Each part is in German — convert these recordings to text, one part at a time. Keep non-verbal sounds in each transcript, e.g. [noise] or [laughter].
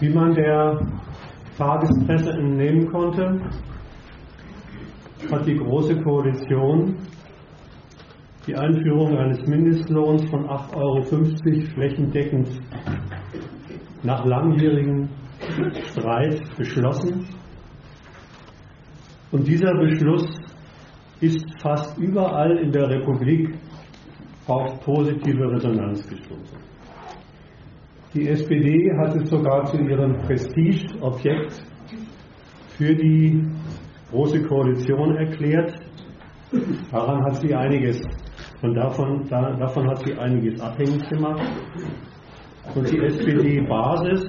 Wie man der Tagespresse entnehmen konnte, hat die Große Koalition die Einführung eines Mindestlohns von 8,50 Euro flächendeckend nach langjährigem Streit beschlossen. Und dieser Beschluss ist fast überall in der Republik auf positive Resonanz gestoßen. Die SPD hat es sogar zu ihrem Prestigeobjekt für die Große Koalition erklärt. Daran hat sie einiges und davon, da, davon hat sie einiges abhängig gemacht. Und die SPD-Basis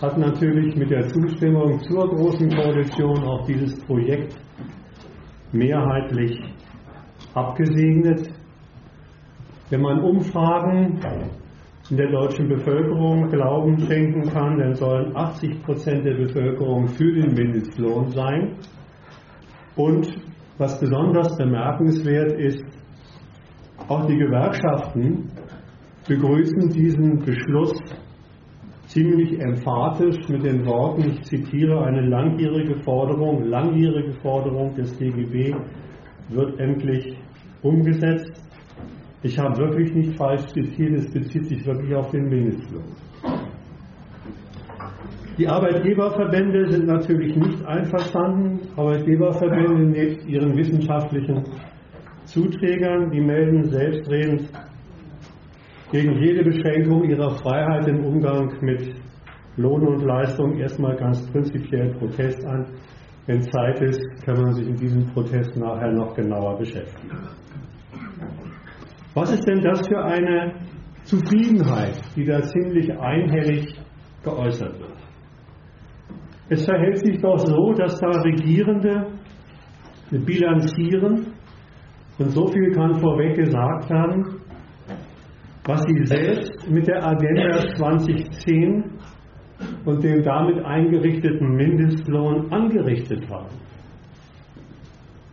hat natürlich mit der Zustimmung zur Großen Koalition auch dieses Projekt mehrheitlich abgesegnet. Wenn man Umfragen der deutschen Bevölkerung Glauben schenken kann, dann sollen 80 Prozent der Bevölkerung für den Mindestlohn sein. Und was besonders bemerkenswert ist, auch die Gewerkschaften begrüßen diesen Beschluss ziemlich emphatisch mit den Worten, ich zitiere, eine langjährige Forderung, langjährige Forderung des DGB wird endlich umgesetzt. Ich habe wirklich nicht falsch zitiert, es bezieht sich wirklich auf den Mindestlohn. Die Arbeitgeberverbände sind natürlich nicht einverstanden. Arbeitgeberverbände nebst ihren wissenschaftlichen Zuträgern, die melden selbstredend gegen jede Beschränkung ihrer Freiheit im Umgang mit Lohn und Leistung erstmal ganz prinzipiell Protest an. Wenn Zeit ist, kann man sich in diesem Protest nachher noch genauer beschäftigen. Was ist denn das für eine Zufriedenheit, die da ziemlich einhellig geäußert wird? Es verhält sich doch so, dass da Regierende bilanzieren und so viel kann vorweg gesagt werden, was sie selbst mit der Agenda 2010 und dem damit eingerichteten Mindestlohn angerichtet haben.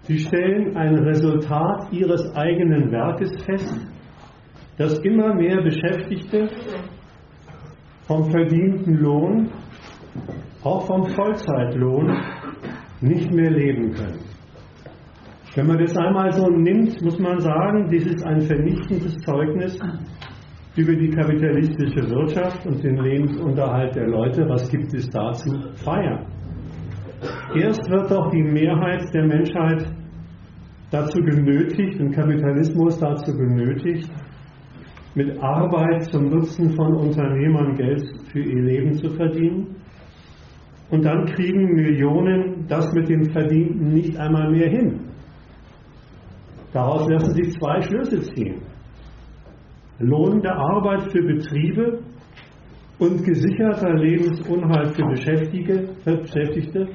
Sie stellen ein Resultat ihres eigenen Werkes fest, dass immer mehr Beschäftigte vom verdienten Lohn, auch vom Vollzeitlohn, nicht mehr leben können. Wenn man das einmal so nimmt, muss man sagen, dies ist ein vernichtendes Zeugnis über die kapitalistische Wirtschaft und den Lebensunterhalt der Leute. Was gibt es da zu feiern? Erst wird doch die Mehrheit der Menschheit dazu genötigt, den Kapitalismus dazu genötigt, mit Arbeit zum Nutzen von Unternehmern Geld für ihr Leben zu verdienen. Und dann kriegen Millionen das mit dem Verdienten nicht einmal mehr hin. Daraus lassen sich zwei Schlüsse ziehen. Lohnende Arbeit für Betriebe und gesicherter Lebensunhalt für Beschäftigte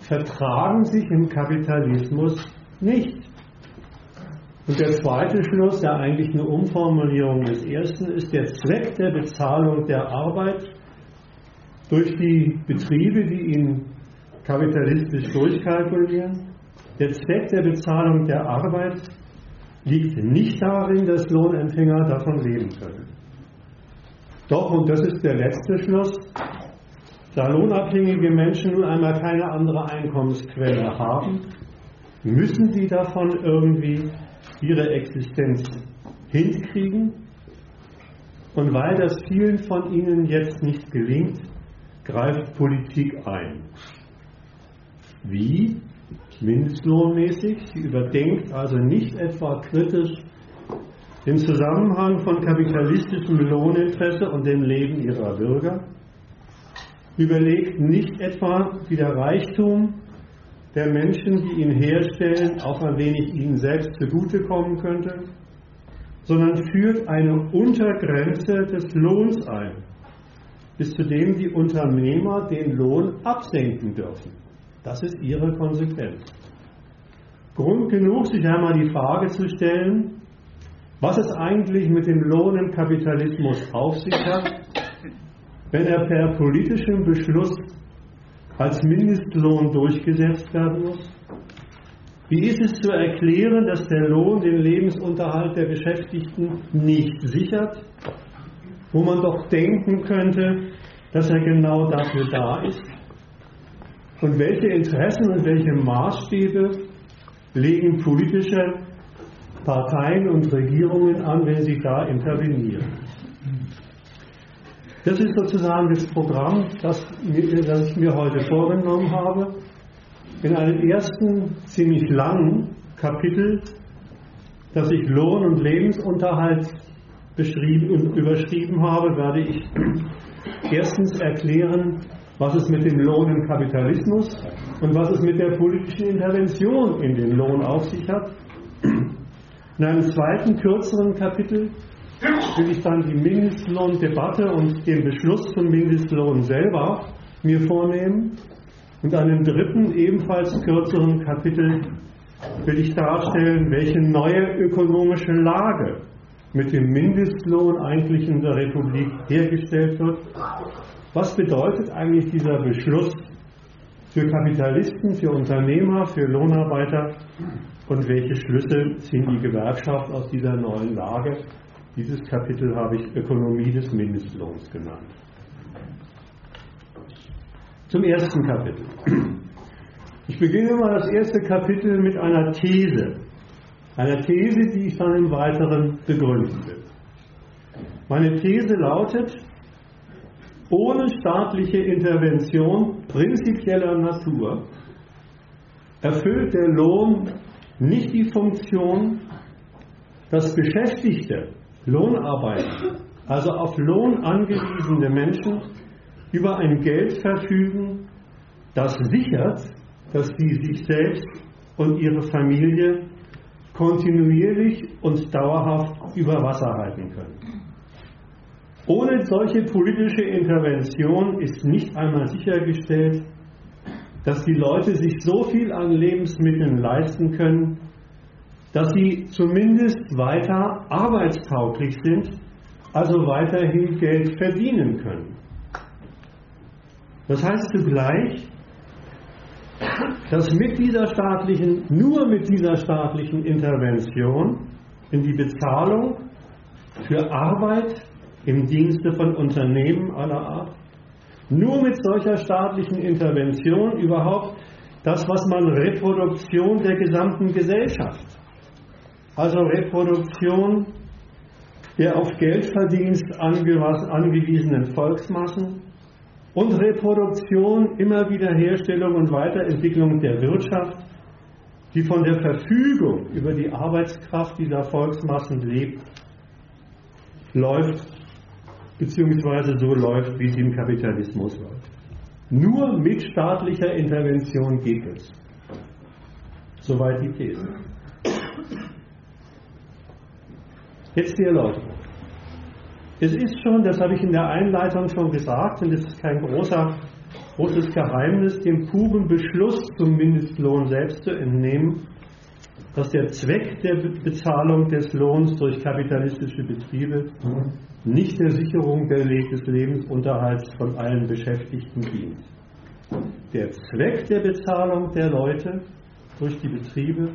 vertragen sich im Kapitalismus nicht. Und der zweite Schluss, der eigentlich eine Umformulierung des ersten ist, der Zweck der Bezahlung der Arbeit durch die Betriebe, die ihn kapitalistisch durchkalkulieren. Der Zweck der Bezahlung der Arbeit liegt nicht darin, dass Lohnempfänger davon leben können. Doch, und das ist der letzte Schluss, da lohnabhängige Menschen nun einmal keine andere Einkommensquelle haben, müssen sie davon irgendwie ihre Existenz hinkriegen. Und weil das vielen von ihnen jetzt nicht gelingt, greift Politik ein. Wie? Mindestlohnmäßig. Sie überdenkt also nicht etwa kritisch den Zusammenhang von kapitalistischem Lohninteresse und dem Leben ihrer Bürger, überlegt nicht etwa, wie der Reichtum der Menschen, die ihn herstellen, auch ein wenig ihnen selbst zugutekommen könnte, sondern führt eine Untergrenze des Lohns ein, bis zu dem die Unternehmer den Lohn absenken dürfen. Das ist ihre Konsequenz. Grund genug, sich einmal die Frage zu stellen, was es eigentlich mit dem Lohn im Kapitalismus auf sich hat, wenn er per politischem Beschluss als Mindestlohn durchgesetzt werden muss? Wie ist es zu erklären, dass der Lohn den Lebensunterhalt der Beschäftigten nicht sichert, wo man doch denken könnte, dass er genau dafür da ist? Und welche Interessen und welche Maßstäbe legen politische Parteien und Regierungen an, wenn sie da intervenieren? Das ist sozusagen das Programm, das, das ich mir heute vorgenommen habe. In einem ersten, ziemlich langen Kapitel, das ich Lohn und Lebensunterhalt beschrieben und überschrieben habe, werde ich erstens erklären, was es mit dem Lohn im Kapitalismus und was es mit der politischen Intervention in den Lohn auf sich hat. In einem zweiten, kürzeren Kapitel will ich dann die Mindestlohndebatte und den Beschluss zum Mindestlohn selber mir vornehmen. Und einem dritten, ebenfalls kürzeren Kapitel will ich darstellen, welche neue ökonomische Lage mit dem Mindestlohn eigentlich in der Republik hergestellt wird. Was bedeutet eigentlich dieser Beschluss für Kapitalisten, für Unternehmer, für Lohnarbeiter und welche Schlüsse ziehen die Gewerkschaft aus dieser neuen Lage? Dieses Kapitel habe ich Ökonomie des Mindestlohns genannt. Zum ersten Kapitel. Ich beginne mal das erste Kapitel mit einer These. Einer These, die ich dann im Weiteren begründen will. Meine These lautet, ohne staatliche Intervention prinzipieller Natur erfüllt der Lohn nicht die Funktion, dass Beschäftigte Lohnarbeiter, also auf Lohn angewiesene Menschen, über ein Geld verfügen, das sichert, dass sie sich selbst und ihre Familie kontinuierlich und dauerhaft über Wasser halten können. Ohne solche politische Intervention ist nicht einmal sichergestellt, dass die Leute sich so viel an Lebensmitteln leisten können, dass sie zumindest weiter arbeitstauglich sind, also weiterhin Geld verdienen können. Das heißt zugleich, dass mit dieser staatlichen, nur mit dieser staatlichen Intervention in die Bezahlung für Arbeit im Dienste von Unternehmen aller Art, nur mit solcher staatlichen Intervention überhaupt das, was man Reproduktion der gesamten Gesellschaft also Reproduktion der auf Geldverdienst angewiesenen Volksmassen und Reproduktion, immer wieder Herstellung und Weiterentwicklung der Wirtschaft, die von der Verfügung über die Arbeitskraft dieser Volksmassen lebt, läuft, beziehungsweise so läuft, wie sie im Kapitalismus läuft. Nur mit staatlicher Intervention geht es. Soweit die These. Jetzt die Erläuterung. Es ist schon, das habe ich in der Einleitung schon gesagt, und es ist kein großer, großes Geheimnis, dem puren Beschluss zum Mindestlohn selbst zu entnehmen, dass der Zweck der Bezahlung des Lohns durch kapitalistische Betriebe nicht der Sicherung des Lebensunterhalts von allen Beschäftigten dient. Der Zweck der Bezahlung der Leute durch die Betriebe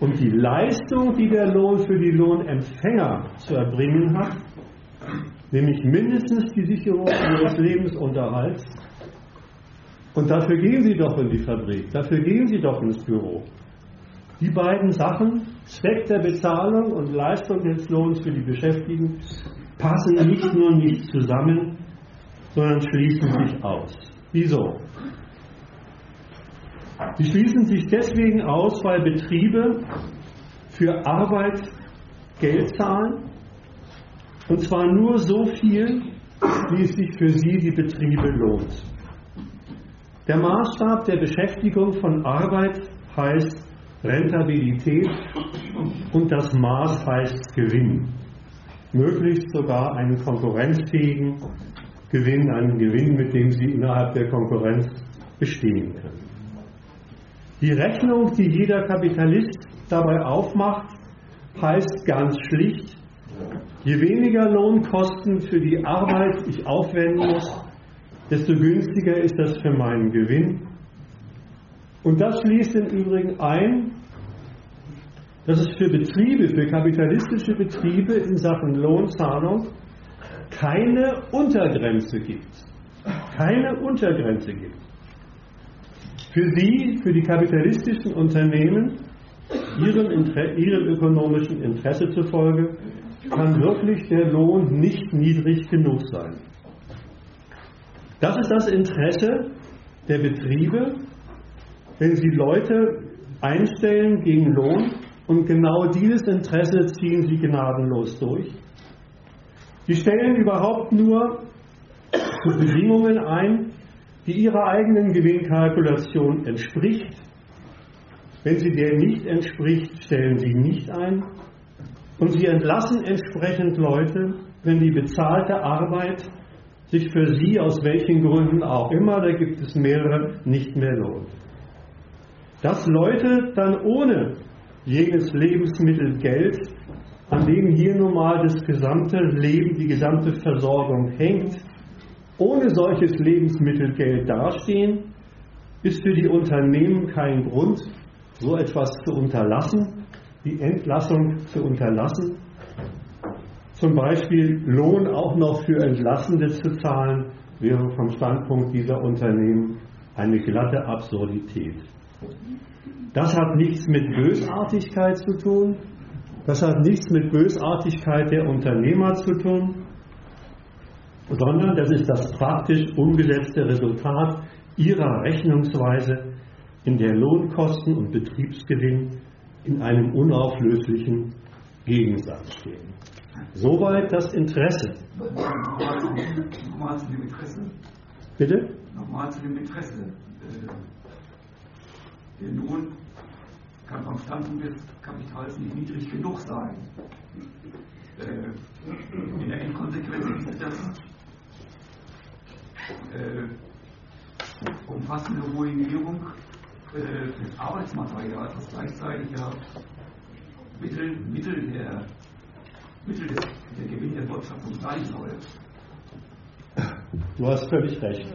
und die Leistung, die der Lohn für die Lohnempfänger zu erbringen hat, nämlich mindestens die Sicherung ihres Lebensunterhalts. Und dafür gehen Sie doch in die Fabrik, dafür gehen Sie doch ins Büro. Die beiden Sachen, Zweck der Bezahlung und Leistung des Lohns für die Beschäftigten, passen nicht nur nicht zusammen, sondern schließen sich aus. Wieso? Sie schließen sich deswegen aus, weil Betriebe für Arbeit Geld zahlen, und zwar nur so viel, wie es sich für sie die Betriebe lohnt. Der Maßstab der Beschäftigung von Arbeit heißt Rentabilität und das Maß heißt Gewinn. Möglichst sogar einen konkurrenzfähigen Gewinn, einen Gewinn, mit dem sie innerhalb der Konkurrenz bestehen können. Die Rechnung, die jeder Kapitalist dabei aufmacht, heißt ganz schlicht, je weniger Lohnkosten für die Arbeit ich aufwenden muss, desto günstiger ist das für meinen Gewinn. Und das schließt im Übrigen ein, dass es für Betriebe, für kapitalistische Betriebe in Sachen Lohnzahlung keine Untergrenze gibt. keine Untergrenze gibt. Für sie, für die kapitalistischen Unternehmen, ihrem, ihrem ökonomischen Interesse zufolge, kann wirklich der Lohn nicht niedrig genug sein. Das ist das Interesse der Betriebe, wenn sie Leute einstellen gegen Lohn und genau dieses Interesse ziehen sie gnadenlos durch. Sie stellen überhaupt nur Bedingungen ein, die ihrer eigenen Gewinnkalkulation entspricht. Wenn sie der nicht entspricht, stellen sie nicht ein. Und sie entlassen entsprechend Leute, wenn die bezahlte Arbeit sich für sie aus welchen Gründen auch immer, da gibt es mehrere, nicht mehr lohnt. Dass Leute dann ohne jenes Lebensmittel Geld, an dem hier nun mal das gesamte Leben, die gesamte Versorgung hängt, ohne solches Lebensmittelgeld dastehen, ist für die Unternehmen kein Grund, so etwas zu unterlassen, die Entlassung zu unterlassen, zum Beispiel Lohn auch noch für Entlassende zu zahlen, wäre vom Standpunkt dieser Unternehmen eine glatte Absurdität. Das hat nichts mit Bösartigkeit zu tun, das hat nichts mit Bösartigkeit der Unternehmer zu tun, sondern das ist das praktisch umgesetzte Resultat ihrer Rechnungsweise, in der Lohnkosten und Betriebsgewinn in einem unauflöslichen Gegensatz stehen. Soweit das Interesse. Nochmal zu dem Interesse. Bitte? Nochmal zu dem Interesse. Der Lohn kann vom Standpunkt des Kapitals nicht niedrig genug sein. In der Endkonsequenz ist das äh, umfassende Ruinierung äh, des Arbeitsmaterials, das gleichzeitig ja Mittel, Mittel, der, Mittel des, der Gewinn der Wirtschaftung sein soll. Du hast völlig recht.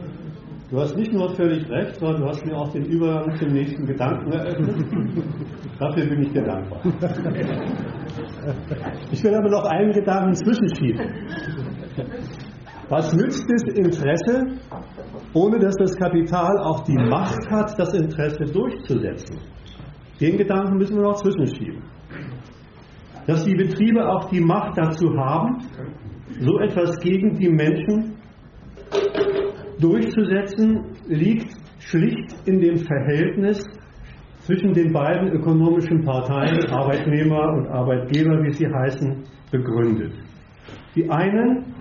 Du hast nicht nur völlig recht, sondern du hast mir auch den Übergang zum nächsten Gedanken eröffnet. [laughs] Dafür bin ich dir dankbar. Ich will aber noch einen Gedanken zwischenschieben. Was nützt das Interesse, ohne dass das Kapital auch die Macht hat, das Interesse durchzusetzen? Den Gedanken müssen wir noch zwischenschieben. Dass die Betriebe auch die Macht dazu haben, so etwas gegen die Menschen durchzusetzen, liegt schlicht in dem Verhältnis zwischen den beiden ökonomischen Parteien, Arbeitnehmer und Arbeitgeber, wie sie heißen, begründet. Die einen,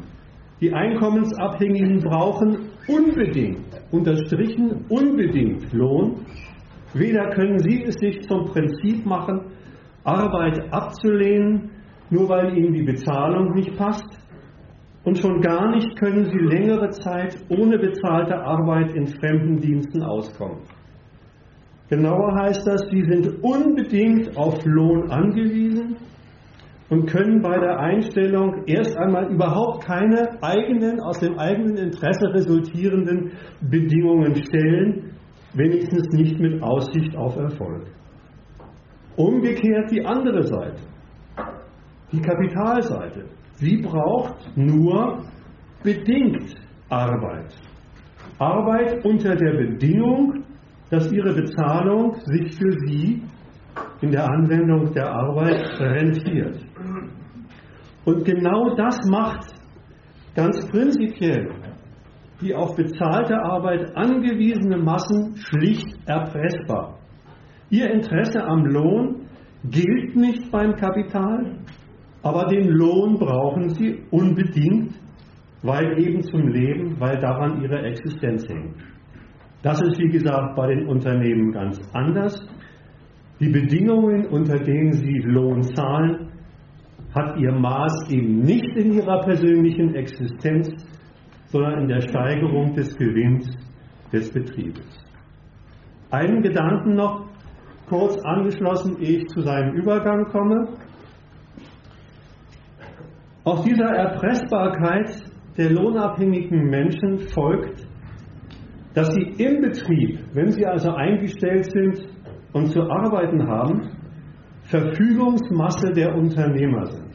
die Einkommensabhängigen, brauchen unbedingt, unterstrichen unbedingt Lohn. Weder können sie es sich zum Prinzip machen, Arbeit abzulehnen, nur weil ihnen die Bezahlung nicht passt, und schon gar nicht können sie längere Zeit ohne bezahlte Arbeit in fremden Diensten auskommen. Genauer heißt das, sie sind unbedingt auf Lohn angewiesen und können bei der Einstellung erst einmal überhaupt keine eigenen, aus dem eigenen Interesse resultierenden Bedingungen stellen, wenigstens nicht mit Aussicht auf Erfolg. Umgekehrt die andere Seite, die Kapitalseite. Sie braucht nur bedingt Arbeit. Arbeit unter der Bedingung, dass ihre Bezahlung sich für sie in der Anwendung der Arbeit rentiert. Und genau das macht ganz prinzipiell die auf bezahlte Arbeit angewiesene Massen schlicht erpressbar. Ihr Interesse am Lohn gilt nicht beim Kapital, aber den Lohn brauchen sie unbedingt, weil eben zum Leben, weil daran ihre Existenz hängt. Das ist, wie gesagt, bei den Unternehmen ganz anders. Die Bedingungen, unter denen sie Lohn zahlen, hat ihr Maß eben nicht in ihrer persönlichen Existenz, sondern in der Steigerung des Gewinns des Betriebes. Einen Gedanken noch kurz angeschlossen, ehe ich zu seinem Übergang komme. Aus dieser Erpressbarkeit der lohnabhängigen Menschen folgt, dass sie im Betrieb, wenn sie also eingestellt sind und zu arbeiten haben, Verfügungsmasse der Unternehmer sind.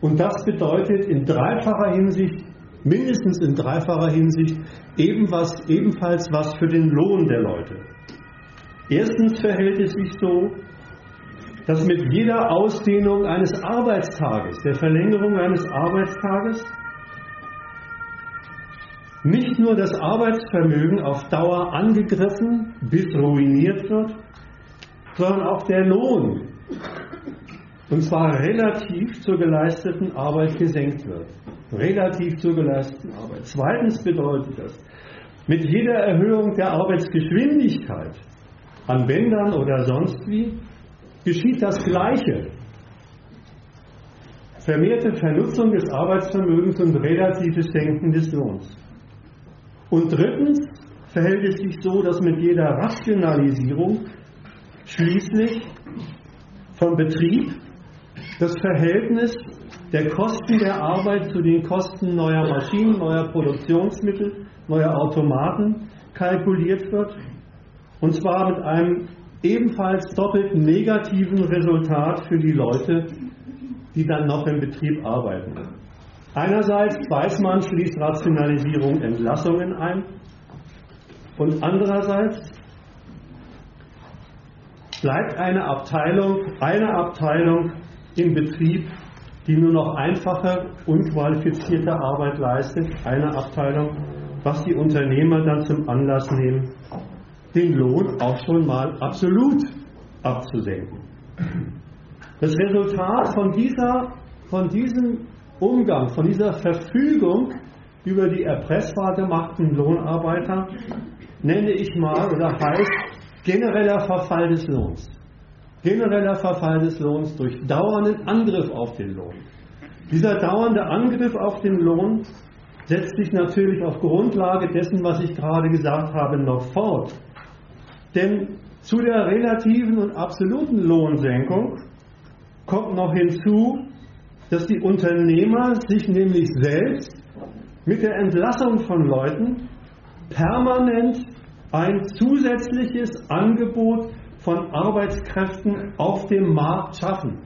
Und das bedeutet in dreifacher Hinsicht mindestens in dreifacher Hinsicht eben was, ebenfalls was für den Lohn der Leute. Erstens verhält es sich so, dass mit jeder Ausdehnung eines Arbeitstages, der Verlängerung eines Arbeitstages, nicht nur das Arbeitsvermögen auf Dauer angegriffen bis ruiniert wird, sondern auch der Lohn, und zwar relativ zur geleisteten Arbeit gesenkt wird. Relativ zur geleisteten Arbeit. Zweitens bedeutet das, mit jeder Erhöhung der Arbeitsgeschwindigkeit an Bändern oder sonst wie, geschieht das Gleiche. Vermehrte Vernutzung des Arbeitsvermögens und relatives Senken des Lohns. Und drittens verhält es sich so, dass mit jeder Rationalisierung schließlich vom Betrieb das Verhältnis der Kosten der Arbeit zu den Kosten neuer Maschinen, neuer Produktionsmittel, neuer Automaten kalkuliert wird. Und zwar mit einem ebenfalls doppelt negativen Resultat für die Leute, die dann noch im Betrieb arbeiten. Einerseits weiß man, schließt Rationalisierung Entlassungen ein und andererseits bleibt eine Abteilung, eine Abteilung im Betrieb, die nur noch einfache, unqualifizierte Arbeit leistet, eine Abteilung, was die Unternehmer dann zum Anlass nehmen, den Lohn auch schon mal absolut abzusenken. Das Resultat von, dieser, von diesem Umgang, von dieser Verfügung über die erpressbar gemachten Lohnarbeiter nenne ich mal oder heißt genereller Verfall des Lohns. Genereller Verfall des Lohns durch dauernden Angriff auf den Lohn. Dieser dauernde Angriff auf den Lohn setzt sich natürlich auf Grundlage dessen, was ich gerade gesagt habe, noch fort. Denn zu der relativen und absoluten Lohnsenkung kommt noch hinzu, dass die Unternehmer sich nämlich selbst mit der Entlassung von Leuten permanent ein zusätzliches Angebot von Arbeitskräften auf dem Markt schaffen.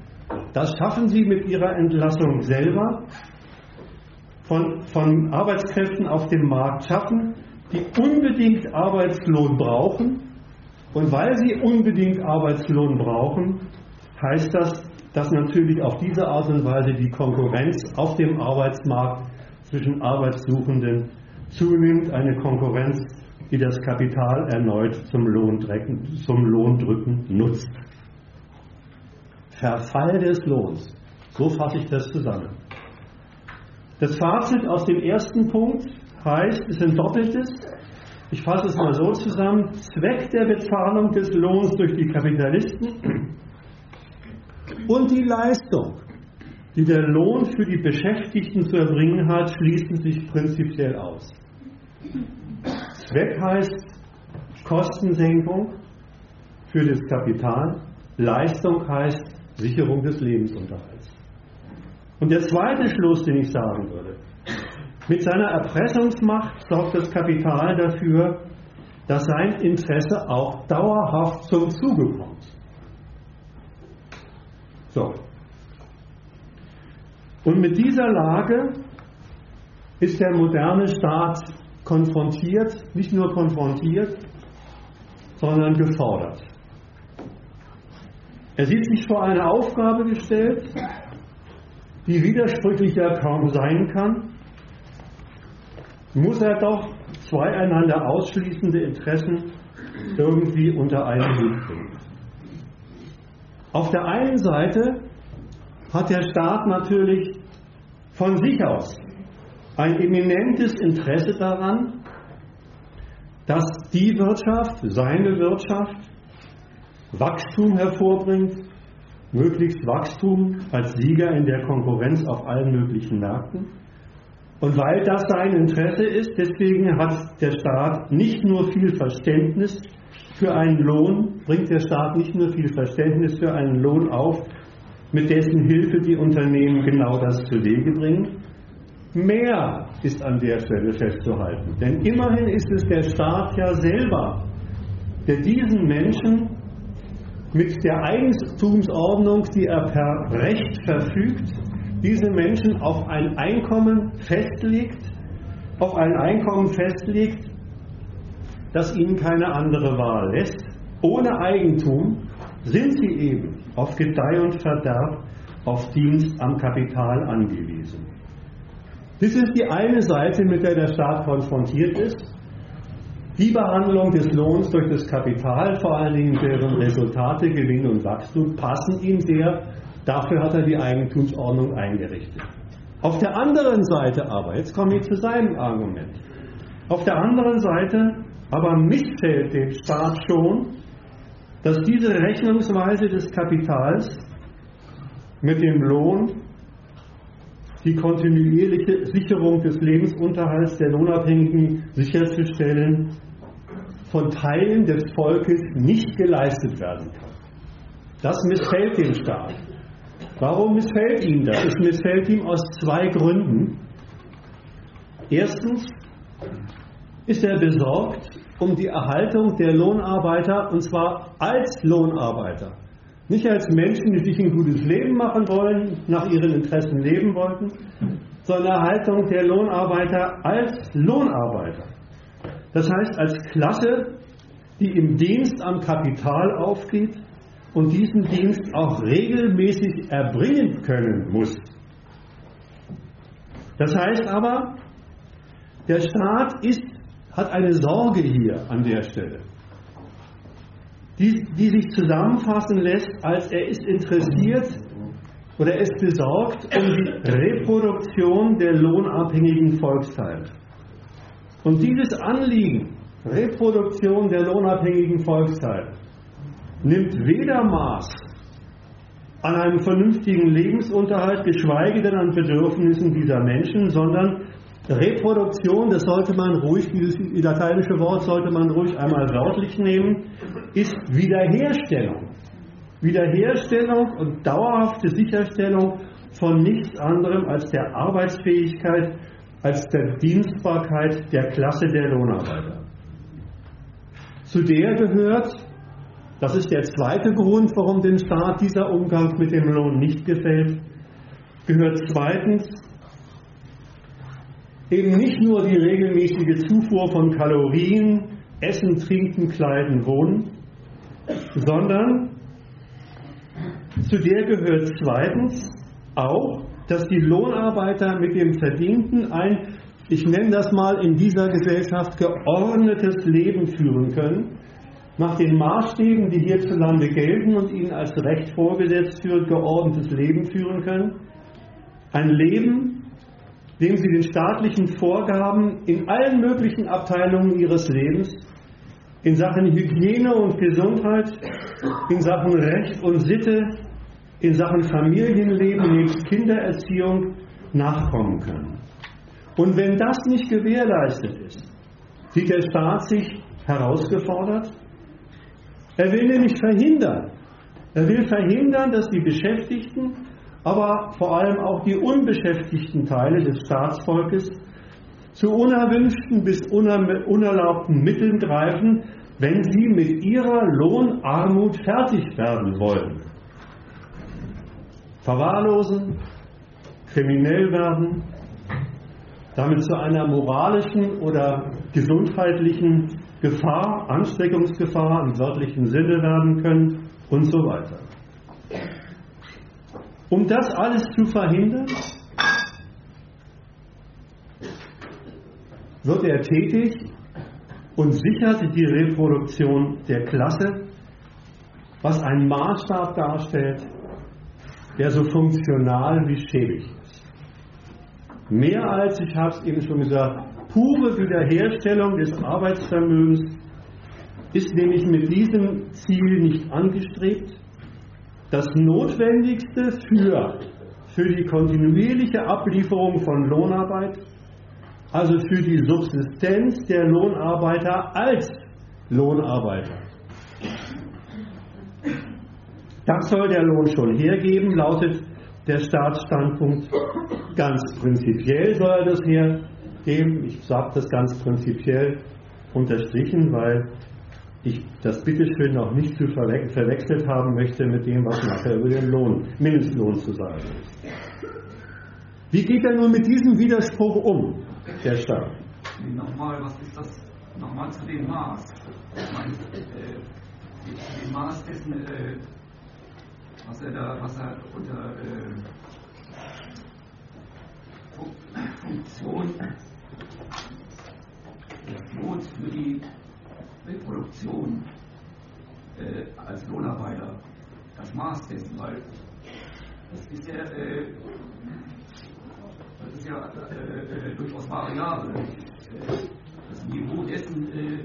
Das schaffen sie mit ihrer Entlassung selber, von, von Arbeitskräften auf dem Markt schaffen, die unbedingt Arbeitslohn brauchen. Und weil sie unbedingt Arbeitslohn brauchen, heißt das, dass natürlich auf diese Art und Weise die Konkurrenz auf dem Arbeitsmarkt zwischen Arbeitssuchenden zunimmt, eine Konkurrenz, die das Kapital erneut zum, Lohndrücken, zum Lohndrücken nutzt. Verfall des Lohns. So fasse ich das zusammen. Das Fazit aus dem ersten Punkt heißt, es ist ein doppeltes. Ich fasse es mal so zusammen. Zweck der Bezahlung des Lohns durch die Kapitalisten und die Leistung, die der Lohn für die Beschäftigten zu erbringen hat, schließen sich prinzipiell aus. Zweck heißt Kostensenkung für das Kapital, Leistung heißt Sicherung des Lebensunterhalts. Und der zweite Schluss, den ich sagen würde, mit seiner Erpressungsmacht sorgt das Kapital dafür, dass sein Interesse auch dauerhaft zum Zuge kommt. So. Und mit dieser Lage ist der moderne Staat konfrontiert, nicht nur konfrontiert, sondern gefordert. Er sieht sich vor eine Aufgabe gestellt, die widersprüchlicher kaum sein kann, muss er doch zwei einander ausschließende Interessen irgendwie unter einen Hut bringen. Auf der einen Seite hat der Staat natürlich von sich aus ein eminentes Interesse daran, dass die Wirtschaft, seine Wirtschaft, Wachstum hervorbringt, möglichst Wachstum als Sieger in der Konkurrenz auf allen möglichen Märkten. Und weil das sein Interesse ist, deswegen hat der Staat nicht nur viel Verständnis für einen Lohn, bringt der Staat nicht nur viel Verständnis für einen Lohn auf, mit dessen Hilfe die Unternehmen genau das zu Wege bringen. Mehr ist an der Stelle festzuhalten. Denn immerhin ist es der Staat ja selber, der diesen Menschen mit der Eigentumsordnung, die er per Recht verfügt, diese Menschen auf ein Einkommen festlegt, auf ein Einkommen festlegt, das ihnen keine andere Wahl lässt. Ohne Eigentum sind sie eben auf Gedeih und Verderb, auf Dienst am Kapital angewiesen. Das ist die eine Seite, mit der der Staat konfrontiert ist. Die Behandlung des Lohns durch das Kapital, vor allen Dingen deren Resultate, Gewinn und Wachstum, passen ihm sehr. Dafür hat er die Eigentumsordnung eingerichtet. Auf der anderen Seite aber, jetzt komme ich zu seinem Argument, auf der anderen Seite aber missfällt dem Staat schon, dass diese Rechnungsweise des Kapitals mit dem Lohn die kontinuierliche Sicherung des Lebensunterhalts der Lohnabhängigen sicherzustellen, von Teilen des Volkes nicht geleistet werden kann. Das missfällt dem Staat. Warum missfällt ihm das? Es missfällt ihm aus zwei Gründen. Erstens ist er besorgt um die Erhaltung der Lohnarbeiter, und zwar als Lohnarbeiter. Nicht als Menschen, die sich ein gutes Leben machen wollen, nach ihren Interessen leben wollten, sondern Erhaltung der Lohnarbeiter als Lohnarbeiter. Das heißt als Klasse, die im Dienst am Kapital aufgeht und diesen Dienst auch regelmäßig erbringen können muss. Das heißt aber, der Staat ist, hat eine Sorge hier an der Stelle die, die sich zusammenfassen lässt, als er ist interessiert oder ist besorgt um die Reproduktion der lohnabhängigen Volksteile. Und dieses Anliegen, Reproduktion der lohnabhängigen Volksteile, nimmt weder Maß an einem vernünftigen Lebensunterhalt, geschweige denn an Bedürfnissen dieser Menschen, sondern Reproduktion, das sollte man ruhig, dieses lateinische Wort sollte man ruhig einmal wörtlich nehmen, ist Wiederherstellung. Wiederherstellung und dauerhafte Sicherstellung von nichts anderem als der Arbeitsfähigkeit, als der Dienstbarkeit der Klasse der Lohnarbeiter. Zu der gehört, das ist der zweite Grund, warum dem Staat dieser Umgang mit dem Lohn nicht gefällt, gehört zweitens eben nicht nur die regelmäßige Zufuhr von Kalorien, Essen, Trinken, Kleiden, Wohnen, sondern zu der gehört zweitens auch, dass die Lohnarbeiter mit dem Verdienten ein, ich nenne das mal in dieser Gesellschaft, geordnetes Leben führen können, nach den Maßstäben, die hierzulande gelten und ihnen als Recht vorgesetzt wird, geordnetes Leben führen können. Ein Leben, dem sie den staatlichen Vorgaben in allen möglichen Abteilungen ihres Lebens, in Sachen Hygiene und Gesundheit, in Sachen Recht und Sitte, in Sachen Familienleben nebst Kindererziehung nachkommen können. Und wenn das nicht gewährleistet ist, sieht der Staat sich herausgefordert. Er will nämlich verhindern, er will verhindern, dass die Beschäftigten aber vor allem auch die unbeschäftigten Teile des Staatsvolkes zu unerwünschten bis unerlaubten Mitteln greifen, wenn sie mit ihrer Lohnarmut fertig werden wollen. Verwahrlosen, kriminell werden, damit zu einer moralischen oder gesundheitlichen Gefahr, Ansteckungsgefahr im wörtlichen Sinne werden können und so weiter. Um das alles zu verhindern, wird er tätig und sichert die Reproduktion der Klasse, was einen Maßstab darstellt, der so funktional wie schäbig ist. Mehr als, ich habe es eben schon gesagt, pure Wiederherstellung des Arbeitsvermögens ist nämlich mit diesem Ziel nicht angestrebt, das Notwendigste für, für die kontinuierliche Ablieferung von Lohnarbeit, also für die Subsistenz der Lohnarbeiter als Lohnarbeiter. Das soll der Lohn schon hergeben, lautet der Staatsstandpunkt. Ganz prinzipiell soll er das hergeben. Ich sage das ganz prinzipiell unterstrichen, weil ich das bitteschön auch nicht zu verwe verwechselt haben möchte mit dem, was nachher über den Lohn, Mindestlohn zu sagen ist. Wie geht er nun mit diesem Widerspruch um, der Staat? nochmal, was ist das? Nochmal zu dem Maß. Ich meine, äh, dem Maß dessen, äh, was er da, was er unter äh, Funktion Lohns für die Reproduktion äh, als Lohnarbeiter das Maß dessen, weil das ist ja, äh, das ist ja äh, äh durchaus variabel. Äh, das Niveau dessen, äh,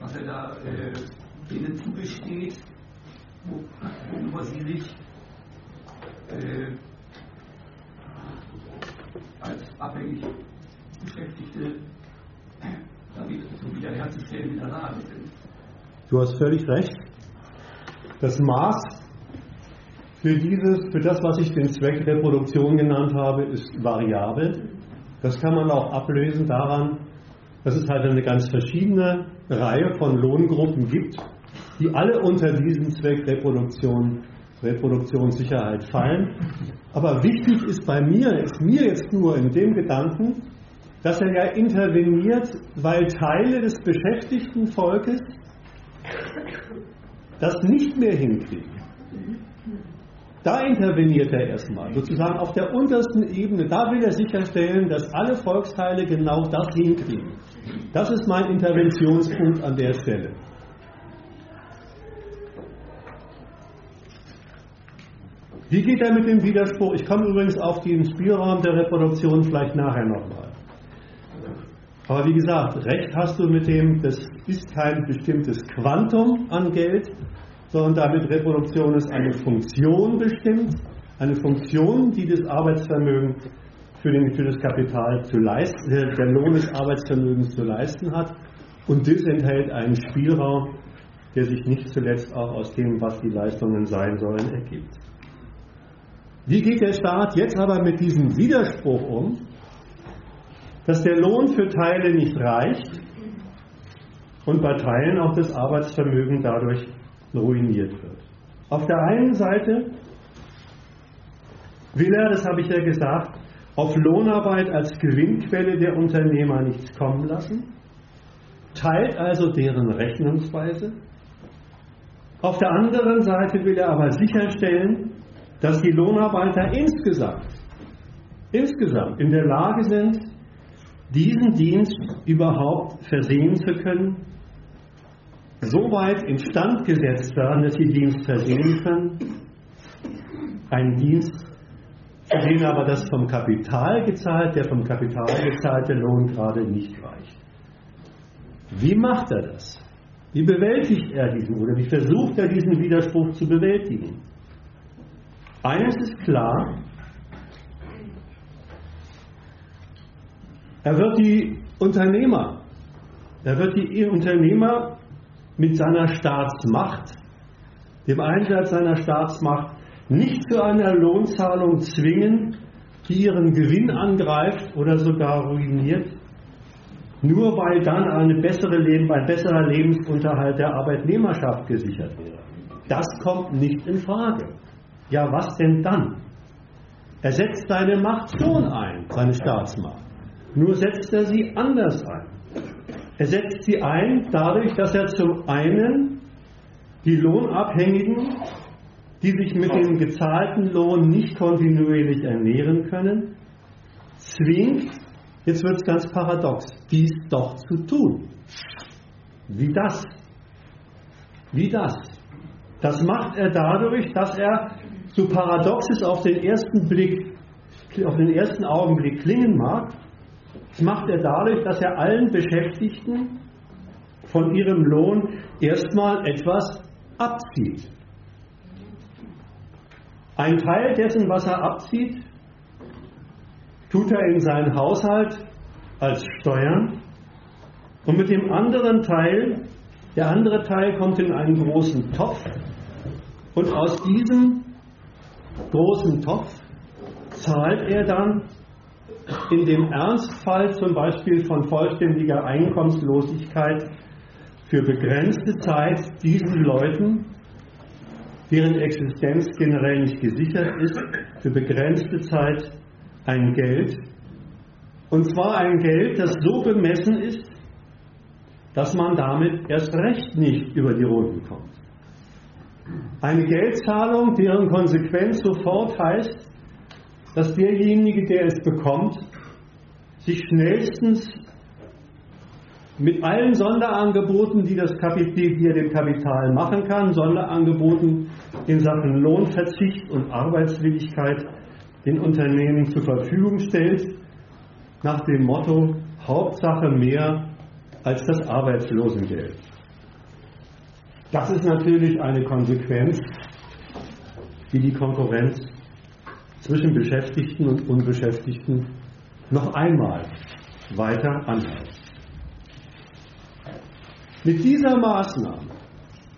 was er da denen zugesteht, worüber sie sich als abhängig Beschäftigte so wiederherzustellen in der Lage sind. Du hast völlig recht. Das Maß für dieses, für das, was ich den Zweck Reproduktion genannt habe, ist variabel. Das kann man auch ablösen daran, dass es halt eine ganz verschiedene Reihe von Lohngruppen gibt, die alle unter diesen Zweck Reproduktion, Reproduktionssicherheit fallen. Aber wichtig ist bei mir, ist mir jetzt nur in dem Gedanken, dass er ja interveniert, weil Teile des beschäftigten Volkes das nicht mehr hinkriegen. Da interveniert er erstmal, sozusagen auf der untersten Ebene. Da will er sicherstellen, dass alle Volksteile genau das hinkriegen. Das ist mein Interventionspunkt an der Stelle. Wie geht er mit dem Widerspruch? Ich komme übrigens auf den Spielraum der Reproduktion vielleicht nachher nochmal. Aber wie gesagt, recht hast du mit dem, das ist kein bestimmtes Quantum an Geld, sondern damit Reproduktion ist eine Funktion bestimmt, eine Funktion, die das Arbeitsvermögen für, den, für das Kapital zu leisten, der Lohn des Arbeitsvermögens zu leisten hat. Und das enthält einen Spielraum, der sich nicht zuletzt auch aus dem, was die Leistungen sein sollen, ergibt. Wie geht der Staat jetzt aber mit diesem Widerspruch um? dass der Lohn für Teile nicht reicht und bei Teilen auch das Arbeitsvermögen dadurch ruiniert wird. Auf der einen Seite will er, das habe ich ja gesagt, auf Lohnarbeit als Gewinnquelle der Unternehmer nichts kommen lassen, teilt also deren Rechnungsweise. Auf der anderen Seite will er aber sicherstellen, dass die Lohnarbeiter insgesamt, insgesamt in der Lage sind, diesen Dienst überhaupt versehen zu können, so weit instand gesetzt werden, dass sie Dienst versehen können. Ein Dienst, für den aber das vom Kapital gezahlt, der vom Kapital gezahlte Lohn gerade nicht reicht. Wie macht er das? Wie bewältigt er diesen oder wie versucht er diesen Widerspruch zu bewältigen? Eines ist klar, Er wird die Unternehmer, er wird die Unternehmer mit seiner Staatsmacht, dem Einsatz seiner Staatsmacht, nicht zu einer Lohnzahlung zwingen, die ihren Gewinn angreift oder sogar ruiniert, nur weil dann eine bessere Leben, ein besserer Lebensunterhalt der Arbeitnehmerschaft gesichert wäre. Das kommt nicht in Frage. Ja, was denn dann? Er setzt seine Macht schon ein, seine Staatsmacht. Nur setzt er sie anders ein. Er setzt sie ein dadurch, dass er zum einen die Lohnabhängigen, die sich mit dem gezahlten Lohn nicht kontinuierlich ernähren können, zwingt, jetzt wird es ganz paradox, dies doch zu tun. Wie das? Wie das? Das macht er dadurch, dass er, so paradox es auf den ersten Blick, auf den ersten Augenblick klingen mag, das macht er dadurch, dass er allen Beschäftigten von ihrem Lohn erstmal etwas abzieht. Ein Teil dessen, was er abzieht, tut er in seinen Haushalt als Steuern und mit dem anderen Teil, der andere Teil kommt in einen großen Topf und aus diesem großen Topf zahlt er dann in dem Ernstfall zum Beispiel von vollständiger Einkommenslosigkeit für begrenzte Zeit diesen Leuten, deren Existenz generell nicht gesichert ist, für begrenzte Zeit ein Geld, Und zwar ein Geld, das so bemessen ist, dass man damit erst recht nicht über die Runden kommt. Eine Geldzahlung, deren Konsequenz sofort heißt, dass derjenige, der es bekommt, sich schnellstens mit allen Sonderangeboten, die, das Kapital, die er dem Kapital machen kann, Sonderangeboten in Sachen Lohnverzicht und Arbeitswilligkeit den Unternehmen zur Verfügung stellt, nach dem Motto Hauptsache mehr als das Arbeitslosengeld. Das ist natürlich eine Konsequenz, die die Konkurrenz zwischen Beschäftigten und Unbeschäftigten noch einmal weiter anhält. Mit dieser Maßnahme,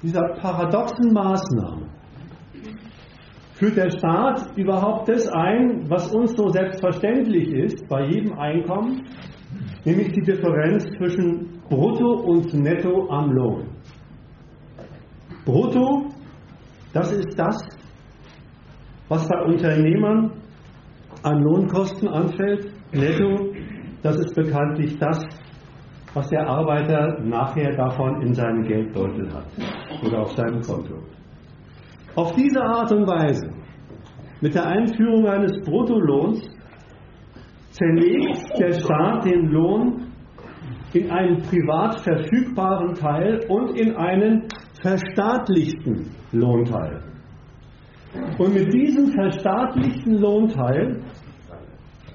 dieser paradoxen Maßnahme, führt der Staat überhaupt das ein, was uns so selbstverständlich ist bei jedem Einkommen, nämlich die Differenz zwischen Brutto und Netto am Lohn. Brutto, das ist das, was bei Unternehmern an Lohnkosten anfällt. Netto, das ist bekanntlich das, was der Arbeiter nachher davon in seinem Geldbeutel hat oder auf seinem Konto. Auf diese Art und Weise, mit der Einführung eines Bruttolohns, zerlegt der Staat den Lohn in einen privat verfügbaren Teil und in einen verstaatlichten Lohnteil. Und mit diesem verstaatlichten Lohnteil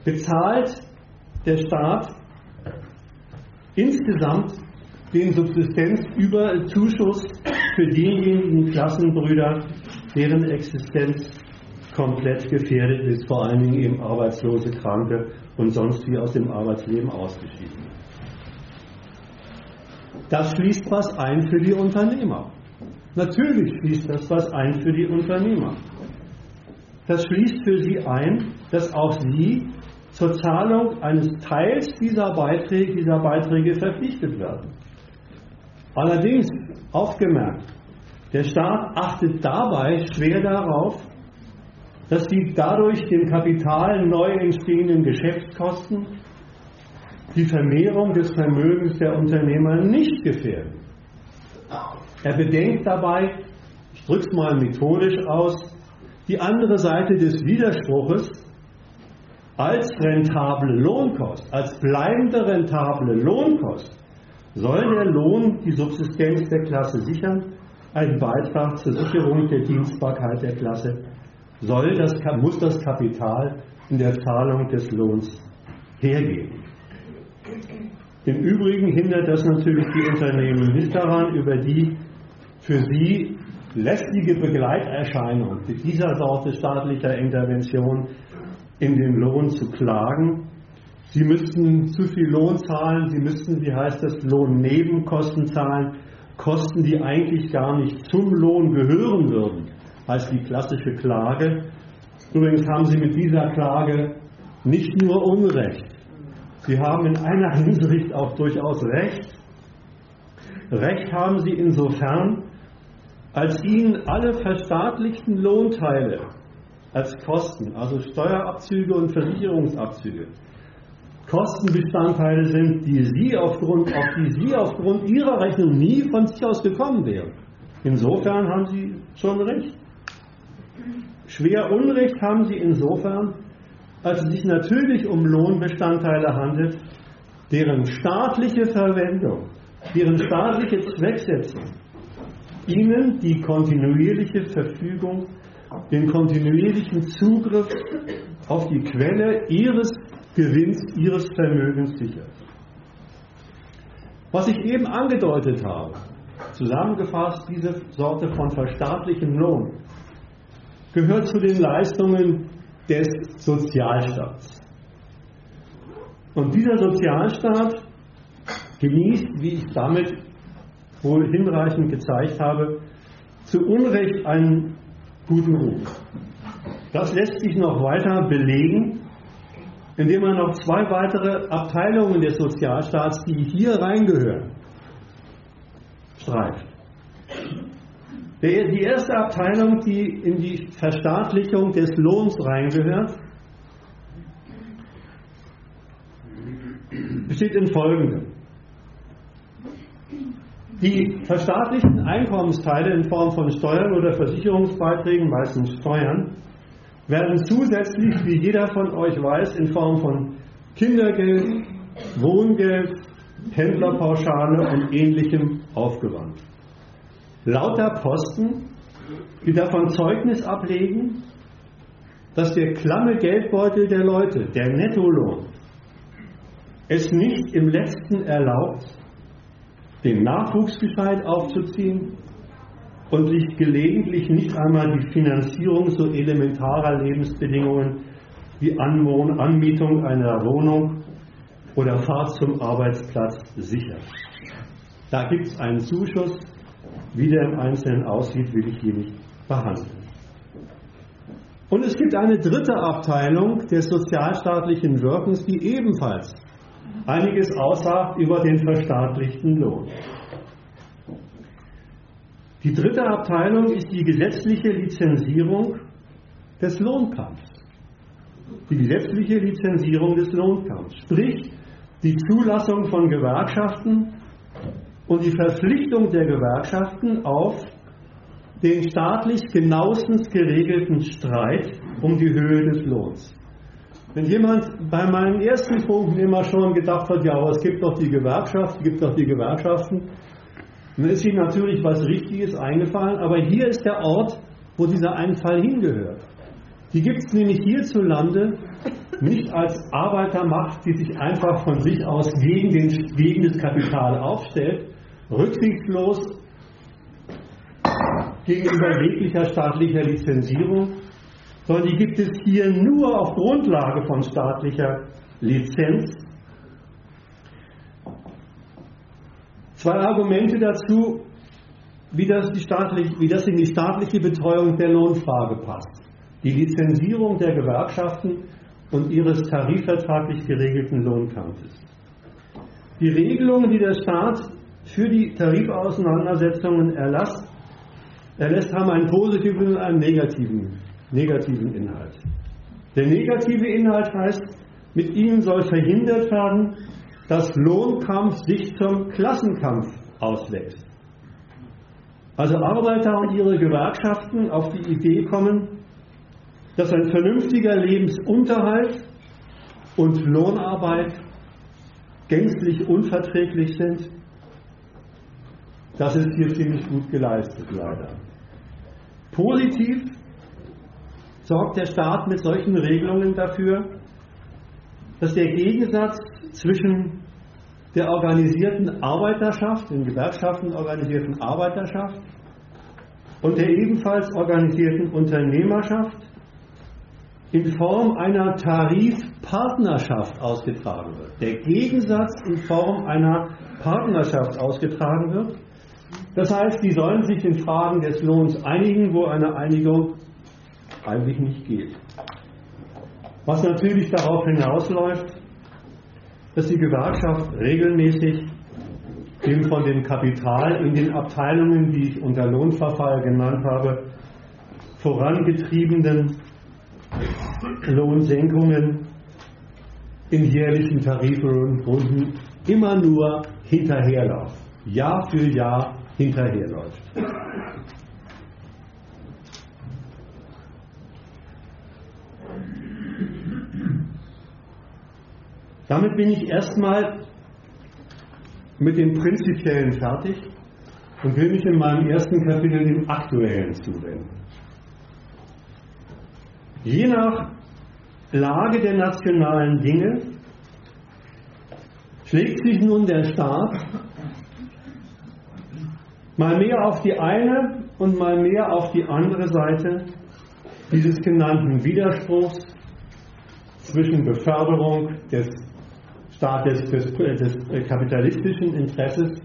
bezahlt der Staat insgesamt den Subsistenzüberzuschuss für diejenigen Klassenbrüder, deren Existenz komplett gefährdet ist, vor allen Dingen eben Arbeitslose, Kranke und sonst wie aus dem Arbeitsleben ausgeschieden. Das schließt was ein für die Unternehmer. Natürlich schließt das was ein für die Unternehmer. Das schließt für sie ein, dass auch sie zur Zahlung eines Teils dieser Beiträge, dieser Beiträge verpflichtet werden. Allerdings, aufgemerkt, der Staat achtet dabei schwer darauf, dass die dadurch dem Kapital neu entstehenden Geschäftskosten die Vermehrung des Vermögens der Unternehmer nicht gefährden. Er bedenkt dabei, ich drücke es mal methodisch aus, die andere Seite des Widerspruches als rentable Lohnkost, als bleibende rentable Lohnkost soll der Lohn die Subsistenz der Klasse sichern, ein Beitrag zur Sicherung der Dienstbarkeit der Klasse, soll das, muss das Kapital in der Zahlung des Lohns hergeben. Im Übrigen hindert das natürlich die Unternehmen nicht daran, über die für sie lästige Begleiterscheinung dieser Sorte staatlicher Intervention in den Lohn zu klagen. Sie müssten zu viel Lohn zahlen, sie müssten, wie heißt das, Lohnnebenkosten zahlen, Kosten, die eigentlich gar nicht zum Lohn gehören würden, als die klassische Klage. Übrigens haben Sie mit dieser Klage nicht nur Unrecht, Sie haben in einer [laughs] Hinsicht auch durchaus Recht. Recht haben Sie insofern, als Ihnen alle verstaatlichten Lohnteile als Kosten, also Steuerabzüge und Versicherungsabzüge, Kostenbestandteile sind, die Sie aufgrund, auf die Sie aufgrund Ihrer Rechnung nie von sich aus gekommen wären. Insofern haben Sie schon recht. Schwer Unrecht haben Sie insofern, als es sich natürlich um Lohnbestandteile handelt, deren staatliche Verwendung, deren staatliche Zwecksetzung Ihnen die kontinuierliche Verfügung, den kontinuierlichen Zugriff auf die Quelle Ihres Gewinns, Ihres Vermögens sichert. Was ich eben angedeutet habe, zusammengefasst diese Sorte von verstaatlichem Lohn, gehört zu den Leistungen des Sozialstaats. Und dieser Sozialstaat genießt, wie ich damit wohl hinreichend gezeigt habe, zu Unrecht einen guten Ruf. Das lässt sich noch weiter belegen, indem man noch zwei weitere Abteilungen des Sozialstaats, die hier reingehören, streift. Die erste Abteilung, die in die Verstaatlichung des Lohns reingehört, besteht in folgendem. Die verstaatlichten Einkommensteile in Form von Steuern oder Versicherungsbeiträgen, meistens Steuern, werden zusätzlich, wie jeder von euch weiß, in Form von Kindergeld, Wohngeld, Händlerpauschale und ähnlichem aufgewandt. Lauter Posten, die davon Zeugnis ablegen, dass der klamme Geldbeutel der Leute, der Nettolohn, es nicht im letzten erlaubt, den Nachwuchs gescheit aufzuziehen und sich gelegentlich nicht einmal die Finanzierung so elementarer Lebensbedingungen wie Anmietung einer Wohnung oder Fahrt zum Arbeitsplatz sichert. Da gibt es einen Zuschuss, wie der im Einzelnen aussieht, will ich hier nicht behandeln. Und es gibt eine dritte Abteilung des sozialstaatlichen Wirkens, die ebenfalls einiges aussagt über den verstaatlichten Lohn. Die dritte Abteilung ist die gesetzliche Lizenzierung des Lohnkampfs. Die gesetzliche Lizenzierung des Lohnkampfs, sprich die Zulassung von Gewerkschaften und die Verpflichtung der Gewerkschaften auf den staatlich genauestens geregelten Streit um die Höhe des Lohns. Wenn jemand bei meinen ersten Punkten immer schon gedacht hat, ja, aber es gibt doch die Gewerkschaft, es gibt doch die Gewerkschaften, dann ist ihm natürlich was Richtiges eingefallen, aber hier ist der Ort, wo dieser Einfall hingehört. Die gibt es nämlich hierzulande nicht als Arbeitermacht, die sich einfach von sich aus gegen, den, gegen das Kapital aufstellt, rücksichtslos gegenüber jeglicher staatlicher Lizenzierung, sondern die gibt es hier nur auf Grundlage von staatlicher Lizenz. Zwei Argumente dazu, wie das, wie das, in die staatliche Betreuung der Lohnfrage passt. Die Lizenzierung der Gewerkschaften und ihres tarifvertraglich geregelten Lohnkampfes. Die Regelungen, die der Staat für die Tarifauseinandersetzungen erlasst, erlässt, haben einen positiven und einen negativen negativen Inhalt. Der negative Inhalt heißt, mit ihnen soll verhindert werden, dass Lohnkampf sich zum Klassenkampf auswächst. Also Arbeiter und ihre Gewerkschaften auf die Idee kommen, dass ein vernünftiger Lebensunterhalt und Lohnarbeit gänzlich unverträglich sind, das ist hier ziemlich gut geleistet, leider. Positiv sorgt der Staat mit solchen Regelungen dafür, dass der Gegensatz zwischen der organisierten Arbeiterschaft, den Gewerkschaften organisierten Arbeiterschaft und der ebenfalls organisierten Unternehmerschaft in Form einer Tarifpartnerschaft ausgetragen wird. Der Gegensatz in Form einer Partnerschaft ausgetragen wird. Das heißt, die sollen sich in Fragen des Lohns einigen, wo eine Einigung eigentlich nicht geht. Was natürlich darauf hinausläuft, dass die Gewerkschaft regelmäßig dem von dem Kapital in den Abteilungen, die ich unter Lohnverfall genannt habe, vorangetriebenen Lohnsenkungen in jährlichen Tarifrunden immer nur hinterherläuft, Jahr für Jahr hinterherläuft. Damit bin ich erstmal mit dem Prinzipiellen fertig und will mich in meinem ersten Kapitel dem Aktuellen zuwenden. Je nach Lage der nationalen Dinge schlägt sich nun der Staat mal mehr auf die eine und mal mehr auf die andere Seite dieses genannten Widerspruchs zwischen Beförderung des Staat des, des, des kapitalistischen Interesses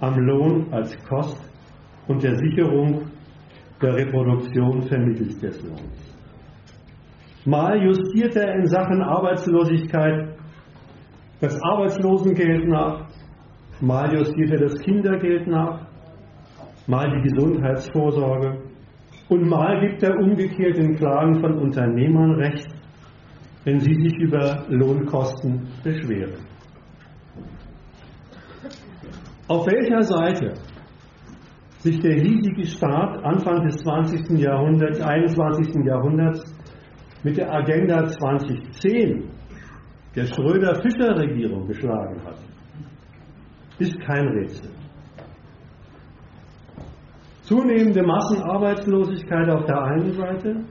am Lohn als Kost und der Sicherung der Reproduktion vermittels des Lohns. Mal justiert er in Sachen Arbeitslosigkeit das Arbeitslosengeld nach, mal justiert er das Kindergeld nach, mal die Gesundheitsvorsorge und mal gibt er umgekehrt in Klagen von Unternehmern Recht wenn sie sich über Lohnkosten beschweren. auf welcher Seite sich der hiesige Staat Anfang des 20. Jahrhunderts, 21. Jahrhunderts mit der Agenda 2010 der Schröder-Fischer-Regierung geschlagen hat, ist kein Rätsel. Zunehmende Massenarbeitslosigkeit auf der einen Seite,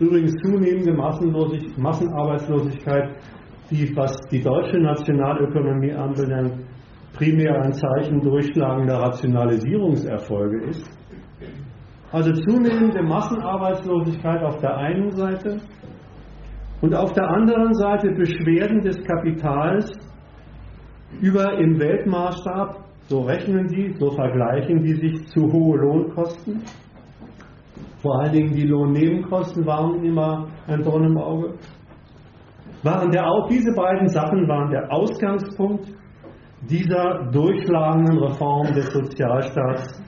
übrigens zunehmende Massenarbeitslosigkeit, die, was die deutsche Nationalökonomie anbelangt, primär ein Zeichen durchschlagender Rationalisierungserfolge ist. Also zunehmende Massenarbeitslosigkeit auf der einen Seite und auf der anderen Seite Beschwerden des Kapitals über im Weltmaßstab, so rechnen die, so vergleichen die sich zu hohe Lohnkosten. Vor allen Dingen die Lohnnebenkosten waren immer ein Dorn im Auge. Waren der, auch diese beiden Sachen waren der Ausgangspunkt dieser durchschlagenden Reform des Sozialstaats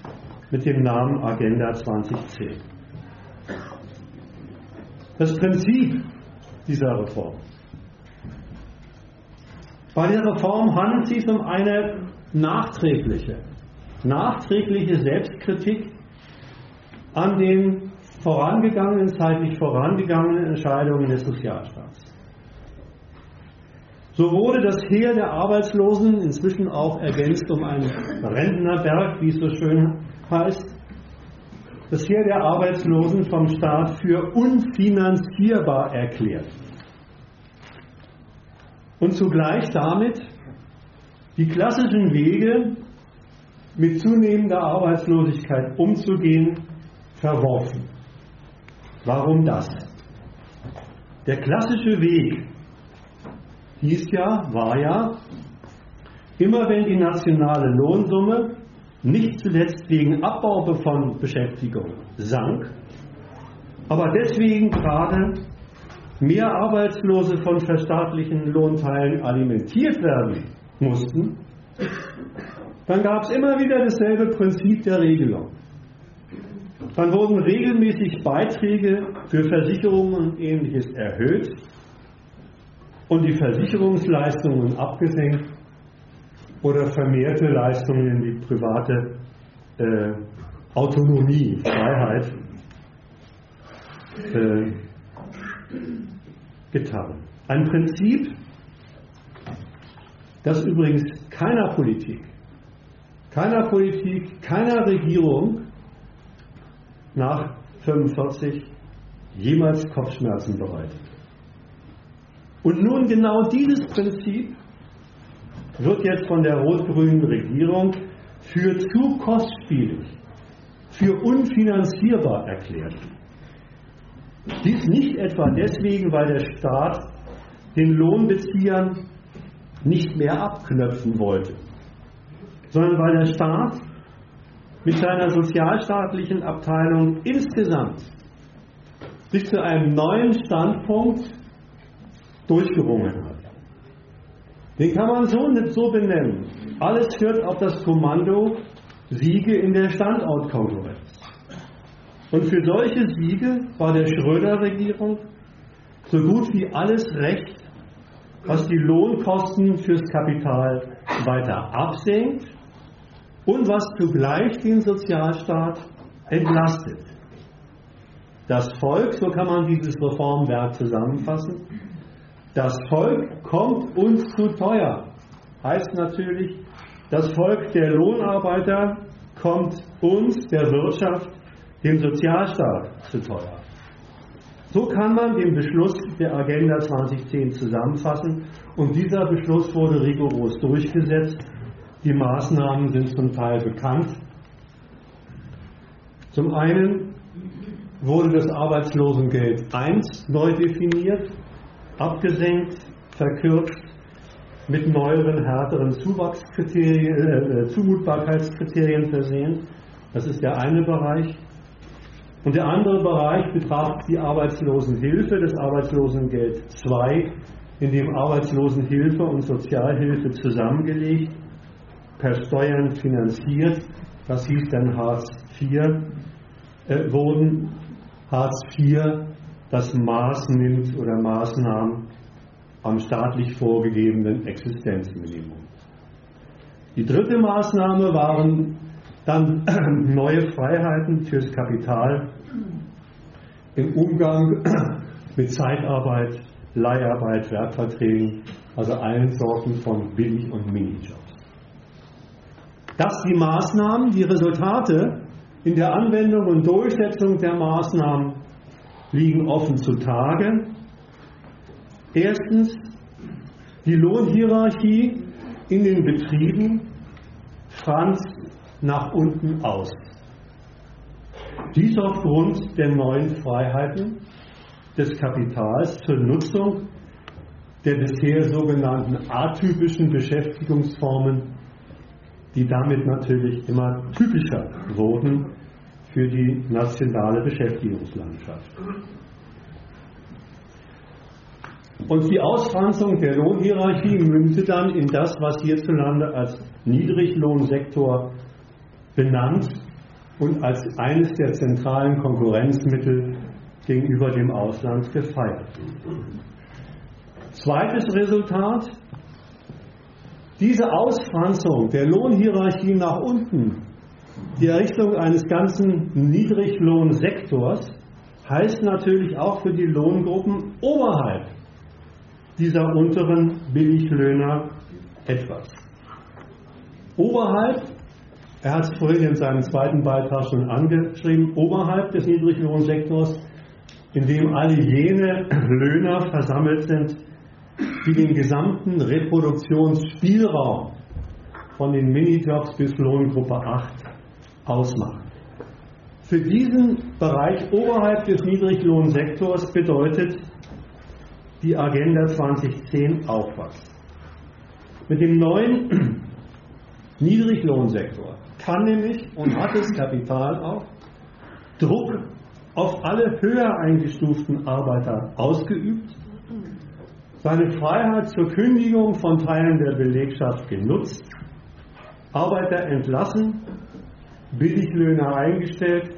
mit dem Namen Agenda 2010. Das Prinzip dieser Reform. Bei der Reform handelt es sich um eine nachträgliche, nachträgliche Selbstkritik an den vorangegangenen, zeitlich vorangegangenen Entscheidungen des Sozialstaats. So wurde das Heer der Arbeitslosen inzwischen auch ergänzt um einen Rentnerberg, wie es so schön heißt, das Heer der Arbeitslosen vom Staat für unfinanzierbar erklärt. Und zugleich damit die klassischen Wege, mit zunehmender Arbeitslosigkeit umzugehen, verworfen. Warum das? Der klassische Weg hieß ja, war ja, immer wenn die nationale Lohnsumme nicht zuletzt wegen Abbau von Beschäftigung sank, aber deswegen gerade mehr Arbeitslose von verstaatlichen Lohnteilen alimentiert werden mussten, dann gab es immer wieder dasselbe Prinzip der Regelung. Dann wurden regelmäßig Beiträge für Versicherungen und ähnliches erhöht und die Versicherungsleistungen abgesenkt oder vermehrte Leistungen in die private äh, Autonomie, Freiheit äh, getan. Ein Prinzip, das übrigens keiner Politik, keiner Politik, keiner Regierung nach 45 jemals Kopfschmerzen bereitet. Und nun genau dieses Prinzip wird jetzt von der rot-grünen Regierung für zu kostspielig, für unfinanzierbar erklärt. Dies nicht etwa deswegen, weil der Staat den Lohnbeziehern nicht mehr abknöpfen wollte, sondern weil der Staat mit seiner sozialstaatlichen Abteilung insgesamt sich zu einem neuen Standpunkt durchgerungen hat. Den kann man so nicht so benennen. Alles führt auf das Kommando Siege in der Standortkonkurrenz. Und für solche Siege war der Schröder-Regierung so gut wie alles recht, was die Lohnkosten fürs Kapital weiter absenkt und was zugleich den Sozialstaat entlastet. Das Volk, so kann man dieses Reformwerk zusammenfassen, das Volk kommt uns zu teuer. Heißt natürlich, das Volk der Lohnarbeiter kommt uns, der Wirtschaft, dem Sozialstaat zu teuer. So kann man den Beschluss der Agenda 2010 zusammenfassen und dieser Beschluss wurde rigoros durchgesetzt. Die Maßnahmen sind zum Teil bekannt. Zum einen wurde das Arbeitslosengeld 1 neu definiert abgesenkt, verkürzt, mit neueren, härteren Zuwachskriterien, äh, äh, Zumutbarkeitskriterien versehen. Das ist der eine Bereich. Und der andere Bereich betrachtet die Arbeitslosenhilfe, das Arbeitslosengeld 2, in dem Arbeitslosenhilfe und Sozialhilfe zusammengelegt, per Steuern finanziert, das hieß dann Hartz IV, äh, wurden. Hartz IV das Maß nimmt oder Maßnahmen am staatlich vorgegebenen Existenzminimum. Die dritte Maßnahme waren dann [clears throat] neue Freiheiten fürs Kapital im Umgang [clears throat] mit Zeitarbeit, Leiharbeit, Werkverträgen, also allen Sorten von Billig- und Minijobs. Dass die Maßnahmen, die Resultate in der Anwendung und Durchsetzung der Maßnahmen liegen offen zutage. Erstens, die Lohnhierarchie in den Betrieben franzt nach unten aus. Dies aufgrund der neuen Freiheiten des Kapitals zur Nutzung der bisher sogenannten atypischen Beschäftigungsformen, die damit natürlich immer typischer wurden für die nationale Beschäftigungslandschaft. Und die Ausfranzung der Lohnhierarchie mündete dann in das, was hierzulande als Niedriglohnsektor benannt und als eines der zentralen Konkurrenzmittel gegenüber dem Ausland gefeiert. Zweites Resultat, diese Ausfranzung der Lohnhierarchie nach unten, die Errichtung eines ganzen Niedriglohnsektors, heißt natürlich auch für die Lohngruppen oberhalb dieser unteren Billiglöhner etwas. Oberhalb, er hat es vorhin in seinem zweiten Beitrag schon angeschrieben, oberhalb des Niedriglohnsektors, in dem alle jene Löhner versammelt sind, die den gesamten Reproduktionsspielraum von den Minijobs bis Lohngruppe 8 ausmachen. Für diesen Bereich oberhalb des Niedriglohnsektors bedeutet die Agenda 2010 Aufwachs. Mit dem neuen [clears throat] Niedriglohnsektor kann nämlich und hat das Kapital auch Druck auf alle höher eingestuften Arbeiter ausgeübt, seine Freiheit zur Kündigung von Teilen der Belegschaft genutzt, Arbeiter entlassen, Billiglöhner eingestellt,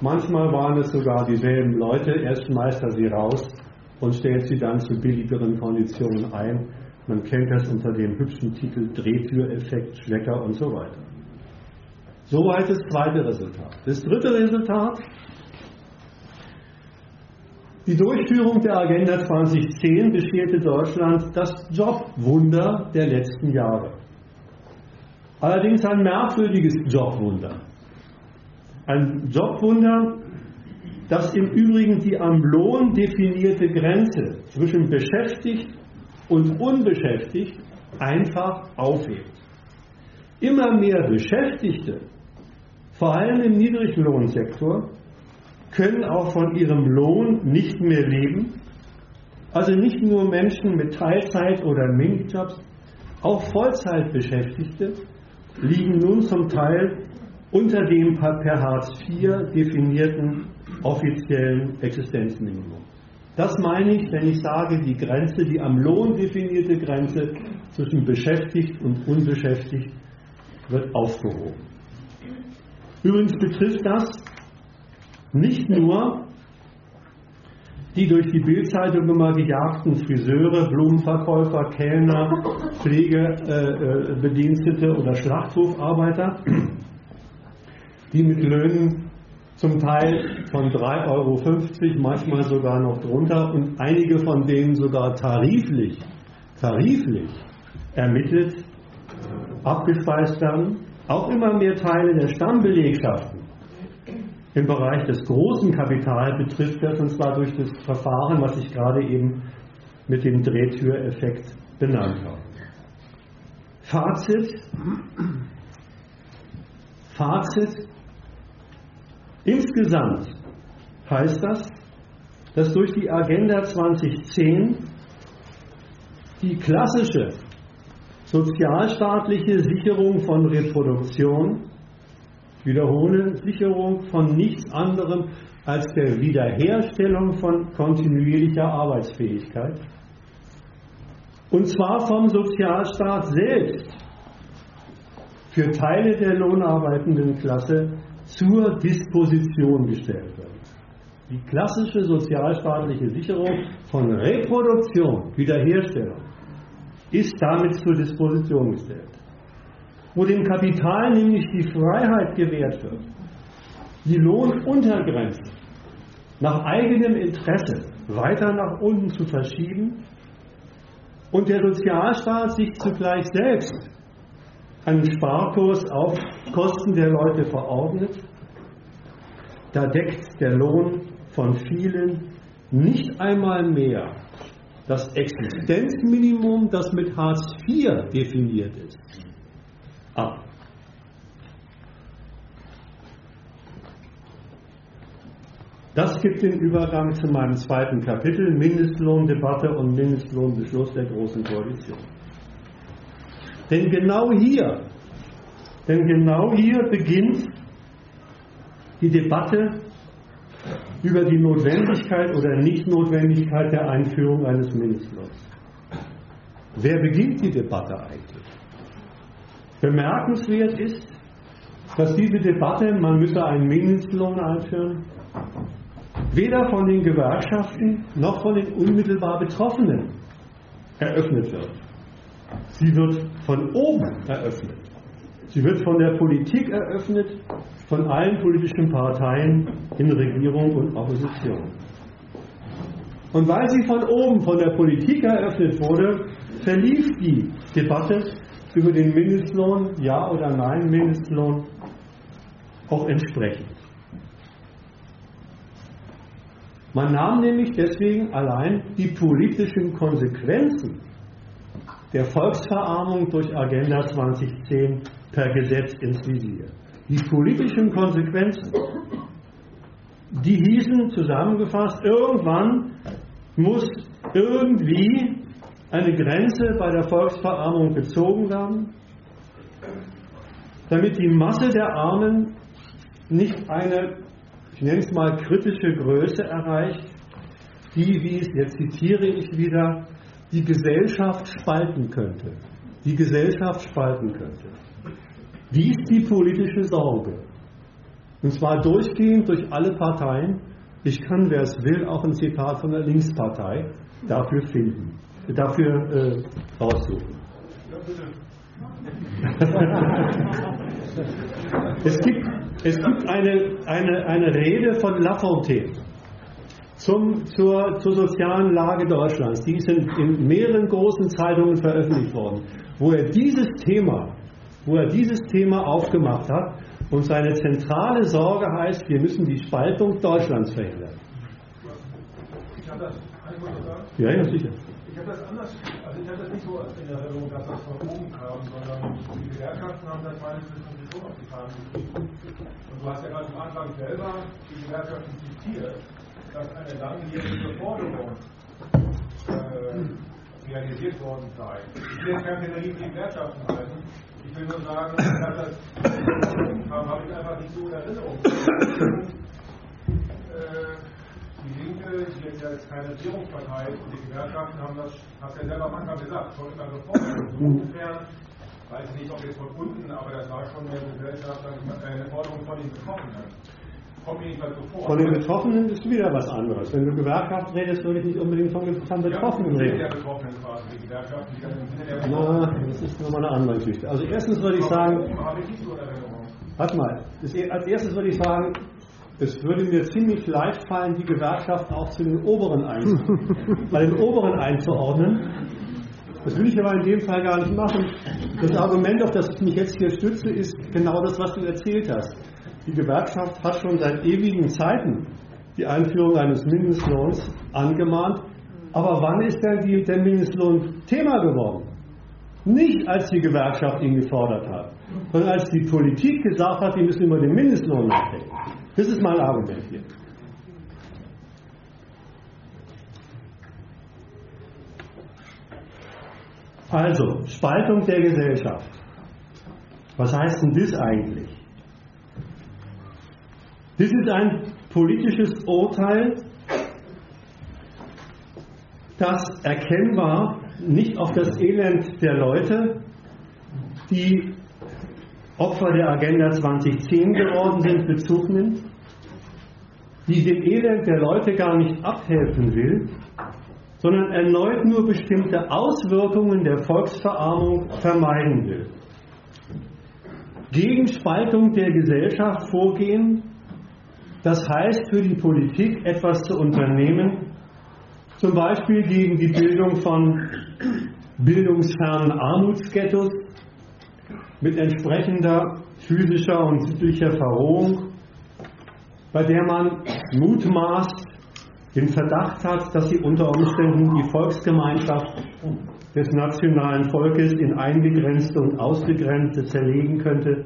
manchmal waren es sogar dieselben Leute, erst schmeißt er sie raus und stellt sie dann zu billigeren Konditionen ein. Man kennt das unter dem hübschen Titel Drehtüreffekt, Schlecker und so weiter. Soweit das zweite Resultat. Das dritte Resultat, die Durchführung der Agenda 2010 bescherte Deutschland das Jobwunder der letzten Jahre. Allerdings ein merkwürdiges Jobwunder. Ein Jobwunder, das im Übrigen die am Lohn definierte Grenze zwischen beschäftigt und unbeschäftigt einfach aufhebt. Immer mehr Beschäftigte, vor allem im Niedriglohnsektor, können auch von ihrem Lohn nicht mehr leben. Also nicht nur Menschen mit Teilzeit- oder Minijobs, auch Vollzeitbeschäftigte liegen nun zum Teil unter dem per Hartz IV definierten offiziellen Existenzminimum. Das meine ich, wenn ich sage, die Grenze, die am Lohn definierte Grenze zwischen beschäftigt und unbeschäftigt wird aufgehoben. Übrigens betrifft das nicht nur die durch die Bildzeitung immer gejagten Friseure, Blumenverkäufer, Kellner, [laughs] Pflegebedienstete oder Schlachthofarbeiter, die mit Löhnen zum Teil von 3,50 Euro, manchmal sogar noch drunter und einige von denen sogar tariflich, tariflich ermittelt, abgespeist werden. Auch immer mehr Teile der Stammbelegschaften im Bereich des großen Kapitals betrifft das, und zwar durch das Verfahren, was ich gerade eben mit dem Drehtüreffekt benannt habe. Fazit. Fazit. Insgesamt heißt das, dass durch die Agenda 2010 die klassische sozialstaatliche Sicherung von Reproduktion, wiederhole, Sicherung von nichts anderem als der Wiederherstellung von kontinuierlicher Arbeitsfähigkeit, und zwar vom Sozialstaat selbst für Teile der lohnarbeitenden Klasse zur Disposition gestellt wird. Die klassische sozialstaatliche Sicherung von Reproduktion, Wiederherstellung, ist damit zur Disposition gestellt. Wo dem Kapital nämlich die Freiheit gewährt wird, die Lohnuntergrenze nach eigenem Interesse weiter nach unten zu verschieben und der Sozialstaat sich zugleich selbst einen Sparkurs auf Kosten der Leute verordnet, da deckt der Lohn von vielen nicht einmal mehr das Existenzminimum, das mit Hartz IV definiert ist, ab. Das gibt den Übergang zu meinem zweiten Kapitel, Mindestlohndebatte und Mindestlohnbeschluss der Großen Koalition. Denn genau hier, denn genau hier beginnt die Debatte über die Notwendigkeit oder Nichtnotwendigkeit der Einführung eines Mindestlohns. Wer beginnt die Debatte eigentlich? Bemerkenswert ist, dass diese Debatte, man müsse einen Mindestlohn einführen, weder von den Gewerkschaften noch von den unmittelbar Betroffenen eröffnet wird. Sie wird von oben eröffnet. Sie wird von der Politik eröffnet, von allen politischen Parteien in Regierung und Opposition. Und weil sie von oben von der Politik eröffnet wurde, verlief die Debatte über den Mindestlohn, ja oder nein Mindestlohn, auch entsprechend. Man nahm nämlich deswegen allein die politischen Konsequenzen der Volksverarmung durch Agenda 2010 per Gesetz ins Visier. Die politischen Konsequenzen, die hießen zusammengefasst, irgendwann muss irgendwie eine Grenze bei der Volksverarmung gezogen werden, damit die Masse der Armen nicht eine ich nenne es mal kritische Größe erreicht, die, wie es, jetzt zitiere ich wieder, die Gesellschaft spalten könnte. Die Gesellschaft spalten könnte. Dies die politische Sorge. Und zwar durchgehend durch alle Parteien. Ich kann, wer es will, auch ein Zitat von der Linkspartei dafür finden, dafür äh, raussuchen. [laughs] es gibt es gibt eine, eine, eine Rede von Lafontaine zum, zur, zur sozialen Lage Deutschlands. Die ist in, in mehreren großen Zeitungen veröffentlicht worden, wo er dieses Thema, wo er dieses Thema aufgemacht hat und seine zentrale Sorge heißt, wir müssen die Spaltung Deutschlands verhindern. Ich habe das, Ja, ja, sicher. Habe das anders, also ich habe das nicht so in Erinnerung, dass das von oben kam, sondern die Gewerkschaften haben das meines Wissens schon auf die Fahnen geschrieben. Und du hast ja gerade am Anfang selber die Gewerkschaften zitiert, dass eine langjährige Forderung äh, realisiert worden sei. Ich will jetzt kein Plädoyer für die Gewerkschaften halten. Ich will nur sagen, dass das kam, habe ich einfach nicht so in Erinnerung. Äh, die Linke, die jetzt ja jetzt keine Regierungspartei ist, und die Gewerkschaften haben das, hast du ja selber Anfang gesagt, schon immer gefordert. Insofern weiß ich nicht, ob jetzt von unten, aber das war schon eine Gesellschaft, eine Forderung von den Betroffenen. So. Von den Betroffenen ist wieder was anderes. Wenn du Gewerkschaft redest, würde ich nicht unbedingt von, von Betroffenen reden. Der der Na, das ist nochmal eine andere Geschichte. Also erstens würde ich sagen, so warte mal, das, als erstes würde ich sagen, es würde mir ziemlich leicht fallen, die Gewerkschaft auch zu den oberen einzuordnen. [laughs] bei den oberen einzuordnen. Das will ich aber in dem Fall gar nicht machen. Das Argument, auf das ich mich jetzt hier stütze, ist genau das, was du erzählt hast. Die Gewerkschaft hat schon seit ewigen Zeiten die Einführung eines Mindestlohns angemahnt. Aber wann ist denn die, der Mindestlohn Thema geworden? Nicht, als die Gewerkschaft ihn gefordert hat, sondern als die Politik gesagt hat, wir müssen über den Mindestlohn nachdenken. Das ist mein Argument hier. Also, Spaltung der Gesellschaft. Was heißt denn das eigentlich? Das ist ein politisches Urteil, das erkennbar nicht auf das Elend der Leute, die Opfer der Agenda 2010 geworden sind, Bezug nimmt, die dem Elend der Leute gar nicht abhelfen will, sondern erneut nur bestimmte Auswirkungen der Volksverarmung vermeiden will. gegen Spaltung der Gesellschaft vorgehen. Das heißt für die Politik etwas zu unternehmen, zum Beispiel gegen die Bildung von bildungsfernen Armutsghettos mit entsprechender physischer und sittlicher Verrohung, bei der man mutmaßt, den Verdacht hat, dass sie unter Umständen die Volksgemeinschaft des nationalen Volkes in eingegrenzte und ausgegrenzte zerlegen könnte,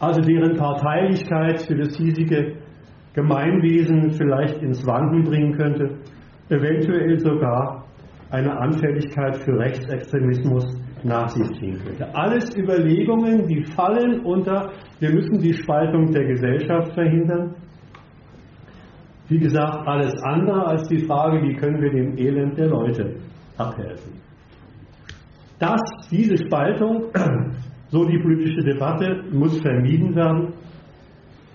also deren Parteilichkeit für das hiesige Gemeinwesen vielleicht ins Wanken bringen könnte, eventuell sogar eine Anfälligkeit für Rechtsextremismus nach sich ziehen könnte. Alles Überlegungen, die fallen unter, wir müssen die Spaltung der Gesellschaft verhindern. Wie gesagt, alles andere als die Frage, wie können wir dem Elend der Leute abhelfen. Dass diese Spaltung, [clears throat] so die politische Debatte, muss vermieden werden.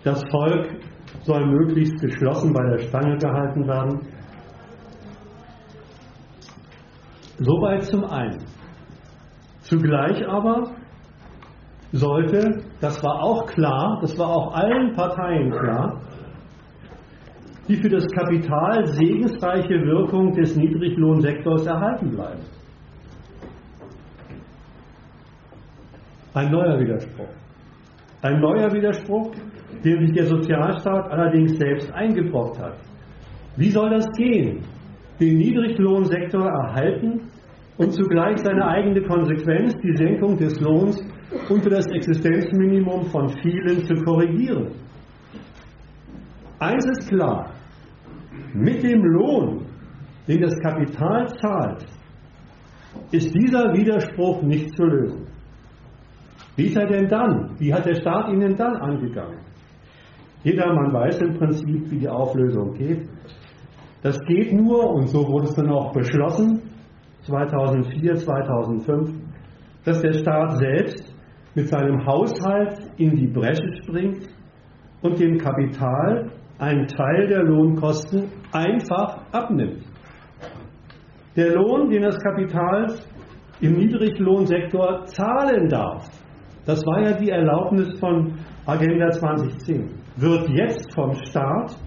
Das Volk soll möglichst geschlossen bei der Stange gehalten werden. Soweit zum einen. Zugleich aber sollte, das war auch klar, das war auch allen Parteien klar, die für das Kapital segensreiche Wirkung des Niedriglohnsektors erhalten bleiben. Ein neuer Widerspruch. Ein neuer Widerspruch, den sich der Sozialstaat allerdings selbst eingebrockt hat. Wie soll das gehen? Den Niedriglohnsektor erhalten und zugleich seine eigene Konsequenz, die Senkung des Lohns unter das Existenzminimum von vielen zu korrigieren. Eins ist klar, mit dem Lohn, den das Kapital zahlt, ist dieser Widerspruch nicht zu lösen. Wie ist er denn dann? Wie hat der Staat ihn denn dann angegangen? Jedermann weiß im Prinzip, wie die Auflösung geht. Das geht nur, und so wurde es dann auch beschlossen, 2004, 2005, dass der Staat selbst mit seinem Haushalt in die Bresche springt und dem Kapital einen Teil der Lohnkosten einfach abnimmt. Der Lohn, den das Kapital im Niedriglohnsektor zahlen darf, das war ja die Erlaubnis von Agenda 2010, wird jetzt vom Staat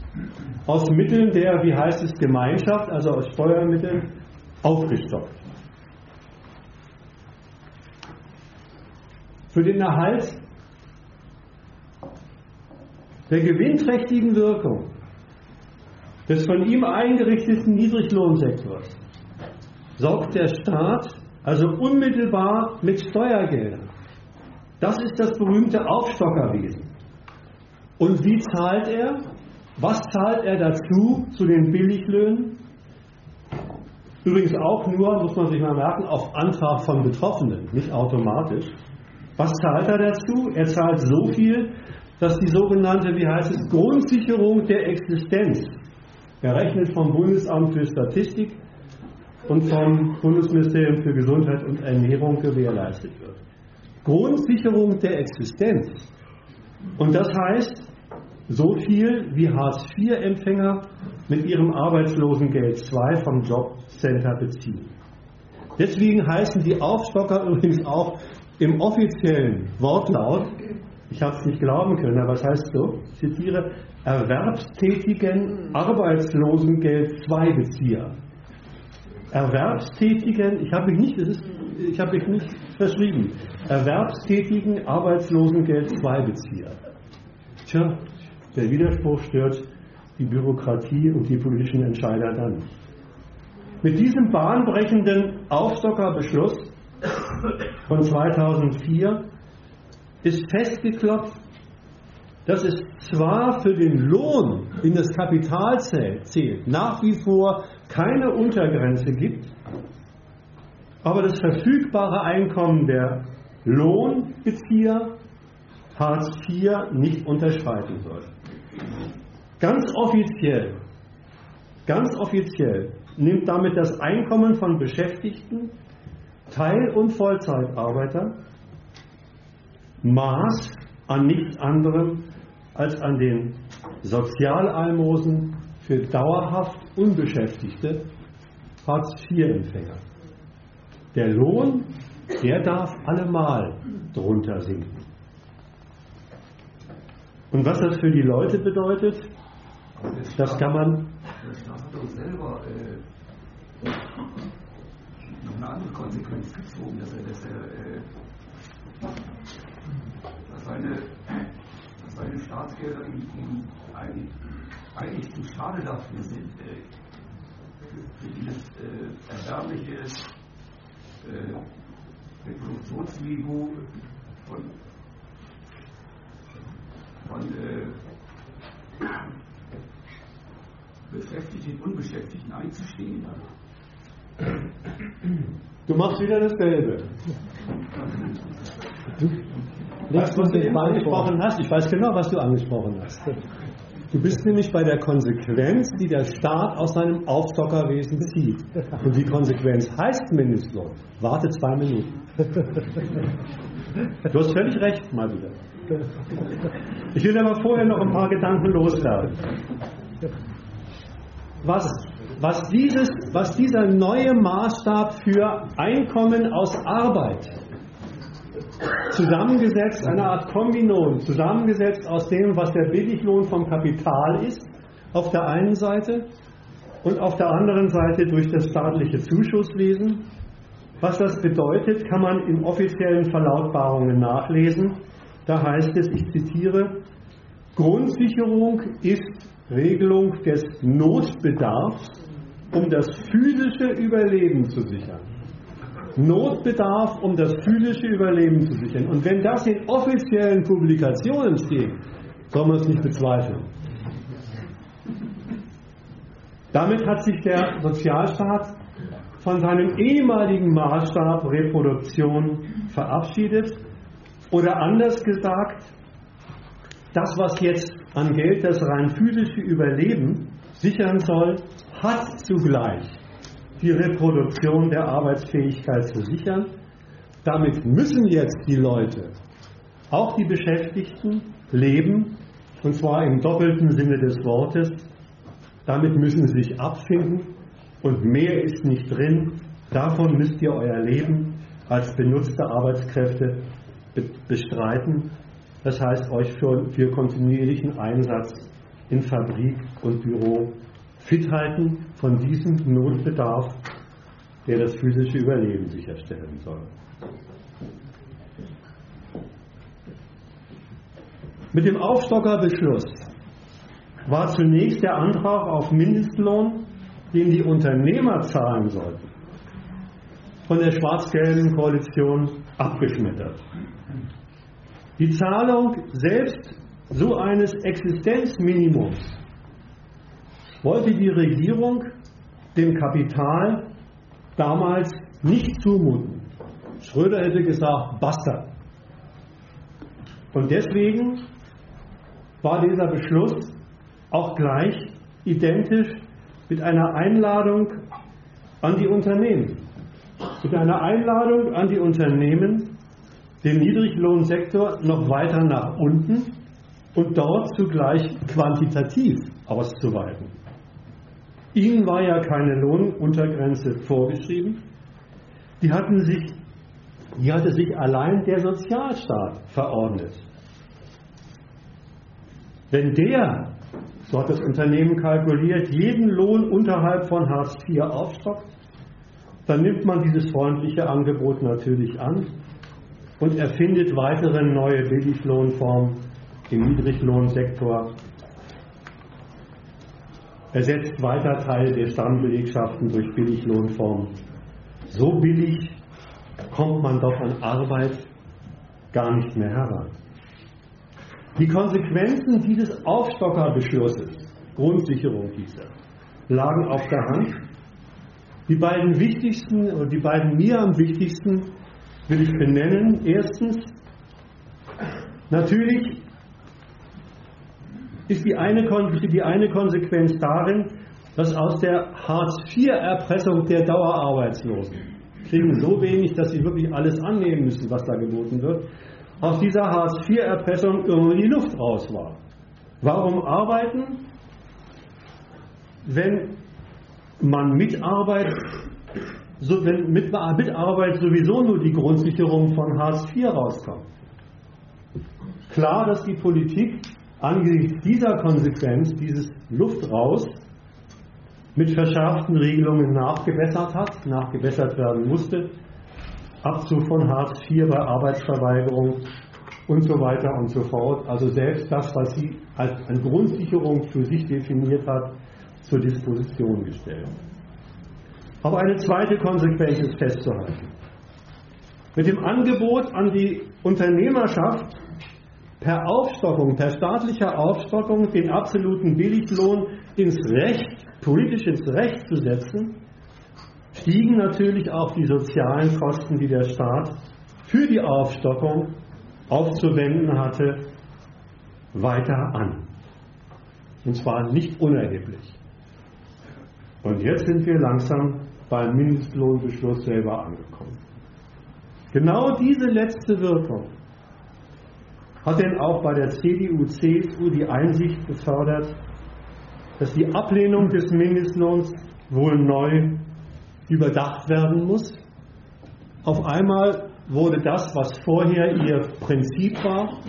aus Mitteln der, wie heißt es, Gemeinschaft, also aus Steuermitteln, aufgestockt. Für den Erhalt der gewinnträchtigen Wirkung des von ihm eingerichteten Niedriglohnsektors sorgt der Staat also unmittelbar mit Steuergeldern. Das ist das berühmte Aufstockerwesen. Und wie zahlt er? Was zahlt er dazu zu den Billiglöhnen? Übrigens auch nur, muss man sich mal merken, auf Antrag von Betroffenen, nicht automatisch. Was zahlt er dazu? Er zahlt so viel, dass die sogenannte, wie heißt es, Grundsicherung der Existenz, errechnet vom Bundesamt für Statistik und vom Bundesministerium für Gesundheit und Ernährung gewährleistet wird. Grundsicherung der Existenz. Und das heißt, so viel wie Hartz-IV-Empfänger mit ihrem Arbeitslosengeld II vom Jobcenter beziehen. Deswegen heißen die Aufstocker [laughs] übrigens auch im offiziellen Wortlaut, ich habe es nicht glauben können, aber es heißt so, ich zitiere, erwerbstätigen Arbeitslosengeld II Bezieher. Erwerbstätigen, ich habe mich nicht, ich habe mich nicht verschrieben, erwerbstätigen Arbeitslosengeld II Bezieher. Tja, der Widerspruch stört die Bürokratie und die politischen Entscheider dann. Mit diesem bahnbrechenden Aufstockerbeschluss von 2004 ist festgeklopft, dass es zwar für den Lohn, den das Kapital zählt, nach wie vor keine Untergrenze gibt, aber das verfügbare Einkommen der Lohnbezieher Hartz IV nicht unterschreiten soll. Ganz offiziell, ganz offiziell nimmt damit das Einkommen von Beschäftigten, Teil- und Vollzeitarbeiter Maß an nichts anderem als an den Sozialalmosen für dauerhaft Unbeschäftigte Hartz-IV-Empfänger. Der Lohn, der darf allemal drunter sinken. Und was das für die Leute bedeutet, das kann man. Der hat doch selber äh, noch eine andere Konsequenz gezogen, dass er, dass er äh, dass seine, dass seine Staatsgelder ihm, eigentlich, zum Schade dafür sind, äh, für, für dieses äh, erbärmliche äh, Reproduktionsniveau von, von äh, Beschäftigten und Unbeschäftigten einzustehen. Du machst wieder dasselbe. Du, das, was du eben angesprochen hast, ich weiß genau, was du angesprochen hast. Du bist nämlich bei der Konsequenz, die der Staat aus seinem Aufstockerwesen zieht. Und die Konsequenz heißt Mindestlohn. Warte zwei Minuten. Du hast völlig recht, mal wieder. Ich will aber vorher noch ein paar Gedanken loswerden. Was, was, dieses, was dieser neue Maßstab für Einkommen aus Arbeit zusammengesetzt, eine Art Kombinon, zusammengesetzt aus dem, was der Billiglohn vom Kapital ist, auf der einen Seite und auf der anderen Seite durch das staatliche Zuschusswesen. Was das bedeutet, kann man in offiziellen Verlautbarungen nachlesen. Da heißt es, ich zitiere, Grundsicherung ist Regelung des Notbedarfs, um das physische Überleben zu sichern. Notbedarf, um das physische Überleben zu sichern. Und wenn das in offiziellen Publikationen steht, soll man es nicht bezweifeln. Damit hat sich der Sozialstaat von seinem ehemaligen Maßstab Reproduktion verabschiedet. Oder anders gesagt, das, was jetzt an Geld das rein physische Überleben sichern soll, hat zugleich die Reproduktion der Arbeitsfähigkeit zu sichern. Damit müssen jetzt die Leute, auch die Beschäftigten, leben, und zwar im doppelten Sinne des Wortes. Damit müssen sie sich abfinden und mehr ist nicht drin. Davon müsst ihr euer Leben als benutzte Arbeitskräfte bestreiten. Das heißt, euch für, für kontinuierlichen Einsatz in Fabrik und Büro fit halten von diesem Notbedarf, der das physische Überleben sicherstellen soll. Mit dem Aufstockerbeschluss war zunächst der Antrag auf Mindestlohn, den die Unternehmer zahlen sollten, von der schwarz-gelben Koalition abgeschmettert. Die Zahlung selbst so eines Existenzminimums wollte die Regierung dem Kapital damals nicht zumuten. Schröder hätte gesagt, basta. Und deswegen war dieser Beschluss auch gleich identisch mit einer Einladung an die Unternehmen. Mit einer Einladung an die Unternehmen, den Niedriglohnsektor noch weiter nach unten und dort zugleich quantitativ auszuweiten. Ihnen war ja keine Lohnuntergrenze vorgeschrieben. Die, hatten sich, die hatte sich allein der Sozialstaat verordnet. Wenn der, so hat das Unternehmen kalkuliert, jeden Lohn unterhalb von Hartz IV aufstockt, dann nimmt man dieses freundliche Angebot natürlich an und erfindet weitere neue Billiglohnformen im Niedriglohnsektor, ersetzt weiter Teile der Stammbelegschaften durch Billiglohnformen. So billig kommt man doch an Arbeit gar nicht mehr heran. Die Konsequenzen dieses Aufstockerbeschlusses, Grundsicherung hieß er, lagen auf der Hand. Die beiden wichtigsten, oder die beiden mir am wichtigsten will ich benennen. Erstens, natürlich ist die eine, die eine Konsequenz darin, dass aus der Hartz-IV-Erpressung der Dauerarbeitslosen kriegen so wenig, dass sie wirklich alles annehmen müssen, was da geboten wird, aus dieser Hartz-IV-Erpressung irgendwie die Luft raus war. Warum arbeiten, wenn man mit Arbeit, so, wenn mit, Arbeit sowieso nur die Grundsicherung von Hartz IV rauskommt? Klar, dass die Politik angesichts dieser Konsequenz, dieses Luft raus, mit verschärften Regelungen nachgebessert hat, nachgebessert werden musste. Abzug von Hartz IV bei Arbeitsverweigerung und so weiter und so fort. Also selbst das, was sie als eine Grundsicherung für sich definiert hat, zur Disposition gestellt. Aber eine zweite Konsequenz ist festzuhalten. Mit dem Angebot an die Unternehmerschaft per Aufstockung, per staatlicher Aufstockung den absoluten Billiglohn ins Recht, politisch ins Recht zu setzen, stiegen natürlich auch die sozialen Kosten, die der Staat für die Aufstockung aufzuwenden hatte, weiter an. Und zwar nicht unerheblich. Und jetzt sind wir langsam beim Mindestlohnbeschluss selber angekommen. Genau diese letzte Wirkung hat denn auch bei der CDU, CSU die Einsicht gefördert, dass die Ablehnung des Mindestlohns wohl neu überdacht werden muss. Auf einmal wurde das, was vorher ihr Prinzip war,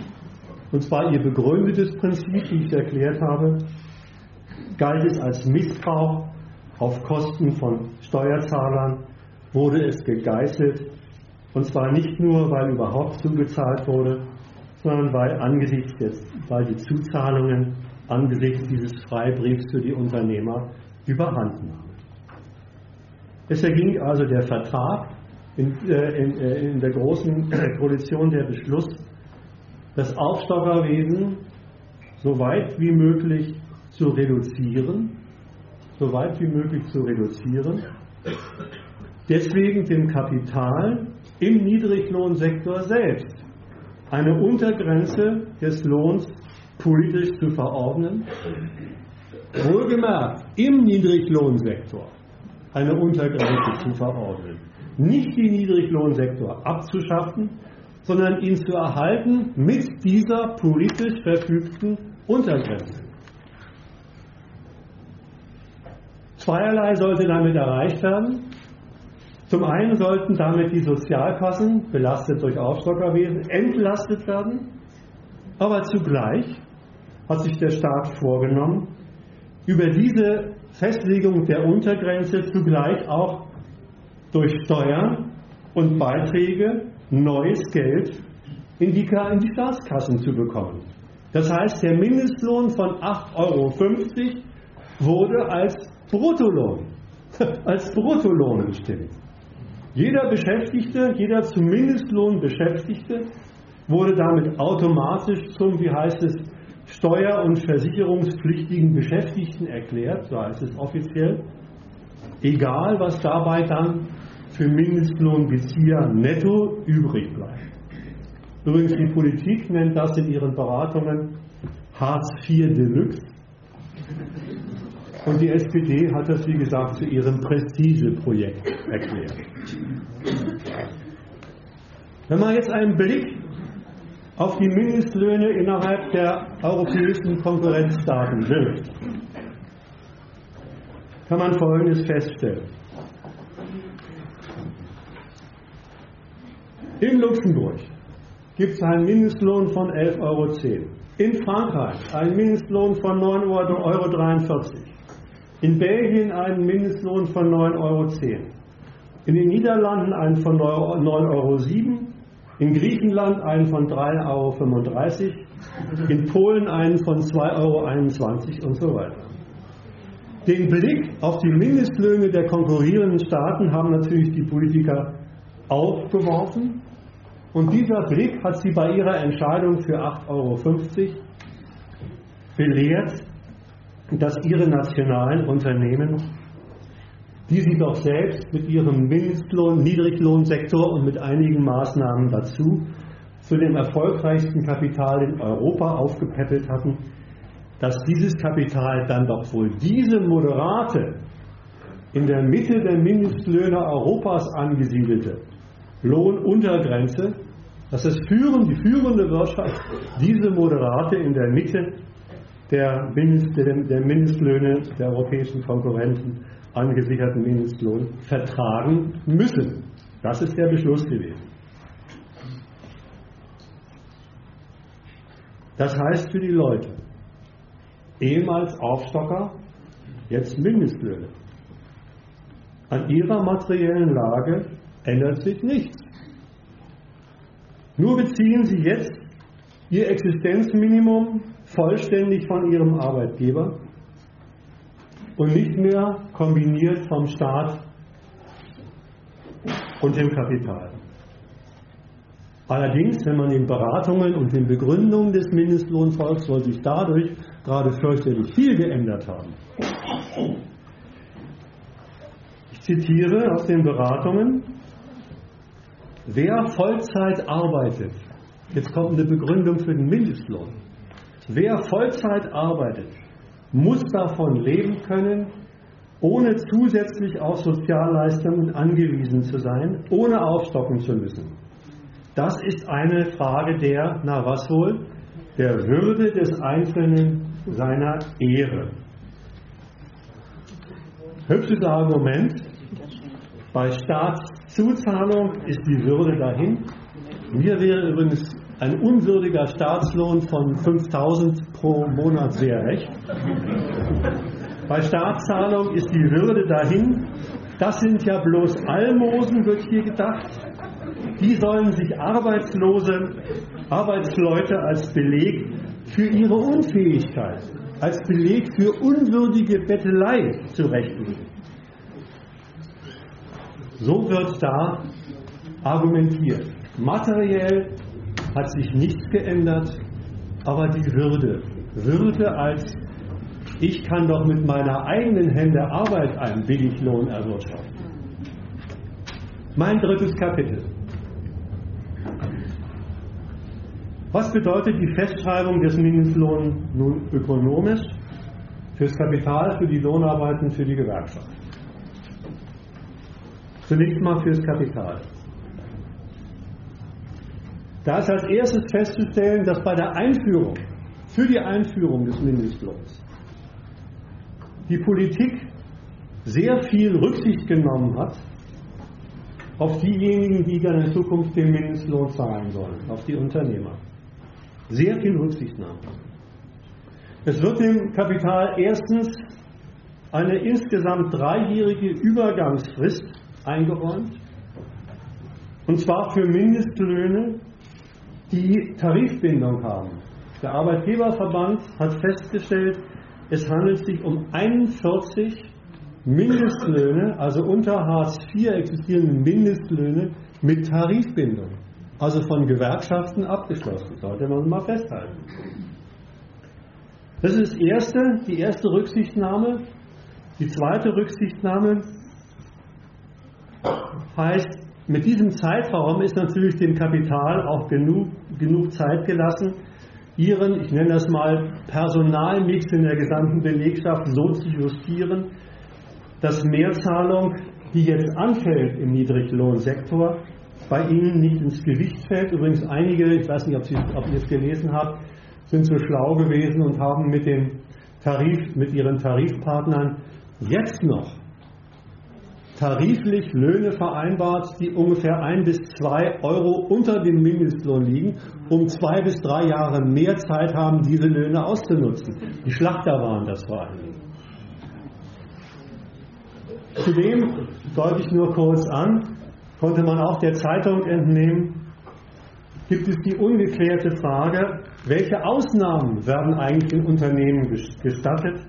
und zwar ihr begründetes Prinzip, wie ich erklärt habe, galt es als Missbrauch auf Kosten von Steuerzahlern, wurde es gegeißelt, und zwar nicht nur, weil überhaupt zugezahlt wurde, sondern weil angesichts des, weil die Zuzahlungen angesichts dieses Freibriefs für die Unternehmer überhand nahmen. Es erging also der Vertrag in, äh, in, äh, in der großen [clears throat] Koalition der Beschluss, das Aufstockerwesen so weit wie möglich zu reduzieren, so weit wie möglich zu reduzieren, deswegen dem Kapital im Niedriglohnsektor selbst eine Untergrenze des Lohns politisch zu verordnen. Wohlgemerkt, im Niedriglohnsektor eine Untergrenze zu verordnen. Nicht den Niedriglohnsektor abzuschaffen, sondern ihn zu erhalten mit dieser politisch verfügten Untergrenze. Zweierlei sollte damit erreicht werden. Zum einen sollten damit die Sozialkassen, belastet durch Aufstockerwesen, entlastet werden. Aber zugleich hat sich der Staat vorgenommen, über diese Festlegung der Untergrenze zugleich auch durch Steuern und Beiträge neues Geld in die, in die Staatskassen zu bekommen. Das heißt, der Mindestlohn von 8,50 Euro wurde als Bruttolohn, [laughs] als Bruttolohn bestimmt. Jeder Beschäftigte, jeder zum Mindestlohn Beschäftigte wurde damit automatisch zum, wie heißt es, steuer- und versicherungspflichtigen Beschäftigten erklärt, so heißt es offiziell, egal was dabei dann für Mindestlohnbezieher netto übrig bleibt. Übrigens, die Politik nennt das in ihren Beratungen Hartz IV Deluxe. Und die SPD hat das, wie gesagt, zu ihrem Prestigeprojekt erklärt. Wenn man jetzt einen Blick auf die Mindestlöhne innerhalb der europäischen Konkurrenzstaaten wirft, kann man Folgendes feststellen. In Luxemburg gibt es einen Mindestlohn von 11,10 Euro. In Frankreich einen Mindestlohn von 9,43 Euro. In Belgien einen Mindestlohn von 9,10 Euro. In den Niederlanden einen von 9,07 Euro. In Griechenland einen von 3,35 Euro. In Polen einen von 2,21 Euro und so weiter. Den Blick auf die Mindestlöhne der konkurrierenden Staaten haben natürlich die Politiker aufgeworfen. Und dieser Blick hat sie bei ihrer Entscheidung für 8,50 Euro belehrt, dass ihre nationalen Unternehmen, die sie doch selbst mit ihrem Mindestlohn, Niedriglohnsektor und mit einigen Maßnahmen dazu zu dem erfolgreichsten Kapital in Europa aufgepäppelt hatten, dass dieses Kapital dann doch wohl diese moderate, in der Mitte der Mindestlöhne Europas angesiedelte Lohnuntergrenze, dass das führen, die führende Wirtschaft diese moderate in der Mitte der, Mindest, der Mindestlöhne der europäischen Konkurrenten angesicherten Mindestlohn vertragen müssen. Das ist der Beschluss gewesen. Das heißt für die Leute, ehemals Aufstocker, jetzt Mindestlöhne. An ihrer materiellen Lage ändert sich nichts. Nur beziehen sie jetzt ihr Existenzminimum vollständig von ihrem Arbeitgeber und nicht mehr kombiniert vom Staat und dem Kapital. Allerdings, wenn man den Beratungen und den Begründungen des Mindestlohns folgt, soll sich dadurch gerade fürchterlich viel geändert haben. Ich zitiere aus den Beratungen, wer Vollzeit arbeitet, jetzt kommt eine Begründung für den Mindestlohn, wer Vollzeit arbeitet, muss davon leben können, ohne zusätzlich auf Sozialleistungen angewiesen zu sein, ohne aufstocken zu müssen. Das ist eine Frage der, na was wohl, der Würde des Einzelnen, seiner Ehre. Hübsches Argument. Bei Staatszuzahlung ist die Würde dahin. Mir wäre übrigens ein unwürdiger Staatslohn von 5000 pro Monat sehr recht. Bei Staatszahlung ist die Würde dahin. Das sind ja bloß Almosen, wird hier gedacht. Die sollen sich Arbeitslose, Arbeitsleute als Beleg für ihre Unfähigkeit, als Beleg für unwürdige Bettelei zurechtlegen. So wird da argumentiert. Materiell hat sich nichts geändert, aber die Würde. Würde als ich kann doch mit meiner eigenen Hände Arbeit einen Billiglohn erwirtschaften. Mein drittes Kapitel. Was bedeutet die Festschreibung des Mindestlohns nun ökonomisch fürs Kapital, für die Lohnarbeiten, für die Gewerkschaft? Zunächst mal fürs Kapital. Da ist als erstes festzustellen, dass bei der Einführung, für die Einführung des Mindestlohns, die Politik sehr viel Rücksicht genommen hat auf diejenigen, die dann in Zukunft den Mindestlohn zahlen sollen, auf die Unternehmer. Sehr viel Rücksichtnahme. Es wird dem Kapital erstens eine insgesamt dreijährige Übergangsfrist eingeräumt, und zwar für Mindestlöhne, die Tarifbindung haben. Der Arbeitgeberverband hat festgestellt, es handelt sich um 41 Mindestlöhne, also unter Hartz IV existierende Mindestlöhne mit Tarifbindung, also von Gewerkschaften abgeschlossen. Sollte man mal festhalten. Das ist das erste, die erste Rücksichtnahme. Die zweite Rücksichtnahme heißt, mit diesem Zeitraum ist natürlich dem Kapital auch genug, genug Zeit gelassen, ihren, ich nenne das mal, Personalmix in der gesamten Belegschaft so zu justieren, dass Mehrzahlung, die jetzt anfällt im Niedriglohnsektor, bei Ihnen nicht ins Gewicht fällt. Übrigens einige, ich weiß nicht, ob, Sie, ob ihr es gelesen habt, sind so schlau gewesen und haben mit, den Tarif, mit ihren Tarifpartnern jetzt noch tariflich Löhne vereinbart, die ungefähr ein bis zwei Euro unter dem Mindestlohn liegen, um zwei bis drei Jahre mehr Zeit haben, diese Löhne auszunutzen. Die Schlachter waren das vor allen Dingen. Zudem, deute ich nur kurz an, konnte man auch der Zeitung entnehmen, gibt es die ungeklärte Frage, welche Ausnahmen werden eigentlich in Unternehmen gestattet?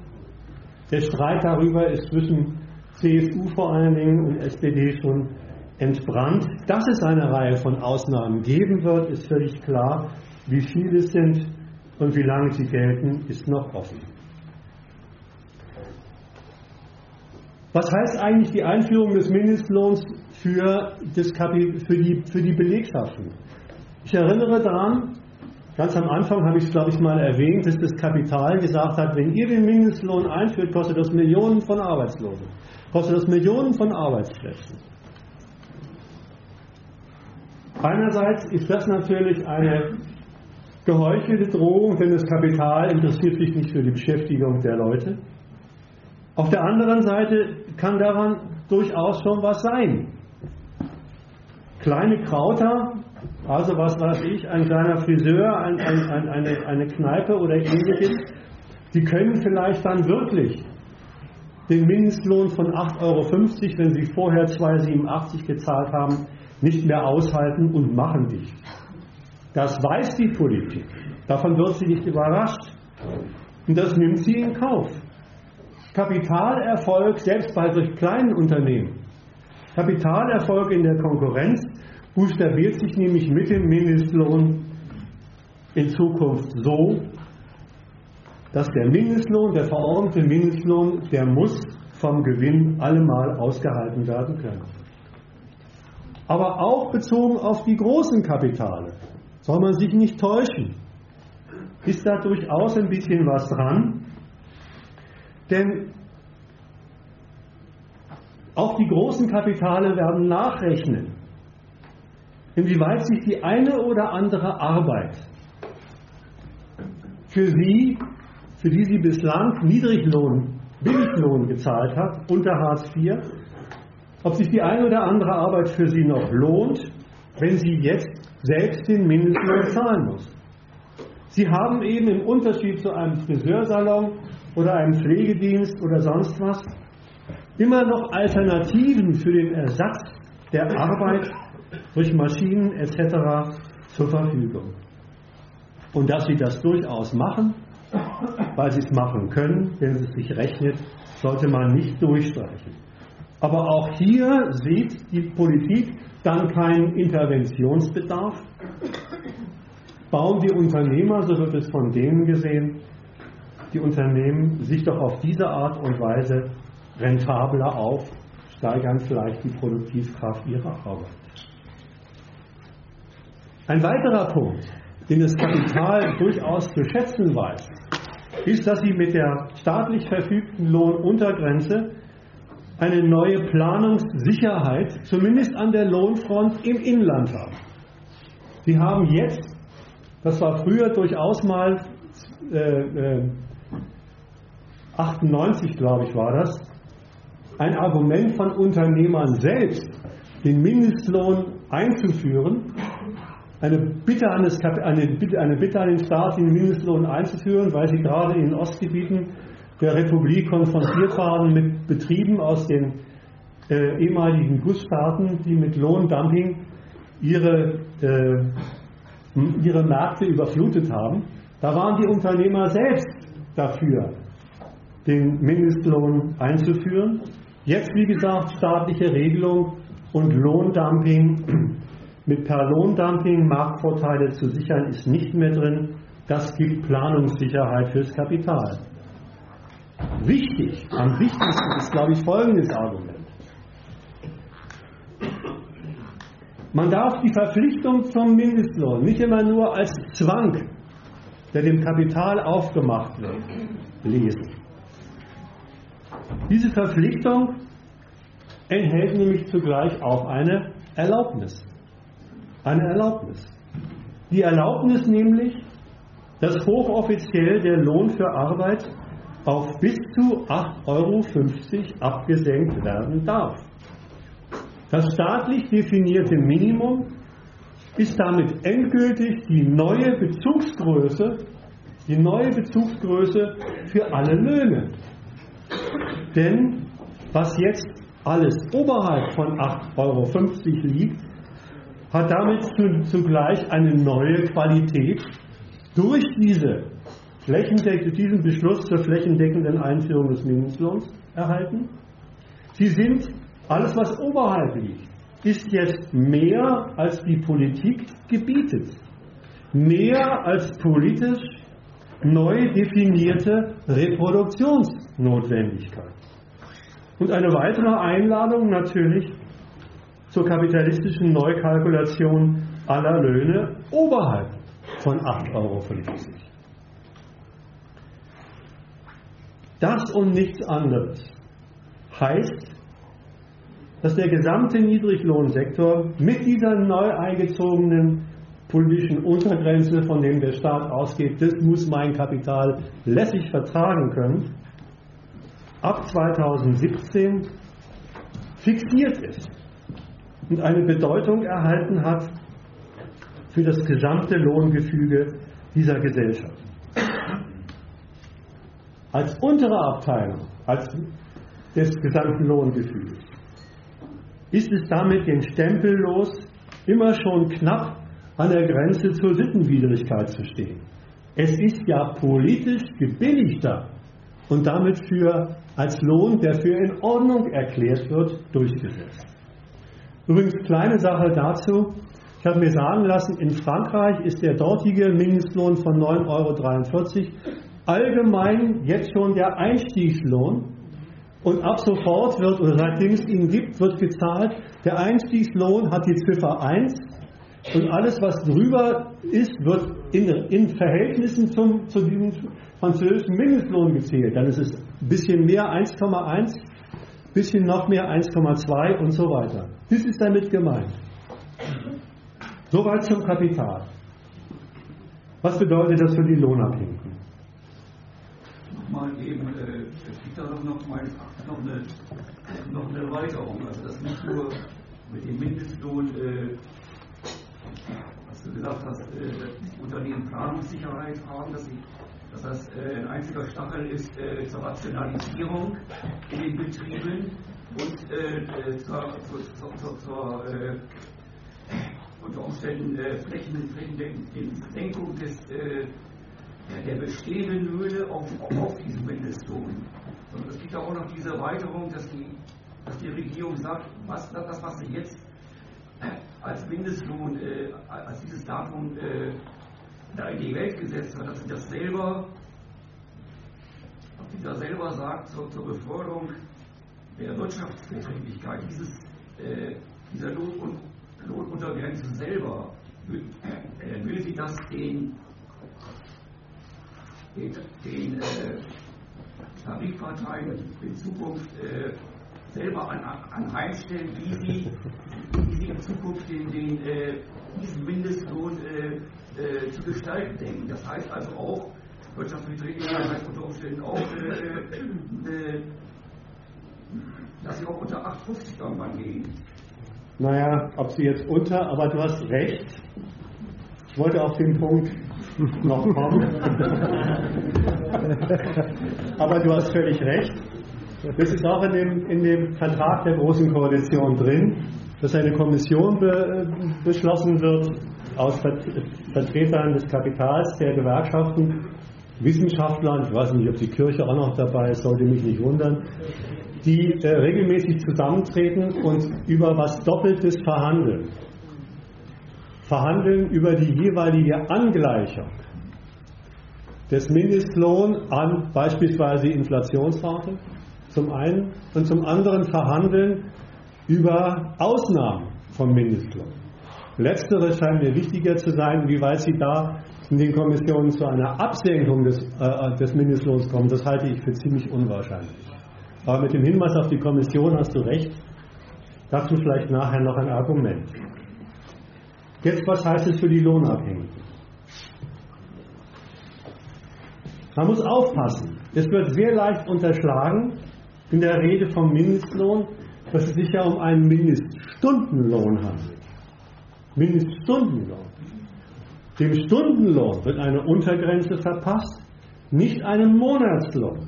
Der Streit darüber ist zwischen CSU vor allen Dingen und SPD schon entbrannt. Dass es eine Reihe von Ausnahmen geben wird, ist völlig klar. Wie viele es sind und wie lange sie gelten, ist noch offen. Was heißt eigentlich die Einführung des Mindestlohns für, das für, die, für die Belegschaften? Ich erinnere daran, ganz am Anfang habe ich es, glaube ich, mal erwähnt, dass das Kapital gesagt hat, wenn ihr den Mindestlohn einführt, kostet das Millionen von Arbeitslosen, kostet das Millionen von Arbeitsplätzen. Einerseits ist das natürlich eine geheuchelte Drohung, denn das Kapital interessiert sich nicht für die Beschäftigung der Leute. Auf der anderen Seite kann daran durchaus schon was sein. Kleine Krauter, also was weiß ich, ein kleiner Friseur, ein, ein, ein, eine, eine Kneipe oder ähnliches, Sie können vielleicht dann wirklich den Mindestlohn von 8,50 Euro, wenn Sie vorher 2,87 gezahlt haben, nicht mehr aushalten und machen dicht. Das weiß die Politik. Davon wird sie nicht überrascht. Und das nimmt sie in Kauf. Kapitalerfolg, selbst bei solch kleinen Unternehmen, Kapitalerfolg in der Konkurrenz buchstabiert sich nämlich mit dem Mindestlohn in Zukunft so, dass der Mindestlohn, der verordnete Mindestlohn, der muss vom Gewinn allemal ausgehalten werden können. Aber auch bezogen auf die großen Kapitale soll man sich nicht täuschen. Ist da durchaus ein bisschen was dran? Denn auch die großen Kapitale werden nachrechnen, inwieweit sich die eine oder andere Arbeit für sie für die sie bislang Niedriglohn, Billiglohn gezahlt hat, unter Hartz IV, ob sich die eine oder andere Arbeit für sie noch lohnt, wenn sie jetzt selbst den Mindestlohn zahlen muss. Sie haben eben im Unterschied zu einem Friseursalon oder einem Pflegedienst oder sonst was immer noch Alternativen für den Ersatz der Arbeit durch Maschinen etc. zur Verfügung. Und dass sie das durchaus machen, weil sie es machen können, wenn es sich rechnet, sollte man nicht durchstreichen. Aber auch hier sieht die Politik dann keinen Interventionsbedarf. Bauen die Unternehmer, so wird es von denen gesehen, die Unternehmen sich doch auf diese Art und Weise rentabler auf, steigern vielleicht die Produktivkraft ihrer Arbeit. Ein weiterer Punkt, den das Kapital durchaus zu schätzen weiß, ist, dass sie mit der staatlich verfügten Lohnuntergrenze eine neue Planungssicherheit, zumindest an der Lohnfront im Inland haben. Sie haben jetzt, das war früher durchaus mal äh, äh, 98, glaube ich, war das, ein Argument von Unternehmern selbst, den Mindestlohn einzuführen, eine Bitte, an das, eine, Bitte, eine Bitte an den Staat, den Mindestlohn einzuführen, weil sie gerade in den Ostgebieten der Republik konfrontiert waren mit Betrieben aus den äh, ehemaligen Gussstaaten, die mit Lohndumping ihre, äh, ihre Märkte überflutet haben. Da waren die Unternehmer selbst dafür, den Mindestlohn einzuführen. Jetzt, wie gesagt, staatliche Regelung und Lohndumping mit per Marktvorteile zu sichern, ist nicht mehr drin. Das gibt Planungssicherheit fürs Kapital. Wichtig, am wichtigsten ist, glaube ich, folgendes Argument. Man darf die Verpflichtung zum Mindestlohn nicht immer nur als Zwang, der dem Kapital aufgemacht wird, lesen. Diese Verpflichtung enthält nämlich zugleich auch eine Erlaubnis eine Erlaubnis. Die Erlaubnis nämlich, dass hochoffiziell der Lohn für Arbeit auf bis zu 8,50 Euro abgesenkt werden darf. Das staatlich definierte Minimum ist damit endgültig die neue Bezugsgröße, die neue Bezugsgröße für alle Löhne. Denn was jetzt alles oberhalb von 8,50 Euro liegt, hat damit zugleich eine neue Qualität durch diese diesen Beschluss zur flächendeckenden Einführung des Mindestlohns erhalten. Sie sind, alles was oberhalb liegt, ist jetzt mehr als die Politik gebietet, mehr als politisch neu definierte Reproduktionsnotwendigkeit. Und eine weitere Einladung natürlich zur kapitalistischen Neukalkulation aller Löhne oberhalb von 8,50 Euro. Das und nichts anderes heißt, dass der gesamte Niedriglohnsektor mit dieser neu eingezogenen politischen Untergrenze, von dem der Staat ausgeht, das muss mein Kapital lässig vertragen können, ab 2017 fixiert ist und eine Bedeutung erhalten hat für das gesamte Lohngefüge dieser Gesellschaft. als untere Abteilung als des gesamten Lohngefühls, ist es damit den Stempel los, immer schon knapp an der Grenze zur Sittenwidrigkeit zu stehen. Es ist ja politisch gebilligter und damit für als Lohn, der für in Ordnung erklärt wird, durchgesetzt. Übrigens, kleine Sache dazu. Ich habe mir sagen lassen, in Frankreich ist der dortige Mindestlohn von 9,43 Euro allgemein jetzt schon der Einstiegslohn. Und ab sofort wird, oder seitdem es ihn gibt, wird gezahlt, der Einstiegslohn hat die Ziffer 1 und alles, was drüber ist, wird in, in Verhältnissen zum, zu diesem französischen Mindestlohn gezählt. Dann ist es ein bisschen mehr 1,1, bisschen noch mehr 1,2 und so weiter. Das ist damit gemeint. Soweit zum Kapital. Was bedeutet das für die Lohnabhängigen? Nochmal eben, äh, es gibt da doch noch meines Erachtens noch eine, noch eine Erweiterung. Also das nicht nur mit dem Mindestlohn, äh, was du gesagt hast, äh, dass Unternehmen Planungssicherheit haben, dass, sie, dass das äh, ein einziger Stachel ist äh, zur Rationalisierung in den Betrieben und äh, zur, zur, zur, zur unter Umständen flächendeckende Senkung des, der bestehenden Löhne auf, auf diesen Mindestlohn. Sondern es gibt auch noch diese Erweiterung, dass die, dass die Regierung sagt, was, das, was sie jetzt als Mindestlohn, äh, als dieses Datum äh, da in die Welt gesetzt hat, dass sie das selber, sie da selber sagt, zur, zur Beförderung der Wirtschaftsbetrieblichkeit dieses, äh, dieser Lohn, Lohnuntergrenze selber, äh, will sie das den, den, den äh, Tarifparteien in Zukunft äh, selber an, anheimstellen, wie sie, wie sie in Zukunft den, den, äh, diesen Mindestlohn äh, äh, zu gestalten denken. Das heißt also auch, Wirtschaftsbetrieblichkeit heißt unter Umständen auch, äh, dass sie auch unter 8,50 irgendwann gehen. Naja, ob sie jetzt unter, aber du hast recht. Ich wollte auf den Punkt noch kommen. [laughs] aber du hast völlig recht. Das ist auch in dem, in dem Vertrag der Großen Koalition drin, dass eine Kommission be, beschlossen wird aus Vertretern des Kapitals, der Gewerkschaften, Wissenschaftlern, ich weiß nicht, ob die Kirche auch noch dabei ist, sollte mich nicht wundern, die äh, regelmäßig zusammentreten und über was Doppeltes verhandeln. Verhandeln über die jeweilige Angleichung des Mindestlohns an beispielsweise Inflationsrate zum einen und zum anderen verhandeln über Ausnahmen vom Mindestlohn. Letzteres scheint mir wichtiger zu sein, wie weit Sie da in den Kommissionen zu einer Absenkung des, äh, des Mindestlohns kommen. Das halte ich für ziemlich unwahrscheinlich. Aber mit dem Hinweis auf die Kommission hast du recht. Dazu vielleicht nachher noch ein Argument. Jetzt, was heißt es für die Lohnabhängigen? Man muss aufpassen. Es wird sehr leicht unterschlagen in der Rede vom Mindestlohn, dass es sich ja um einen Mindeststundenlohn handelt. Mindeststundenlohn. Dem Stundenlohn wird eine Untergrenze verpasst, nicht einem Monatslohn.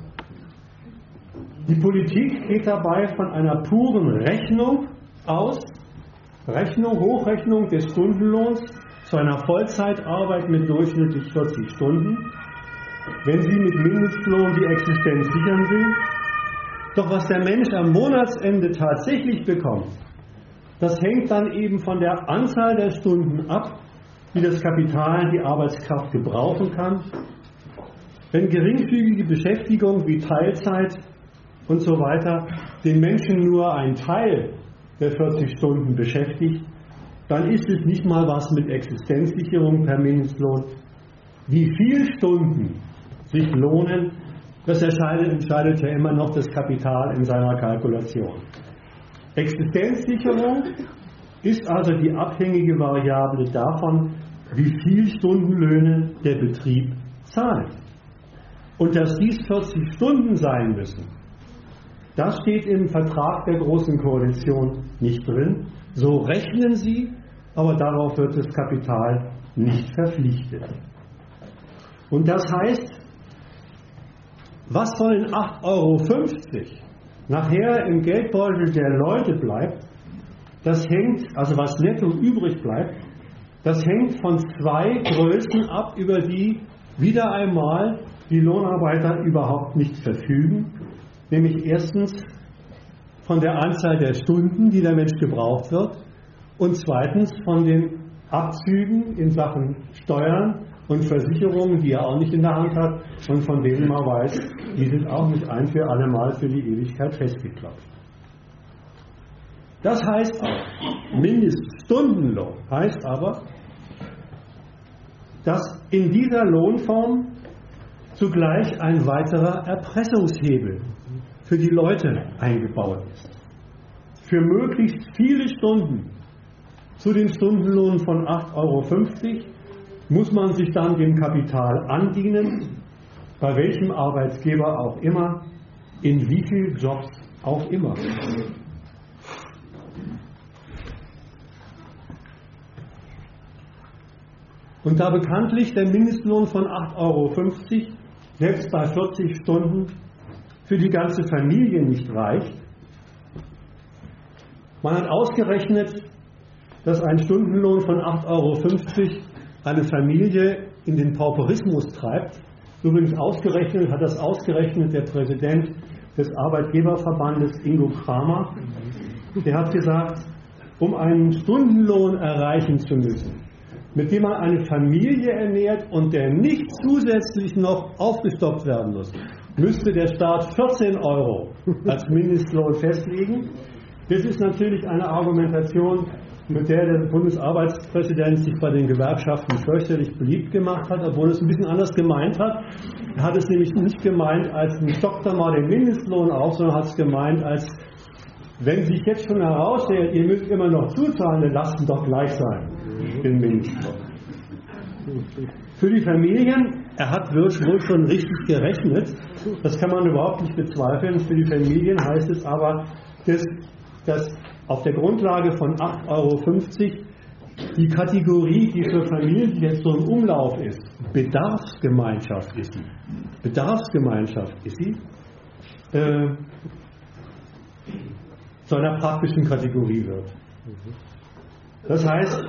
Die Politik geht dabei von einer puren Rechnung aus, Rechnung, Hochrechnung des Stundenlohns zu einer Vollzeitarbeit mit durchschnittlich 40 Stunden, wenn sie mit Mindestlohn die Existenz sichern will. Doch was der Mensch am Monatsende tatsächlich bekommt, das hängt dann eben von der Anzahl der Stunden ab, die das Kapital die Arbeitskraft gebrauchen kann. Wenn geringfügige Beschäftigung wie Teilzeit und so weiter den Menschen nur ein Teil der 40 Stunden beschäftigt, dann ist es nicht mal was mit Existenzsicherung per Mindestlohn. Wie viele Stunden sich lohnen, das entscheidet, entscheidet ja immer noch das Kapital in seiner Kalkulation. Existenzsicherung ist also die abhängige Variable davon, wie viel Stundenlöhne der Betrieb zahlt. Und dass dies 40 Stunden sein müssen, das steht im Vertrag der Großen Koalition nicht drin. So rechnen sie, aber darauf wird das Kapital nicht verpflichtet. Und das heißt, was von den 8,50 Euro nachher im Geldbeutel der Leute bleibt, das hängt, also was netto übrig bleibt, das hängt von zwei Größen ab, über die wieder einmal die Lohnarbeiter überhaupt nicht verfügen, nämlich erstens von der Anzahl der Stunden, die der Mensch gebraucht wird, und zweitens von den Abzügen in Sachen Steuern und Versicherungen, die er auch nicht in der Hand hat und von denen man weiß, die sind auch nicht ein für alle Mal für die Ewigkeit festgeklopft. Das heißt auch, Mindeststundenlohn heißt aber, dass in dieser Lohnform zugleich ein weiterer Erpressungshebel für die Leute eingebaut ist. Für möglichst viele Stunden zu den Stundenlohn von 8,50 Euro muss man sich dann dem Kapital andienen, bei welchem Arbeitsgeber auch immer, in wie vielen Jobs auch immer. Und da bekanntlich der Mindestlohn von 8,50 Euro selbst bei 40 Stunden für die ganze Familie nicht reicht, man hat ausgerechnet, dass ein Stundenlohn von 8,50 Euro eine Familie in den Pauperismus treibt. Übrigens ausgerechnet, hat das ausgerechnet der Präsident des Arbeitgeberverbandes Ingo Kramer. Der hat gesagt, um einen Stundenlohn erreichen zu müssen, mit dem man eine Familie ernährt und der nicht zusätzlich noch aufgestockt werden muss, müsste der Staat 14 Euro als Mindestlohn festlegen. Das ist natürlich eine Argumentation, mit der der Bundesarbeitspräsident sich bei den Gewerkschaften fürchterlich beliebt gemacht hat, obwohl es ein bisschen anders gemeint hat. Er hat es nämlich nicht gemeint, als ein stockt mal den Mindestlohn auf, sondern hat es gemeint, als wenn sich jetzt schon herausstellt, ihr müsst immer noch zuzahlen, dann lasst ihn doch gleich sein, den Mindestlohn. Für die Familien, er hat wohl schon richtig gerechnet, das kann man überhaupt nicht bezweifeln. Für die Familien heißt es aber, dass, dass auf der Grundlage von 8,50 Euro die Kategorie, die für Familien jetzt so im Umlauf ist, Bedarfsgemeinschaft ist sie. Bedarfsgemeinschaft ist sie. Äh, zu einer praktischen Kategorie wird. Das heißt,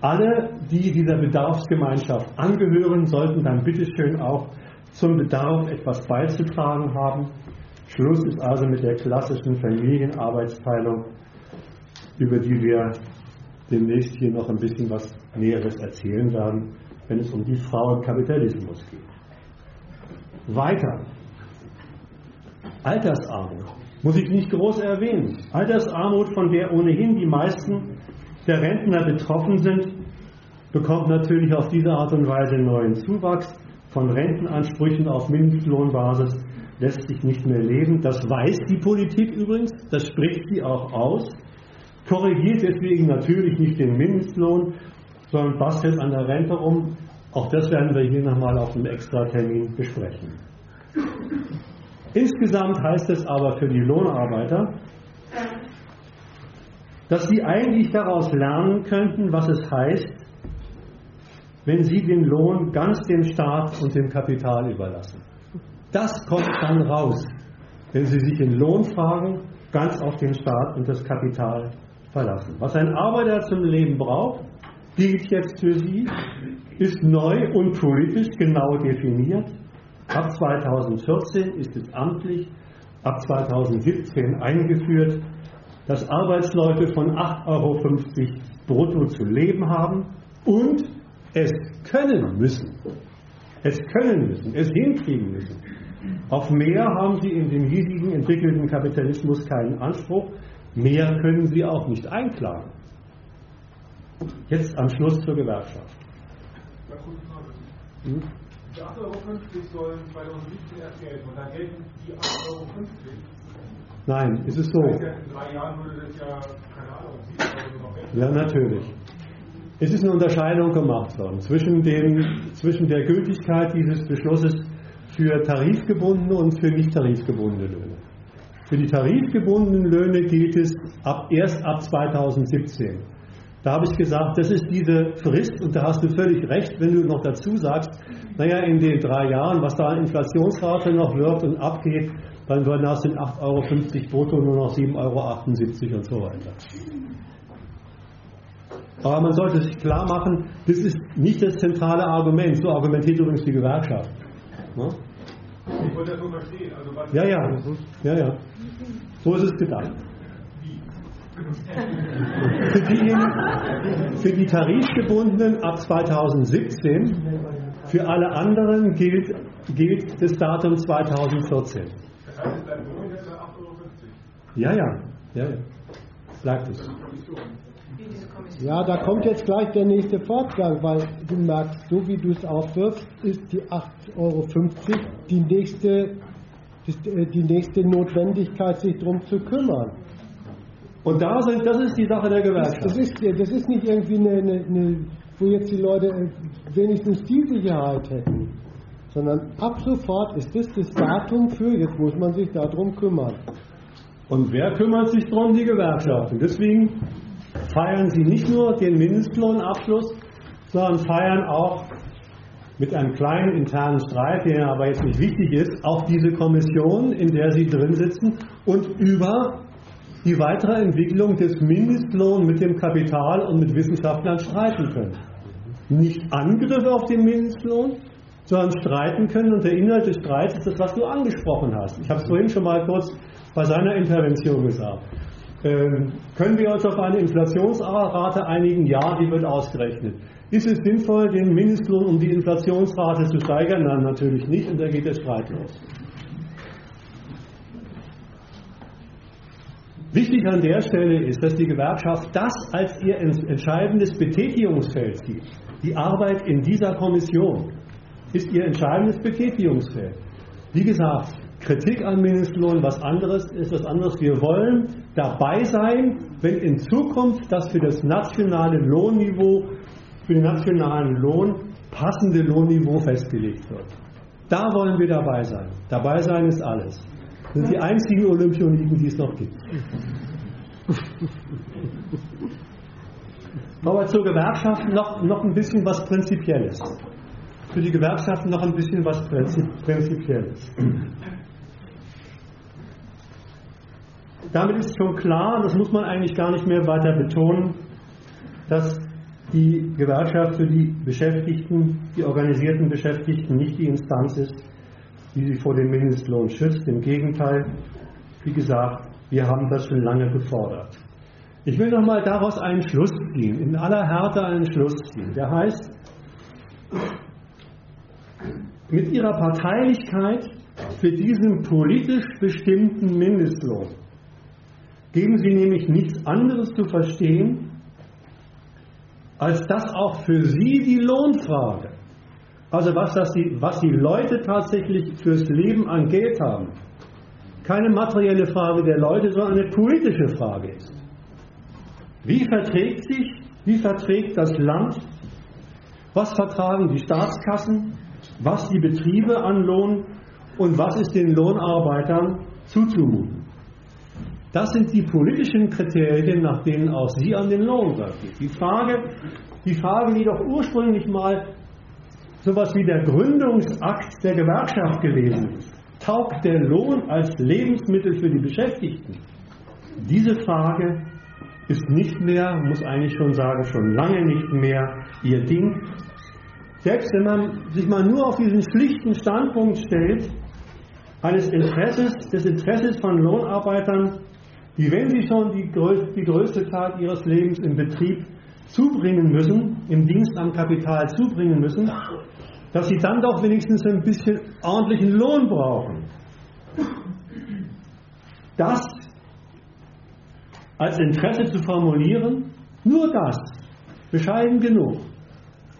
alle, die dieser Bedarfsgemeinschaft angehören, sollten dann bitteschön auch zum Bedarf etwas beizutragen haben. Schluss ist also mit der klassischen Familienarbeitsteilung über die wir demnächst hier noch ein bisschen was Näheres erzählen werden, wenn es um die Frau im Kapitalismus geht. Weiter. Altersarmut. Muss ich nicht groß erwähnen. Altersarmut, von der ohnehin die meisten der Rentner betroffen sind, bekommt natürlich auf diese Art und Weise neuen Zuwachs. Von Rentenansprüchen auf Mindestlohnbasis lässt sich nicht mehr leben. Das weiß die Politik übrigens, das spricht sie auch aus korrigiert deswegen natürlich nicht den Mindestlohn, sondern bastelt an der Rente um. Auch das werden wir hier nochmal auf einem Extratermin besprechen. Insgesamt heißt es aber für die Lohnarbeiter, dass sie eigentlich daraus lernen könnten, was es heißt, wenn sie den Lohn ganz dem Staat und dem Kapital überlassen. Das kommt dann raus, wenn sie sich in Lohnfragen ganz auf den Staat und das Kapital verlassen. Was ein Arbeiter zum Leben braucht, gilt jetzt für Sie, ist neu und politisch genau definiert. Ab 2014 ist es amtlich, ab 2017 eingeführt, dass Arbeitsleute von 8,50 Euro brutto zu leben haben und es können müssen. Es können müssen, es hinkriegen müssen. Auf mehr haben sie in dem hiesigen entwickelten Kapitalismus keinen Anspruch. Mehr können sie auch nicht einklagen. Jetzt am Schluss zur Gewerkschaft. Hm? Die 8,50 Euro sollen 2017 erst gelten und dann gelten die 8,50 Euro. Nein, ist es so. in drei Jahren würde das ja, keine Ahnung, 7 Euro noch Ja, natürlich. Es ist eine Unterscheidung gemacht worden zwischen, den, zwischen der Gültigkeit dieses Beschlusses für tarifgebundene und für nicht tarifgebundene Löhne. Für die tarifgebundenen Löhne gilt es ab, erst ab 2017. Da habe ich gesagt, das ist diese Frist und da hast du völlig recht, wenn du noch dazu sagst, naja, in den drei Jahren, was da an Inflationsrate noch wirkt und abgeht, dann werden aus den 8,50 Euro brutto nur noch 7,78 Euro und so weiter. Aber man sollte sich klar machen, das ist nicht das zentrale Argument. So argumentiert übrigens die Gewerkschaft. Ne? Ich wollte das nur verstehen. Also was ja, ja, ja, ja. So ist es gedacht. Für, diejenigen, für die Tarifgebundenen ab 2017, für alle anderen gilt, gilt das Datum 2014. Das heißt, es bleibt 8,50 Euro? Ja, ja, ja, ja. Bleibt es. Ja, da kommt jetzt gleich der nächste Fortgang, weil du merkst, so wie du es aufwirfst, ist die 8,50 Euro die nächste, die nächste Notwendigkeit, sich darum zu kümmern. Und da sind, das ist die Sache der Gewerkschaft. Das ist, das ist nicht irgendwie eine, eine, eine, wo jetzt die Leute äh, wenigstens die Sicherheit hätten, sondern ab sofort ist das das Datum für, jetzt muss man sich darum kümmern. Und wer kümmert sich darum? Die Gewerkschaften. Deswegen feiern sie nicht nur den Mindestlohnabschluss, sondern feiern auch mit einem kleinen internen Streit, der aber jetzt nicht wichtig ist, auch diese Kommission, in der sie drin sitzen und über die weitere Entwicklung des Mindestlohns mit dem Kapital und mit Wissenschaftlern streiten können. Nicht Angriffe auf den Mindestlohn, sondern streiten können und der Inhalt des Streits ist das, was du angesprochen hast. Ich habe es vorhin schon mal kurz bei seiner Intervention gesagt. Ähm, können wir uns auf eine Inflationsrate einigen? Ja, die wird ausgerechnet. Ist es sinnvoll, den Mindestlohn um die Inflationsrate zu steigern? Nein, natürlich nicht und da geht der Streit los. Wichtig an der Stelle ist, dass die Gewerkschaft das als ihr entscheidendes Betätigungsfeld sieht. Die Arbeit in dieser Kommission ist ihr entscheidendes Betätigungsfeld. Wie gesagt, Kritik am Mindestlohn, was anderes ist was anderes. Wir wollen dabei sein, wenn in Zukunft das für das nationale Lohnniveau, für den nationalen Lohn passende Lohnniveau festgelegt wird. Da wollen wir dabei sein. Dabei sein ist alles. Das sind die einzigen Olympioniken, die es noch gibt. [laughs] Aber zur Gewerkschaft noch, noch ein bisschen was Prinzipielles. Für die Gewerkschaften noch ein bisschen was Prinzipielles. Damit ist schon klar, das muss man eigentlich gar nicht mehr weiter betonen, dass die Gewerkschaft für die Beschäftigten, die organisierten Beschäftigten nicht die Instanz ist, die sie vor dem Mindestlohn schützt. Im Gegenteil, wie gesagt, wir haben das schon lange gefordert. Ich will nochmal daraus einen Schluss ziehen, in aller Härte einen Schluss ziehen. Der heißt, mit ihrer Parteilichkeit für diesen politisch bestimmten Mindestlohn geben sie nämlich nichts anderes zu verstehen, als dass auch für sie die Lohnfrage, also was, das die, was die Leute tatsächlich fürs Leben an Geld haben, keine materielle Frage der Leute, sondern eine politische Frage ist. Wie verträgt sich, wie verträgt das Land, was vertragen die Staatskassen, was die Betriebe an Lohn? Und was ist den Lohnarbeitern zuzumuten? Das sind die politischen Kriterien, nach denen auch Sie an den Lohn rangeht. Die Frage, die Frage, die doch ursprünglich mal sowas wie der Gründungsakt der Gewerkschaft gewesen ist. Taugt der Lohn als Lebensmittel für die Beschäftigten? Diese Frage ist nicht mehr, muss eigentlich schon sagen, schon lange nicht mehr ihr Ding. Selbst wenn man sich mal nur auf diesen schlichten Standpunkt stellt, eines Interesses, des Interesses von Lohnarbeitern die, wenn sie schon die größte, die größte Zeit ihres Lebens im Betrieb zubringen müssen, im Dienst am Kapital zubringen müssen, dass sie dann doch wenigstens ein bisschen ordentlichen Lohn brauchen. Das als Interesse zu formulieren, nur das, bescheiden genug,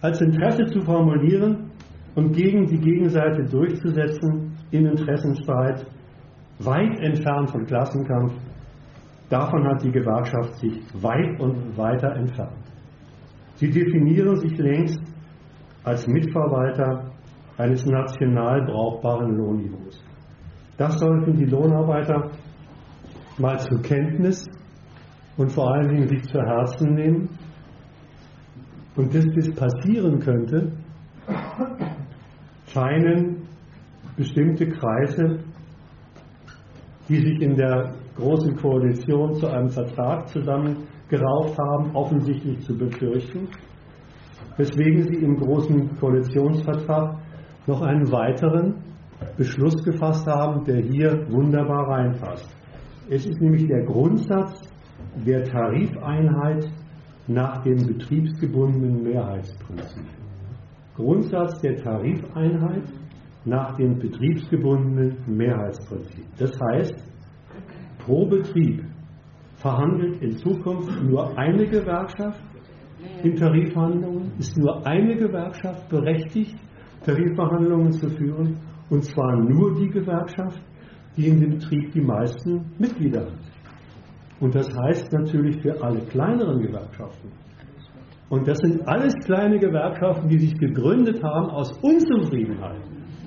als Interesse zu formulieren und gegen die Gegenseite durchzusetzen im Interessenstreit, weit entfernt von Klassenkampf, Davon hat die Gewerkschaft sich weit und weiter entfernt. Sie definieren sich längst als Mitverwalter eines national brauchbaren Lohnniveaus. Das sollten die Lohnarbeiter mal zur Kenntnis und vor allen Dingen sich zu Herzen nehmen Und bis das passieren könnte, scheinen bestimmte Kreise, die sich in der großen Koalition zu einem Vertrag zusammengerauft haben, offensichtlich zu befürchten, weswegen sie im großen Koalitionsvertrag noch einen weiteren Beschluss gefasst haben, der hier wunderbar reinpasst. Es ist nämlich der Grundsatz der Tarifeinheit nach dem betriebsgebundenen Mehrheitsprinzip. Grundsatz der Tarifeinheit nach dem betriebsgebundenen Mehrheitsprinzip. Das heißt, pro Betrieb verhandelt in Zukunft nur eine Gewerkschaft in Tarifverhandlungen, ist nur eine Gewerkschaft berechtigt, Tarifverhandlungen zu führen, und zwar nur die Gewerkschaft, die in dem Betrieb die meisten Mitglieder hat. Und das heißt natürlich für alle kleineren Gewerkschaften. Und das sind alles kleine Gewerkschaften, die sich gegründet haben aus Unzufriedenheit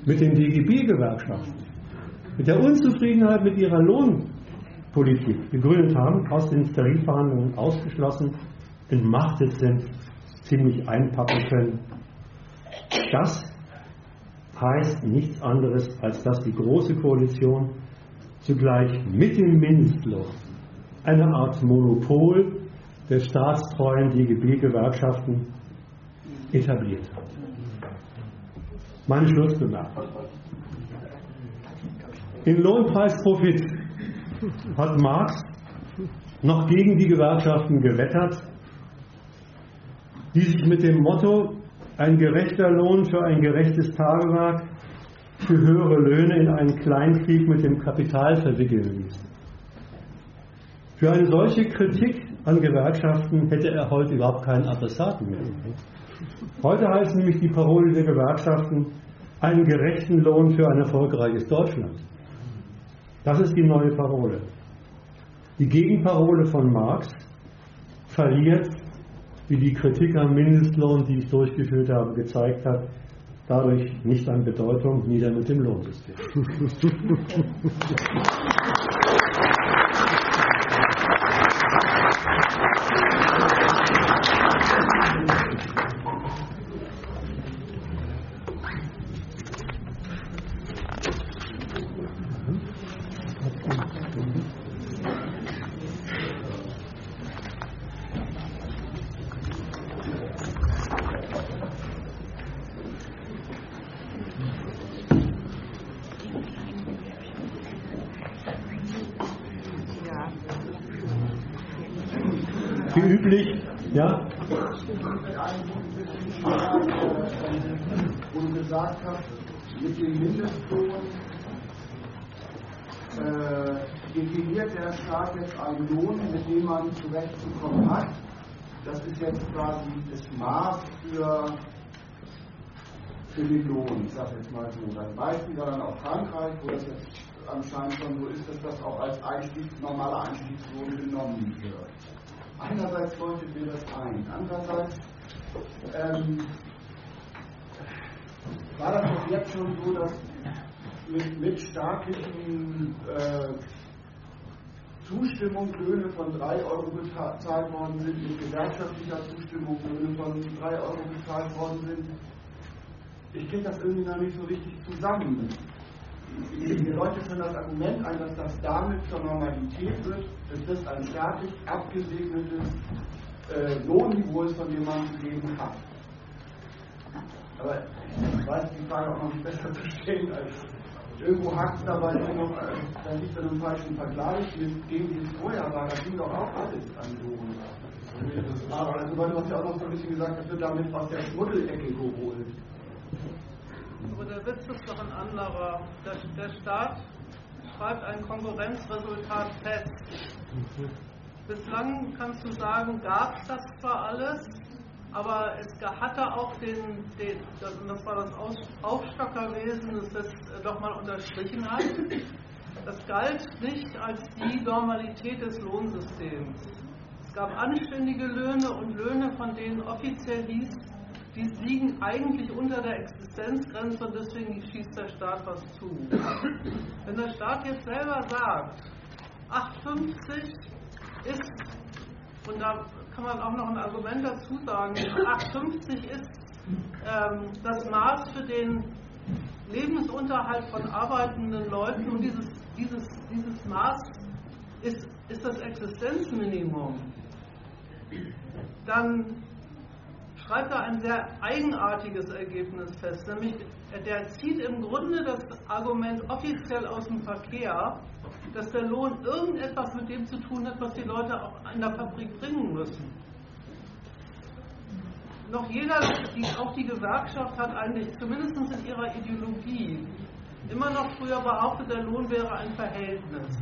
mit den DGB-Gewerkschaften, mit der Unzufriedenheit mit ihrer Lohnpolitik gegründet haben, aus den Tarifverhandlungen ausgeschlossen, entmachtet sind, ziemlich einpacken können. Das heißt nichts anderes, als dass die Große Koalition zugleich mit dem Mindestlohn eine Art Monopol der staatstreuen DGB-Gewerkschaften etabliert hat. Meine Schlussbemerkung. In Lohnpreisprofit hat Marx noch gegen die Gewerkschaften gewettert, die sich mit dem Motto ein gerechter Lohn für ein gerechtes Tagewerk für höhere Löhne in einen Kleinkrieg mit dem Kapital verwickeln ließen. Für eine solche Kritik an Gewerkschaften hätte er heute überhaupt keinen Adressaten mehr. Heute heißt nämlich die Parole der Gewerkschaften einen gerechten Lohn für ein erfolgreiches Deutschland. Das ist die neue Parole. Die Gegenparole von Marx verliert wie die Kritik am Mindestlohn, die ich durchgeführt habe, gezeigt hat, dadurch nicht an Bedeutung, nieder mit dem Lohnsystem. [laughs] zurechtzukommen hat. Das ist jetzt quasi das Maß für, für den Lohn, ich sage jetzt mal so. Das Beispiel war dann auch Frankreich, wo das jetzt anscheinend schon so ist, dass das auch als Einstieg, normaler Einstiegslohn genommen wird. Einerseits leuchtet mir das ein, andererseits ähm, war das doch jetzt schon so, dass mit, mit staatlichen äh, Zustimmung Löhne von 3 Euro bezahlt worden sind, mit gewerkschaftlicher Zustimmung Löhne von 3 Euro bezahlt worden sind. Ich kriege das irgendwie noch nicht so richtig zusammen. Mir leuchtet schon das Argument ein, dass das damit zur Normalität wird, dass das ein staatlich abgesegnetes äh, Lohnniveau ist, von dem man zu leben hat. Aber weiß die Frage auch noch nicht besser [laughs] zu stellen als irgendwo hakt es dabei noch, da liegt dann im falschen Vergleich mit dem, wie es vorher war. Da ging doch auch alles an Lohren. Aber also, weil du hast ja auch noch so ein bisschen gesagt, es wird damit aus der Schmuddelecke geholt. Aber der Witz ist doch ein anderer. Der, der Staat schreibt ein Konkurrenzresultat fest. Bislang kannst du sagen, gab es das zwar alles, aber es hatte auch den, den das, war das Aufstockerwesen, das das äh, doch mal unterstrichen hat. Das galt nicht als die Normalität des Lohnsystems. Es gab anständige Löhne und Löhne, von denen offiziell hieß, die liegen eigentlich unter der Existenzgrenze und deswegen schießt der Staat was zu. Wenn der Staat jetzt selber sagt, 8,50 ist, und da kann man auch noch ein Argument dazu sagen. 8,50 ist ähm, das Maß für den Lebensunterhalt von arbeitenden Leuten und dieses, dieses, dieses Maß ist, ist das Existenzminimum. Dann schreibt er ein sehr eigenartiges Ergebnis fest, nämlich der zieht im Grunde das Argument offiziell aus dem Verkehr, dass der Lohn irgendetwas mit dem zu tun hat, was die Leute auch in der Fabrik bringen müssen. Noch jeder, die, auch die Gewerkschaft hat eigentlich, zumindest in ihrer Ideologie, immer noch früher behauptet, der Lohn wäre ein Verhältnis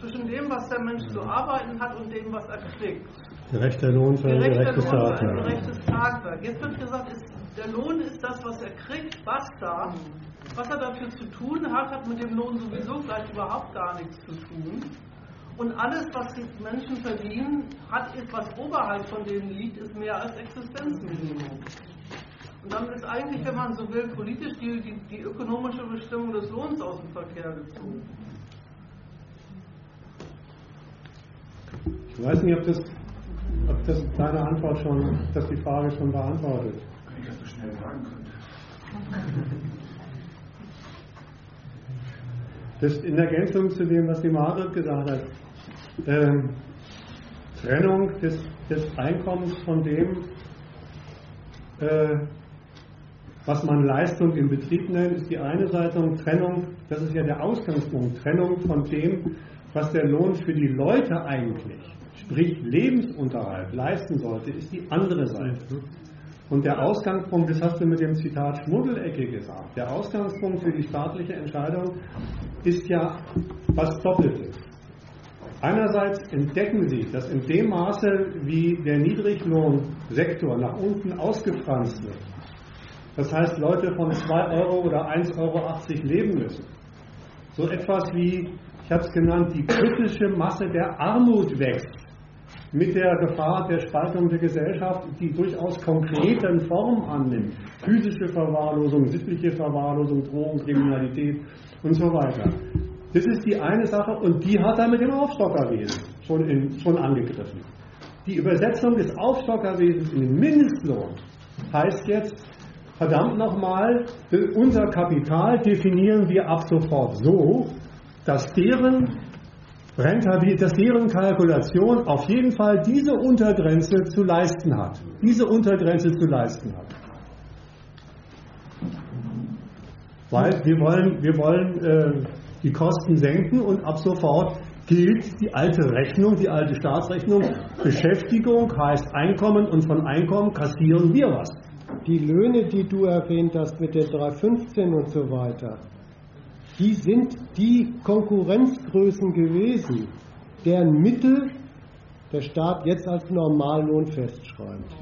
zwischen dem, was der Mensch zu arbeiten hat und dem, was er kriegt. Gerechter Lohn für ein gerechtes Tagwerk. Ein gerechtes Tagwerk. Jetzt wird gesagt, ist, der Lohn ist das, was er kriegt, basta. Was er dafür zu tun hat, hat mit dem Lohn sowieso gleich überhaupt gar nichts zu tun. Und alles, was die Menschen verdienen, hat etwas oberhalb von denen liegt, ist mehr als Existenzminimum. Und dann ist eigentlich, wenn man so will, politisch die, die, die ökonomische Bestimmung des Lohns aus dem Verkehr gezogen. Ich weiß nicht, ob das ob das deine Antwort schon, dass die Frage schon beantwortet. Wenn ich das so schnell sagen könnte. [laughs] Das in Ergänzung zu dem, was die Margret gesagt hat. Ähm, Trennung des, des, Einkommens von dem, äh, was man Leistung im Betrieb nennt, ist die eine Seite und Trennung, das ist ja der Ausgangspunkt, Trennung von dem, was der Lohn für die Leute eigentlich sprich Lebensunterhalt leisten sollte, ist die andere Seite. Und der Ausgangspunkt, das hast du mit dem Zitat Schmuddelecke gesagt, der Ausgangspunkt für die staatliche Entscheidung ist ja was Doppeltes. Einerseits entdecken sie, dass in dem Maße, wie der Niedriglohnsektor nach unten ausgefranst wird, das heißt Leute von 2 Euro oder 1,80 Euro leben müssen, so etwas wie, ich habe es genannt, die kritische Masse der Armut wächst mit der Gefahr der Spaltung der Gesellschaft, die durchaus konkreten Formen annimmt. Physische Verwahrlosung, sittliche Verwahrlosung, Drogen, Kriminalität und so weiter. Das ist die eine Sache und die hat er mit dem Aufstockerwesen schon, in, schon angegriffen. Die Übersetzung des Aufstockerwesens in den Mindestlohn heißt jetzt, verdammt nochmal, unser Kapital definieren wir ab sofort so, dass deren deren Kalkulation auf jeden Fall diese Untergrenze zu leisten hat. Diese Untergrenze zu leisten hat. Weil wir wollen, wir wollen äh, die Kosten senken und ab sofort gilt die alte Rechnung, die alte Staatsrechnung. Beschäftigung heißt Einkommen und von Einkommen kassieren wir was. Die Löhne, die du erwähnt hast mit der 315 und so weiter, die sind die Konkurrenzgrößen gewesen, deren Mittel der Staat jetzt als Normallohn festschreibt.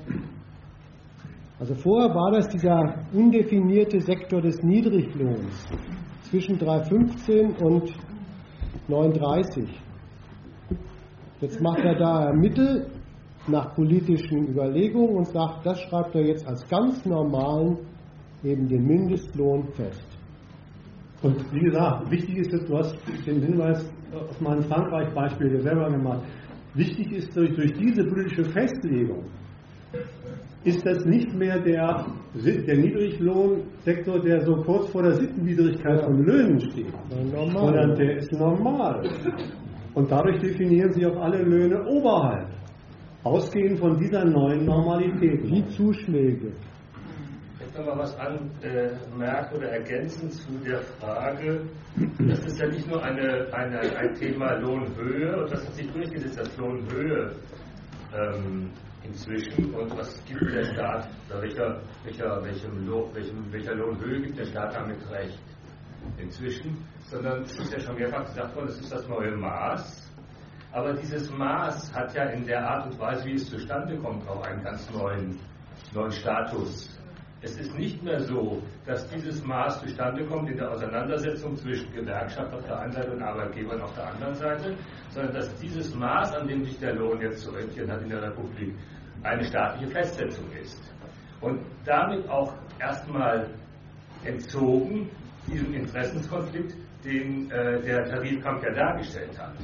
Also vorher war das dieser undefinierte Sektor des Niedriglohns zwischen 3,15 und 9,30. Jetzt macht er da Mittel nach politischen Überlegungen und sagt, das schreibt er jetzt als ganz normalen eben den Mindestlohn fest. Und wie gesagt, wichtig ist, dass du hast den Hinweis auf mein Frankreich-Beispiel selber gemacht. Wichtig ist durch, durch diese politische Festlegung, ist das nicht mehr der, der Niedriglohnsektor, der so kurz vor der Sittenwidrigkeit von Löhnen steht, sondern der ist normal. Und dadurch definieren sich auch alle Löhne oberhalb, ausgehend von dieser neuen Normalität. Wie Zuschläge noch mal was anmerken oder ergänzen zu der Frage, das ist ja nicht nur eine, eine, ein Thema Lohnhöhe, und das hat sich durchgesetzt, dass Lohnhöhe ähm, inzwischen und was gibt der Staat, welcher, welcher, welchem, welchem, welcher Lohnhöhe gibt der Staat damit recht inzwischen, sondern es ist ja schon mehrfach gesagt worden, es ist das neue Maß. Aber dieses Maß hat ja in der Art und Weise, wie es zustande kommt, auch einen ganz neuen, neuen Status. Es ist nicht mehr so, dass dieses Maß zustande kommt in der Auseinandersetzung zwischen Gewerkschaft auf der einen Seite und Arbeitgebern auf der anderen Seite, sondern dass dieses Maß, an dem sich der Lohn jetzt zu orientieren hat in der Republik, eine staatliche Festsetzung ist. Und damit auch erstmal entzogen diesem Interessenskonflikt, den äh, der Tarifkampf ja dargestellt hat.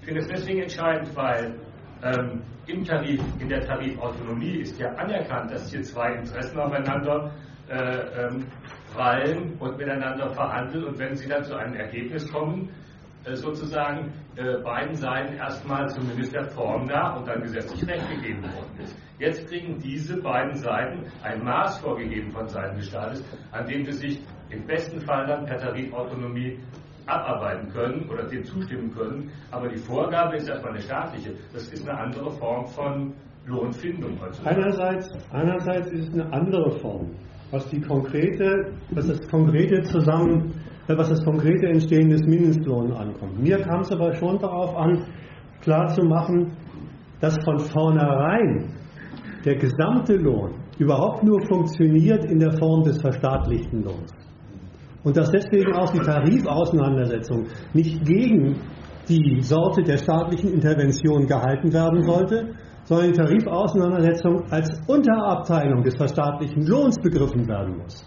Ich finde es deswegen entscheidend, weil ähm, im Tarif, in der Tarifautonomie ist ja anerkannt, dass hier zwei Interessen aufeinander äh, ähm, prallen und miteinander verhandeln und wenn sie dann zu einem Ergebnis kommen, äh, sozusagen äh, beiden Seiten erstmal zumindest der Form nach und dann gesetzlich Recht gegeben worden ist. Jetzt kriegen diese beiden Seiten ein Maß vorgegeben von Seiten des Staates, an dem sie sich im besten Fall dann per Tarifautonomie abarbeiten können oder dem zustimmen können. Aber die Vorgabe ist erstmal eine staatliche. Das ist eine andere Form von Lohnfindung. Einerseits, einerseits ist es eine andere Form, was die konkrete, was das konkrete zusammen, äh, was das konkrete Entstehen des Mindestlohns ankommt. Mir kam es aber schon darauf an, klarzumachen, dass von vornherein der gesamte Lohn überhaupt nur funktioniert in der Form des verstaatlichten Lohns. Und dass deswegen auch die Tarifauseinandersetzung nicht gegen die Sorte der staatlichen Intervention gehalten werden sollte, sondern die Tarifauseinandersetzung als Unterabteilung des verstaatlichen Lohns begriffen werden muss.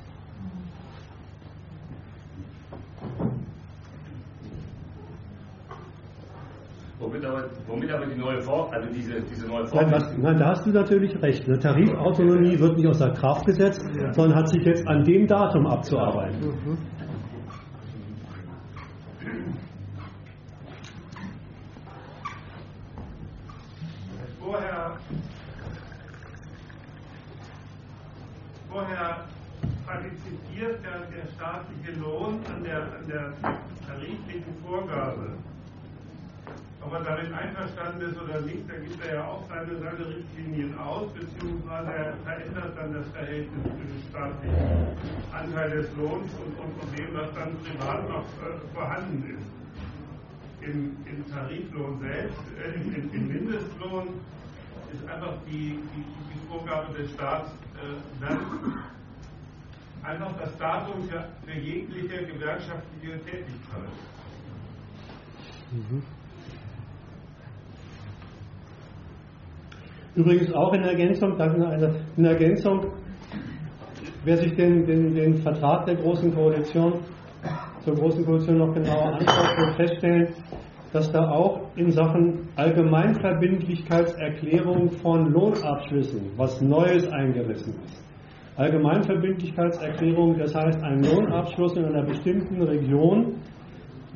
Womit aber, womit aber die neue Form, also diese, diese neue Form. Nein, das, nein, da hast du natürlich recht. Eine Tarifautonomie wird nicht außer Kraft gesetzt, ja. sondern hat sich jetzt an dem Datum abzuarbeiten. Mhm. Vorher, vorher partizipiert der, der staatliche Lohn an der, an der tariflichen Vorgabe. Ob er damit einverstanden ist oder nicht, da gibt er ja auch seine, seine Richtlinien aus, beziehungsweise er verändert dann das Verhältnis zwischen staatlichen Anteil des Lohns und, und, und dem, was dann privat noch äh, vorhanden ist. Im, Im, Tariflohn selbst, äh, im, im, Mindestlohn, ist einfach die, die, die Vorgabe des Staats äh, dann einfach das Datum für, für jegliche gewerkschaftliche Tätigkeit. Mhm. Übrigens auch in Ergänzung, in Ergänzung, wer sich den, den, den Vertrag der Großen Koalition zur Großen Koalition noch genauer anschaut, wird feststellen, dass da auch in Sachen Allgemeinverbindlichkeitserklärung von Lohnabschlüssen was Neues eingerissen ist. Allgemeinverbindlichkeitserklärung, das heißt, ein Lohnabschluss in einer bestimmten Region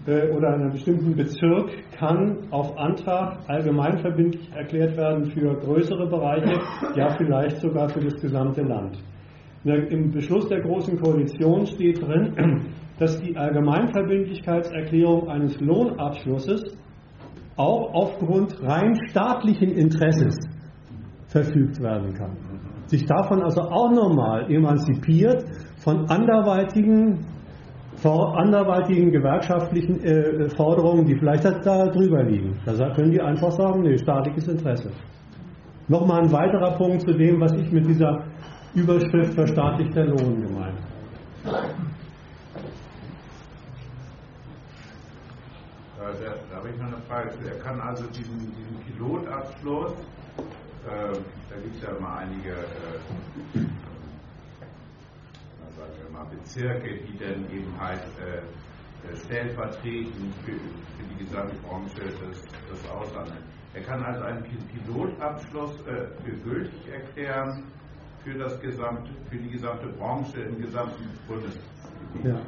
oder einem bestimmten Bezirk kann auf Antrag allgemeinverbindlich erklärt werden für größere Bereiche, ja vielleicht sogar für das gesamte Land. Im Beschluss der Großen Koalition steht drin, [clears throat] dass die Allgemeinverbindlichkeitserklärung eines Lohnabschlusses auch aufgrund rein staatlichen Interesses verfügt werden kann. Sich davon also auch nochmal emanzipiert von anderweitigen anderweitigen gewerkschaftlichen äh, Forderungen, die vielleicht da drüber liegen. Da können die einfach sagen, nee, staatliches Interesse. Nochmal ein weiterer Punkt zu dem, was ich mit dieser Überschrift verstaatlichter Lohn gemeint habe. Da habe ich noch eine Frage. Er kann also diesen, diesen Pilotabschluss, äh, da gibt es ja immer einige äh, mal, Bezirke, die dann eben halt äh, äh stellvertretend für, für, die gesamte Branche das, das aushandeln. Er kann also einen Pilotabschluss äh, für gültig erklären für, das gesamte, für die gesamte Branche im gesamten Bundesgebiet. Ja.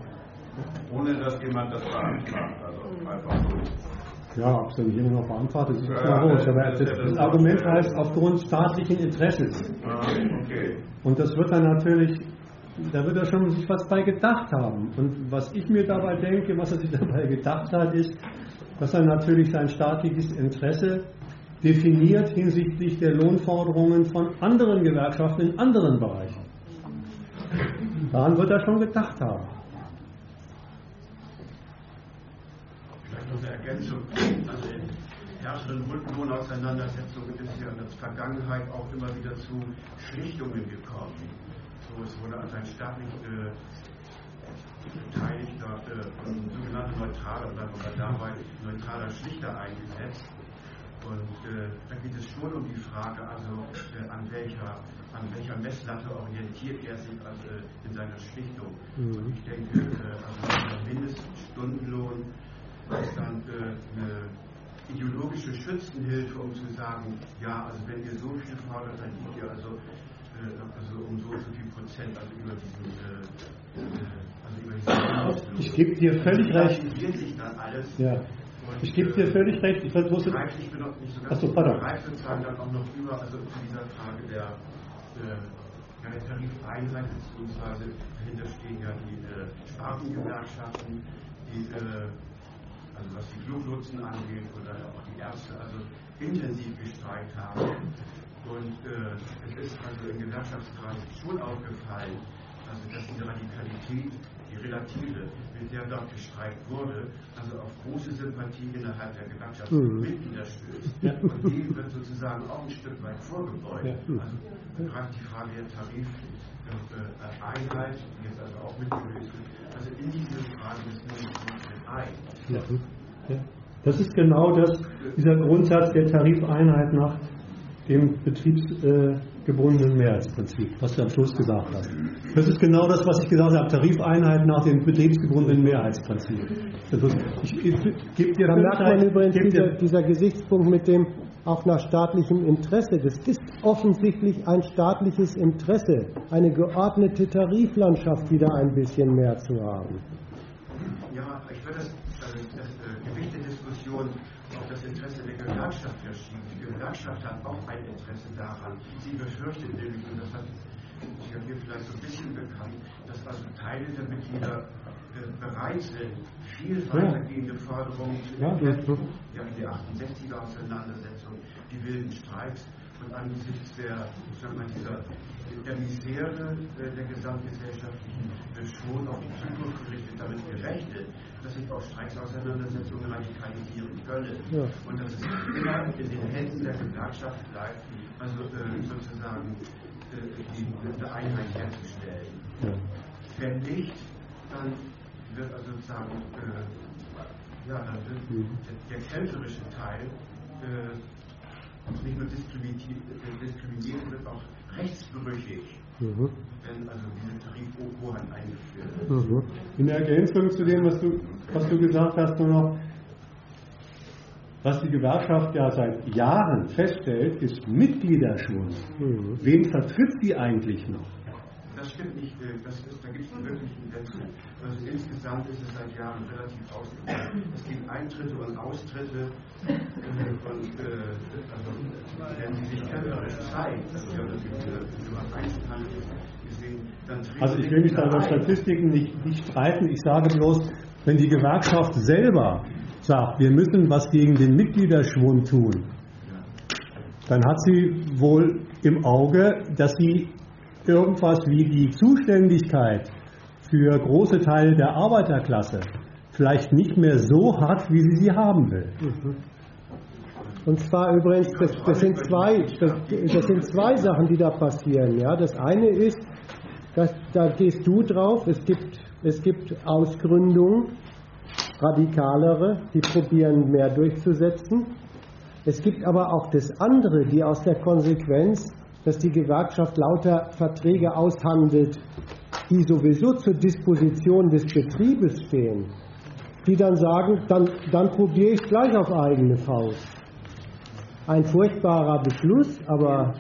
Ohne dass jemand das beantragt. Also einfach so. Ja, ob es dann jemand noch beantragt, das ist ja, klar ruhig. Aber das, das, das Argument heißt aufgrund staatlichen Interesses. Ah, okay. Und das wird dann natürlich da wird er schon sich was bei gedacht haben. Und was ich mir dabei denke, was er sich [laughs] dabei gedacht hat, ist, dass er natürlich sein staatliches Interesse definiert hinsichtlich der Lohnforderungen von anderen Gewerkschaften in anderen Bereichen. Daran wird er schon gedacht haben. Vielleicht noch eine Ergänzung. Also in herrschenden Lohnauseinander-Setzungen ist ja in der Vergangenheit auch immer wieder zu Schlichtungen gekommen es wurde als ein staatlich äh, beteiligter, äh, sogenannter neutraler, bleiben wir dabei, neutraler Schlichter eingesetzt. Und äh, da geht es schon um die Frage, also äh, an, welcher, an welcher Messlatte orientiert er sich also, äh, in seiner Schlichtung. Mhm. Und ich denke, äh, also der Mindeststundenlohn ist dann eine ideologische Schützenhilfe, um zu sagen, ja, also wenn ihr so viel fordert, dann liegt ihr also, äh, also um so so viel Prozent, also über diesen, äh, äh also über diesen Ich gebe dir völlig recht. sich dann alles. Ja. Ich gebe dir äh, völlig recht. Ich muss ich bin noch nicht so ganz Achso, bereit, sozusagen dann auch noch über, also zu dieser Frage der, äh, ja, der beziehungsweise dahinter stehen ja die äh, Spartengewerkschaften, die äh, also was die Fluglotsen angeht oder auch die Ärzte, also intensiv gestreikt haben. Und äh, es ist also im Gewerkschaftskreis schon aufgefallen, also dass diese Radikalität, die relative, mit der dort gestreikt wurde, also auf große Sympathie innerhalb der Gewerkschaftsmitglieder mhm. stößt. [laughs] Ja. Und dem wird sozusagen auch ein Stück weit vorgebeugt. Ja. Also gerade die Frage der Tarifeinheit, äh, die jetzt also auch mitgelöst wird, also in diese Frage ist nur nicht ein. Ja. Das ist genau das, dieser Grundsatz der Tarifeinheit nach dem betriebsgebundenen Mehrheitsprinzip, was du am Schluss gesagt hast. Das ist genau das, was ich gesagt habe, Tarifeinheit nach dem betriebsgebundenen Mehrheitsprinzip. Ich, ich, ich gebe dir da merkt man übrigens dieser, dieser Gesichtspunkt mit dem auch nach staatlichem Interesse. Das ist offensichtlich ein staatliches Interesse, eine geordnete Tariflandschaft wieder ein bisschen mehr zu haben. Ja, ich würde das Diskussion auf das Interesse der Gewerkschaft Gewerkschaft hat auch ein Interesse daran. Sie befürchtet nämlich, und das hat sich ja hier vielleicht so ein bisschen bekannt, dass also Teile der Mitglieder äh, bereit sind, viel weitergehende Forderungen zu erkennen. Ja, die 68er Auseinandersetzung, die wilden Streiks und angesichts der, sag mal, dieser der Misere äh, der gesamtgesellschaftlichen wird schon auf die Zukunft gerichtet damit gerechnet, dass sich auch Streiksauseinandersetzungen radikalisieren können. Ja. Und dass es immer in den Händen der Gewerkschaft bleibt, also äh, sozusagen äh, die, Einheit herzustellen. Ja. Wenn nicht, dann wird also sozusagen äh, ja, dann wird mhm. der, der kämpferische Teil äh, nicht nur diskriminiert, wird auch rechtsbrüchig, mhm. wenn also diese Tarifhoheit eingeführt wird. Mhm. In Ergänzung zu dem, was du, was du gesagt hast, nur noch, was die Gewerkschaft ja seit Jahren feststellt, ist Mitgliederschwund. Mhm. Wen vertritt sie eigentlich noch? Das stimmt nicht. Äh, das ist, da gibt es einen wirklichen. Also insgesamt ist es seit Jahren relativ ausgeglichen. Es gibt Eintritte und Austritte und äh, also, wenn sie sich kämpferisch zeigen, also ich habe das über Einzelhandel gesehen, dann Also ich will mich da über Statistiken nicht, nicht streiten. Ich sage bloß, wenn die Gewerkschaft selber sagt, wir müssen was gegen den Mitgliederschwund tun, dann hat sie wohl im Auge, dass sie irgendwas wie die Zuständigkeit für große Teile der Arbeiterklasse vielleicht nicht mehr so hat, wie sie sie haben will. Und zwar übrigens, das, das, sind zwei, das, das, sind zwei Sachen, die da passieren. Ja, das eine ist, dass, da gehst du drauf, es gibt, es gibt Ausgründungen, radikalere, die probieren mehr durchzusetzen. Es gibt aber auch das andere, die aus der Konsequenz dass die Gewerkschaft lauter Verträge aushandelt, die sowieso zur Disposition des Betriebes stehen, die dann sagen, dann, dann probiere ich gleich auf eigene Faust. Ein furchtbarer Beschluss, aber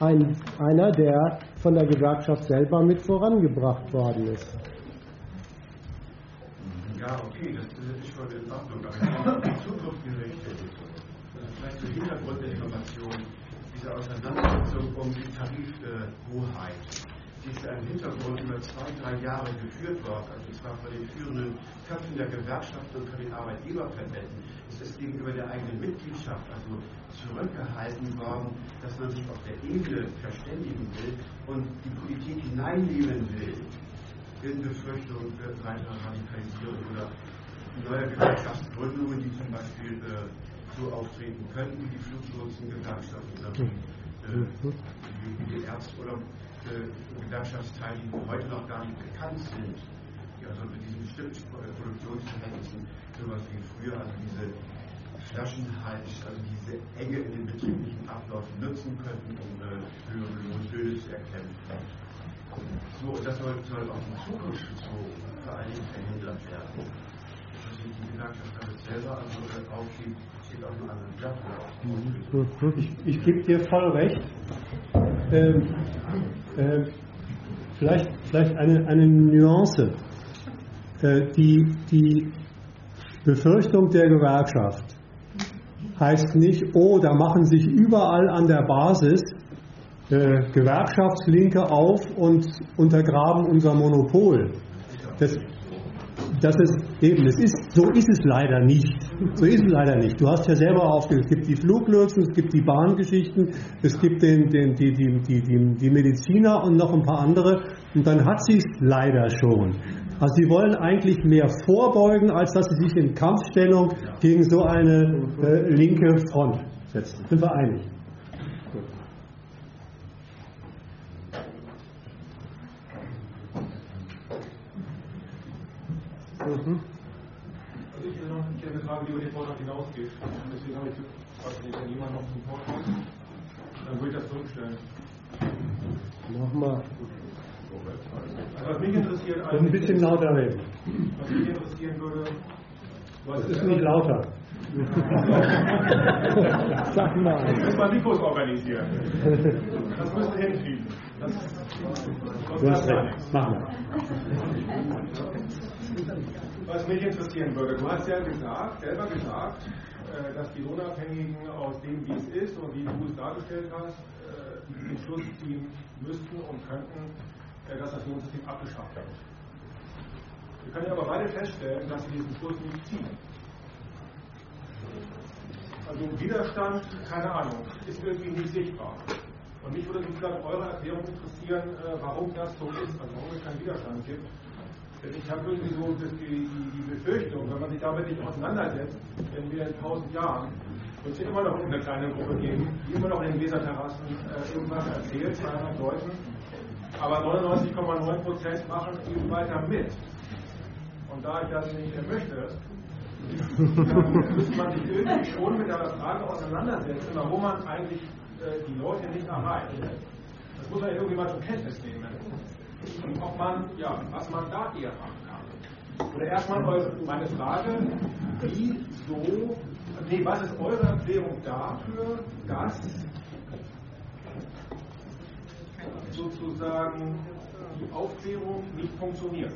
ein, einer, der von der Gewerkschaft selber mit vorangebracht worden ist. Ja, okay, das ist schon in Ordnung, aber die Zukunft gerichtet. Vielleicht zur Hintergrundinformation diese Auseinandersetzung um die Tarifhoheit, die ja im Hintergrund über zwei, drei Jahre geführt worden, also zwar von den führenden Köpfen der Gewerkschaften und von den Arbeitgeberverbänden. Es ist gegenüber der eigenen Mitgliedschaft also zurückgehalten worden, dass man sich auf der Ebene verständigen will und die Politik hineinnehmen will. In Befürchtung weiterer Radikalisierung oder neuer Gewerkschaftsgründungen, die zum Beispiel äh, so auftreten könnten wie die Fluglotsengewerkschaft oder wie, äh, die Ärzte oder Gewerkschaftsteile, die heute noch gar nicht bekannt sind, die also mit diesen bestimmten Produktionsverhältnissen sowas wie früher, also diese Flaschenhals, also diese Enge in den betrieblichen Abläufen nutzen könnten, um äh, höhere Lohnhöhe zu erkennen. So, das soll, soll auch in Zukunft bezogen vor allen Dingen verhindert werden. Dass die Gewerkschaft damit selber also aufgibt, Ich, ich gebe dir voll recht. Ähm, äh, vielleicht, vielleicht eine, eine Nuance. Äh, die, die Befürchtung der Gewerkschaft heißt nicht, oh, da machen sich überall an der Basis äh, Gewerkschaftslinke auf und untergraben unser Monopol. Das, das ist eben, es ist, so ist es leider nicht. So ist es leider nicht. Du hast ja selber aufgeführt, es gibt die Fluglotsen, es gibt die Bahngeschichten, es gibt den, den, die, die, die, die, Mediziner und noch ein paar andere. Und dann hat sie es leider schon. Also sie wollen eigentlich mehr vorbeugen, als dass sie sich in Kampfstellung gegen so eine äh, linke Front setzen. Sind wir einig? Mhm. Also ich hätte noch eine Frage, die über den Vortrag hinausgeht. Deswegen habe ich gefragt, wenn jemand noch zum Vortrag dann würde ich das zurückstellen. Nochmal. Also was mich interessiert eigentlich, ein bisschen lauter reden. Was mich interessieren würde, was ist, ist nicht lauter. [laughs] Sag mal. Ich muss mal Mikros organisieren. Das müssen wir hinkriegen. Das, das hast recht. Machen wir. Was mich interessieren würde, du hast ja gesagt, selber gesagt, äh, dass die Lohnabhängigen aus dem, wie es ist und wie du es dargestellt hast, äh, den Schluss ziehen müssten und könnten, äh, dass das Lohnsystem abgeschafft wird. Wir können ja aber beide feststellen, dass sie diesen Schluss nicht ziehen. Also Widerstand, keine Ahnung, ist irgendwie nicht sichtbar. Und mich würde sozusagen eure Erklärung interessieren, warum das so ist, also warum es keinen Widerstand gibt ich habe irgendwie so die, die, Befürchtung, wenn man sich damit nicht auseinandersetzt, wenn wir in tausend Jahren wird es immer noch eine kleine Gruppe geben, die immer noch in den Weserterrassen äh, irgendwas erzählt, 200 Leuten, aber 99,9 Prozent machen eben weiter mit. Und da ich das nicht möchte, müsste man sich irgendwie schon mit der Frage auseinandersetzen, warum man eigentlich äh, die Leute nicht erreicht. Das muss man irgendwie mal zur Kenntnis nehmen und ob man, ja, was man da eher machen kann. Oder erstmal meine Frage, wieso, nee, was ist eure Erklärung dafür, dass sozusagen die Aufklärung nicht funktioniert?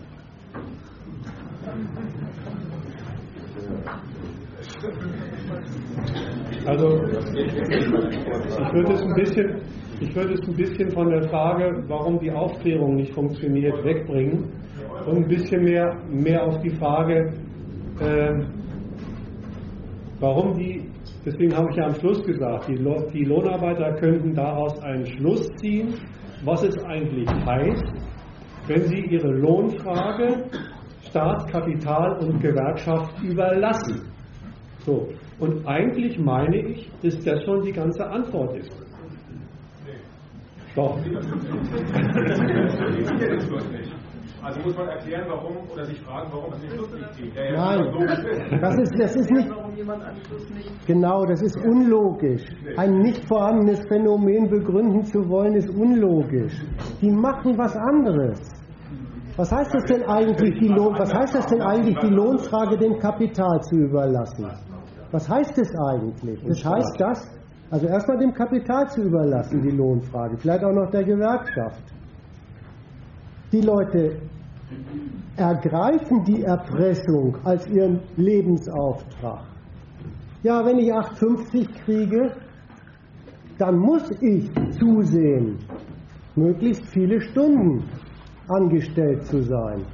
Also, ich würde es ein bisschen, ich würde es ein bisschen von der Frage, warum die Aufklärung nicht funktioniert, wegbringen und ein bisschen mehr, mehr auf die Frage, äh, warum die, deswegen habe ich ja am Schluss gesagt, die, die Lohnarbeiter könnten daraus einen Schluss ziehen, was es eigentlich heißt, wenn sie ihre Lohnfrage Staat, Kapital und Gewerkschaft überlassen. So. Und eigentlich meine ich, dass das schon die ganze Antwort ist. Doch. [laughs] Also muss man erklären, warum oder sich fragen, warum es nicht Schluss nicht zieht. Ja, Nein, das ist, das ist nicht. Genau, das ist unlogisch. Ein nicht vorhandenes Phänomen begründen zu wollen, ist unlogisch. Die machen was anderes. Was heißt das denn eigentlich, die Lohn, was heißt das denn eigentlich, die Lohnfrage dem Kapital zu überlassen? Was heißt das eigentlich? Das heißt das, also erstmal dem Kapital zu überlassen, die Lohnfrage, vielleicht auch noch der Gewerkschaft. Die Leute ergreifen die Erpressung als ihren Lebensauftrag. Ja, wenn ich 8,50 kriege, dann muss ich zusehen, möglichst viele Stunden angestellt zu sein.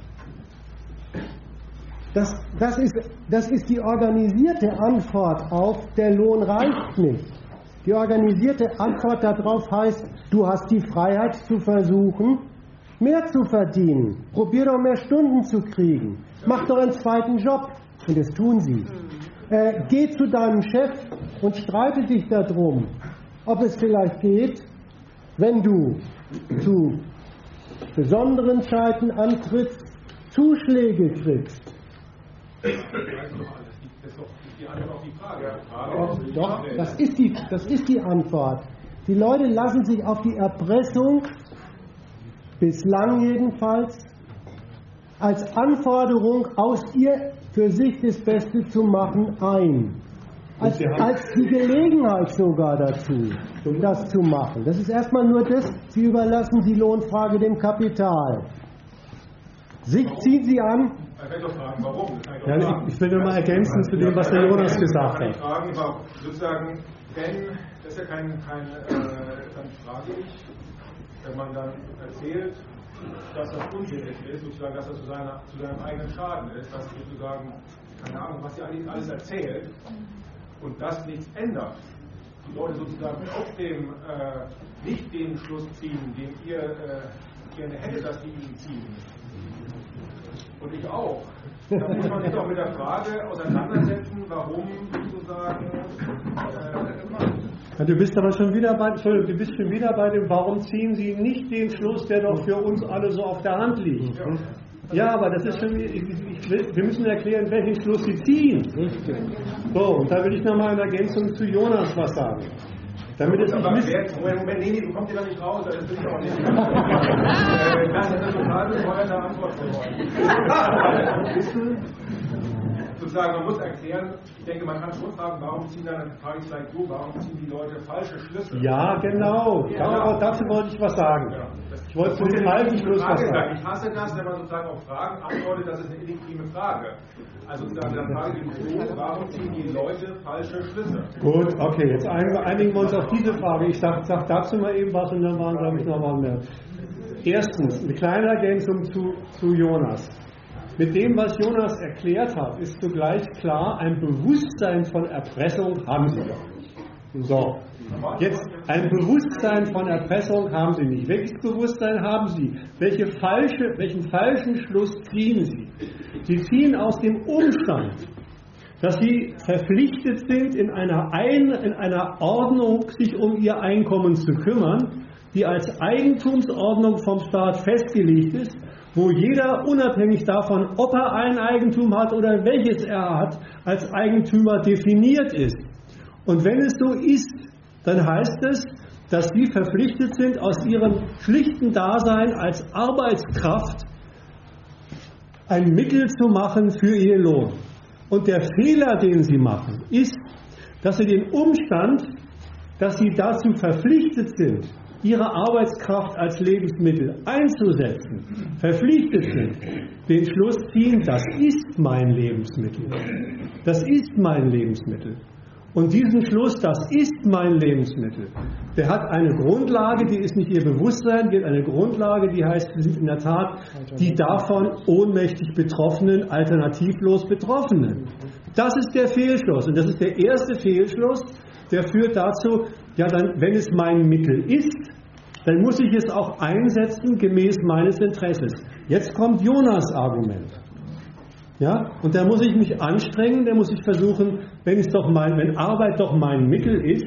Das, das, ist, das ist die organisierte Antwort auf, der Lohn reicht nicht. Die organisierte Antwort darauf heißt, du hast die Freiheit zu versuchen, mehr zu verdienen. Probier doch mehr Stunden zu kriegen. Mach doch einen zweiten Job. Und das tun sie. Äh, geh zu deinem Chef und streite dich darum, ob es vielleicht geht, wenn du zu besonderen Zeiten antrittst, Zuschläge kriegst. Doch, das ist, die, das ist die Antwort. Die Leute lassen sich auf die Erpressung, bislang jedenfalls, als Anforderung aus ihr für sich das Beste zu machen ein. Als, als die Gelegenheit sogar dazu, das zu machen. Das ist erstmal nur das, Sie überlassen die Lohnfrage dem Kapital. Sich ziehen Sie an. Ich fragen, warum? Ich, ja, ich, will nur mal ergänzen zu dem, was der Jonas gesagt hat. Ich fragen, sozusagen, wenn, das ist ja kein, kein äh, dann frage ich, wenn man dann erzählt, dass das unsinnig ist, sozusagen, dass das zu, seiner, zu seinem eigenen Schaden ist, dass sozusagen, keine Ahnung, was sie eigentlich alles erzählt und das nichts ändert. Die Leute sozusagen auf dem, äh, nicht den Schluss ziehen, den ihr äh, gerne hättet, dass die ihn ziehen. Und ich auch. Da muss man sich doch mit der Frage auseinandersetzen, warum sozusagen äh, Du bist aber schon wieder bei, du bist schon wieder bei dem, warum ziehen Sie nicht den Schluss, der doch für uns alle so auf der Hand liegt? Ja, aber das ist schon, ich, ich, wir müssen erklären, welchen Schluss Sie ziehen. So, und da will ich nochmal in Ergänzung zu Jonas was sagen. Damit es nicht Moment, Moment, nee, nee, du kommst hier da nicht raus, das will ich auch nicht. [laughs] Äh, das ist eine total bescheuerte Antwort euch [laughs] sozusagen, man muss erklären, ich denke, man kann schon fragen, warum ziehen dann, frage ich vielleicht so, warum ziehen die Leute falsche Schlüsse? Ja, genau. Ja, ja. Dazu wollte ich was sagen. Ja. Ich wollte zu dem alten Schluss was sagen. Ich hasse das, wenn man sozusagen auf Fragen antwortet, das ist eine illegitime Frage. Also sozusagen, dann frage ich mich so, warum ziehen die Leute falsche Schlüsse? Gut, okay, jetzt einigen wir uns auf diese Frage. Ich sage sag dazu mal eben was und dann waren, glaube ich, noch mal mehr. Erstens, eine kleine Ergänzung zu, zu Jonas. Mit dem, was Jonas erklärt hat, ist zugleich klar, ein Bewusstsein von Erpressung haben sie doch nicht. So, jetzt ein Bewusstsein von Erpressung haben sie nicht. Welches Bewusstsein haben sie? Welche falsche, welchen falschen Schluss ziehen sie? Sie ziehen aus dem Umstand, dass sie verpflichtet sind, in einer, Ein in einer Ordnung sich um ihr Einkommen zu kümmern, die als Eigentumsordnung vom Staat festgelegt ist wo jeder unabhängig davon, ob er ein Eigentum hat oder welches er hat, als Eigentümer definiert ist. Und wenn es so ist, dann heißt es, dass sie verpflichtet sind, aus ihrem schlichten Dasein als Arbeitskraft ein Mittel zu machen für ihr Lohn. Und der Fehler, den sie machen, ist, dass sie den Umstand, dass sie dazu verpflichtet sind, ihre Arbeitskraft als Lebensmittel einzusetzen, verpflichtet sind, den Schluss ziehen, das ist mein Lebensmittel. Das ist mein Lebensmittel. Und diesen Schluss, das ist mein Lebensmittel, der hat eine Grundlage, die ist nicht ihr Bewusstsein, die hat eine Grundlage, die heißt, wir sind in der Tat die davon ohnmächtig Betroffenen, alternativlos Betroffenen. Das ist der Fehlschluss. Und das ist der erste Fehlschluss, der führt dazu, ja, dann, wenn es mein Mittel ist, dann muss ich es auch einsetzen gemäß meines Interesses. Jetzt kommt Jonas Argument. Ja, und da muss ich mich anstrengen, da muss ich versuchen, wenn, es doch mein, wenn Arbeit doch mein Mittel ist,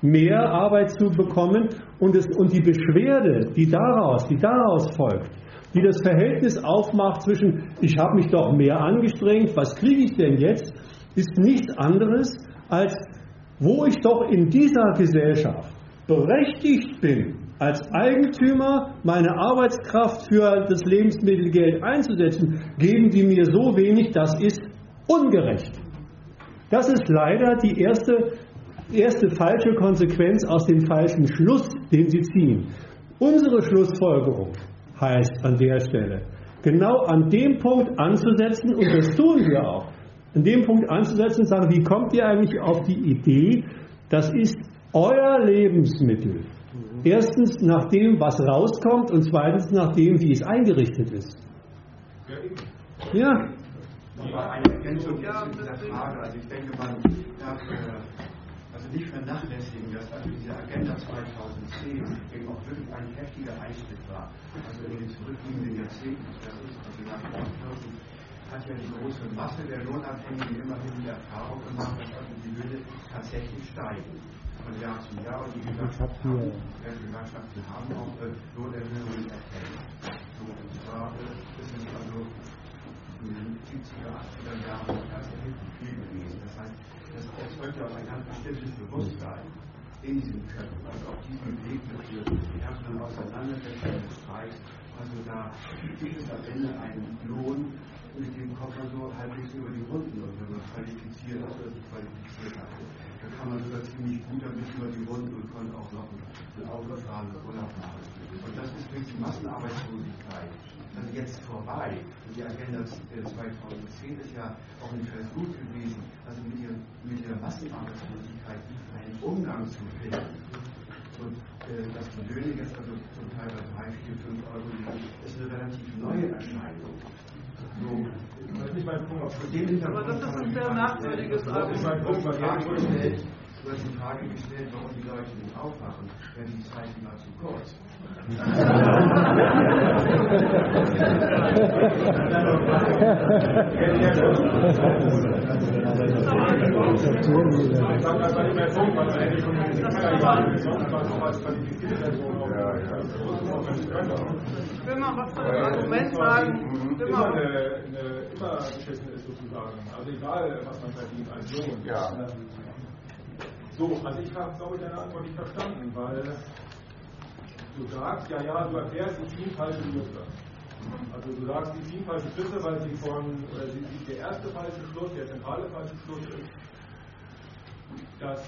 mehr Arbeit zu bekommen und, es, und die Beschwerde, die daraus, die daraus folgt, die das Verhältnis aufmacht zwischen, ich habe mich doch mehr angestrengt, was kriege ich denn jetzt, ist nichts anderes als, wo ich doch in dieser Gesellschaft berechtigt bin, als Eigentümer meine Arbeitskraft für das Lebensmittelgeld einzusetzen, geben die mir so wenig, das ist ungerecht. Das ist leider die erste, erste falsche Konsequenz aus dem falschen Schluss, den sie ziehen. Unsere Schlussfolgerung heißt an der Stelle, genau an dem Punkt anzusetzen, und das tun wir auch, an dem Punkt anzusetzen und sagen, wie kommt ihr eigentlich auf die Idee, das ist euer Lebensmittel. Erstens nach dem, was rauskommt und zweitens nach dem, wie es eingerichtet ist. Ja. Aber eine Ergänzung zu dieser Frage. Also ich denke, man darf äh, also nicht vernachlässigen, dass also diese Agenda 2010 eben auch wirklich ein heftiger Einschnitt war. Also in den zurückliegenden Jahrzehnten, das ist also nach 1940 hat ja die große Masse der Lohnabhängigen immerhin die Erfahrung gemacht, dass also die Löhne tatsächlich steigen von Jahr zu Jahr und die Gewerkschaften haben, die Gewerkschaften haben auch äh, Lohnerhöhungen erhält. So, und zwar äh, ist es also in den 70er, 80er Jahren ganz erheblich viel gewesen. Das heißt, das erzeugt ja auch ein ganz bestimmtes Bewusstsein in diesen Köpfen, also auf diesem Weg mit der härteren Auseinandersetzung des Streiks, also da gibt es am Ende einen Lohn, mit dem kommt man so halbwegs über die Runden und wenn man qualifiziert sich qualifiziert hat, dann kann man sogar ziemlich gut damit über die Runden und kann auch noch ein Auto fahren und Urlaub machen. Und das ist durch die Massenarbeitslosigkeit also jetzt vorbei. Und die Agenda 2010 ist ja auch nicht ganz gut gewesen, also mit, ihr, mit der Massenarbeitslosigkeit einen Umgang zu finden. Und äh, dass Löhne jetzt also zum Teil bei 3, 4, 5 Euro liegen, ist eine relativ neue Erscheinung. So, das ist nicht mein Punkt. Aber das ist ein sehr merkwürdiges Argument. Das ist mein Punkt, weil Du hast die Frage gestellt, warum die Leute nicht aufwachen, wenn die Zeit immer zu kurz. Ich will mal was zu dem Argument sagen. Immer, eine, eine, immer beschissen ist sozusagen. Also egal, was man verdient als Lohn. Ja. So, also ich habe, glaube ich, deine Antwort nicht verstanden, weil du sagst, ja, ja, du erklärst die ziehen falsche Schlüsse. Also du sagst, die ziehen falsche Schlüsse, weil sie von, oder sie, der erste falsche Schluss, der zentrale falsche Schluss ist, dass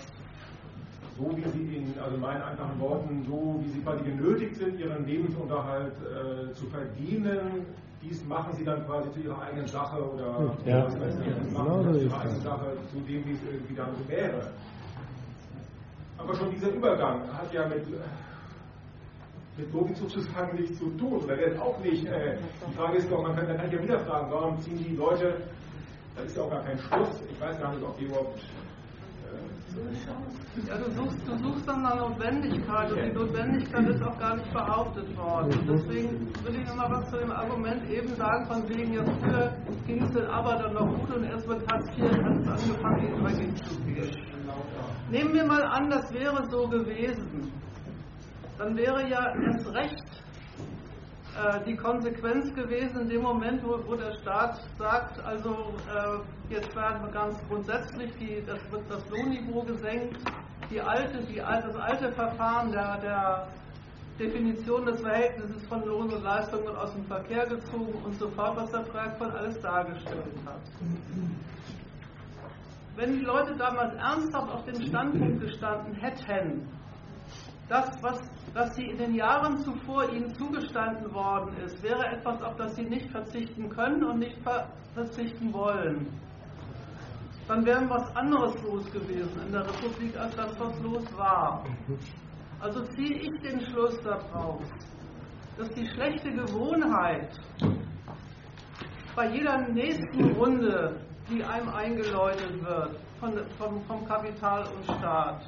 so wie sie in, also in meinen einfachen Worten, so wie sie quasi genötigt sind, ihren Lebensunterhalt äh, zu verdienen, dies machen sie dann quasi zu ihrer eigenen Sache oder ja. was weiß ich, machen sie zu ihrer eigenen Sache zu dem, wie es irgendwie dann wäre. Aber schon dieser Übergang hat ja mit, mit Logik sozusagen nichts zu tun. Oder wird auch nicht. Äh, die Frage ist doch, man kann, dann kann ich ja wieder fragen, warum ziehen die Leute, da ist ja auch gar kein Schluss. Ich weiß gar nicht, ob die überhaupt. Ja, du suchst, du suchst dann eine Notwendigkeit und die Notwendigkeit ist auch gar nicht behauptet worden. Und deswegen will ich nochmal was zu dem Argument eben sagen, von wegen ja früher ging es den Arbeitern noch gut und erst mit Hartz IV hat es angefangen, dagegen zu gehen. Nehmen wir mal an, das wäre so gewesen. Dann wäre ja erst recht die Konsequenz gewesen in dem Moment, wo, wo der Staat sagt, also äh, jetzt werden wir ganz grundsätzlich, die, das das Lohnniveau gesenkt, die alte, die, das alte Verfahren der, der Definition des Verhältnisses von Lohn und Leistung wird aus dem Verkehr gezogen und so fort, was der Projektfall alles dargestellt hat. Wenn die Leute damals ernsthaft auf dem Standpunkt gestanden hätten, das, was, was sie in den Jahren zuvor ihnen zugestanden worden ist, wäre etwas, auf das sie nicht verzichten können und nicht verzichten wollen, dann wäre was anderes los gewesen in der Republik, als das, was los war. Also ziehe ich den Schluss daraus, dass die schlechte Gewohnheit bei jeder nächsten Runde die einem eingeläutet wird von, vom Kapital und Staat.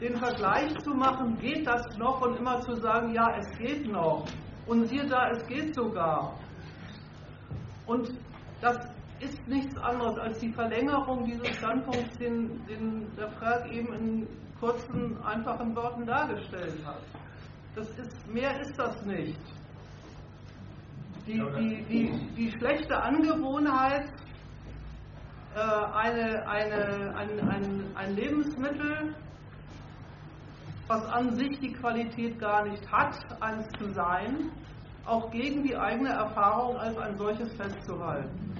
Den Vergleich zu machen, geht das noch und immer zu sagen, ja, es geht noch. Und siehe da, es geht sogar. Und das ist nichts anderes als die Verlängerung dieses Standpunkts, den, den der Frag eben in kurzen, einfachen Worten dargestellt hat. Das ist, mehr ist das nicht die, die, die, die schlechte Angewohnheit, äh, eine, eine, ein, ein, ein Lebensmittel, was an sich die Qualität gar nicht hat, eins zu sein, auch gegen die eigene Erfahrung als ein solches festzuhalten.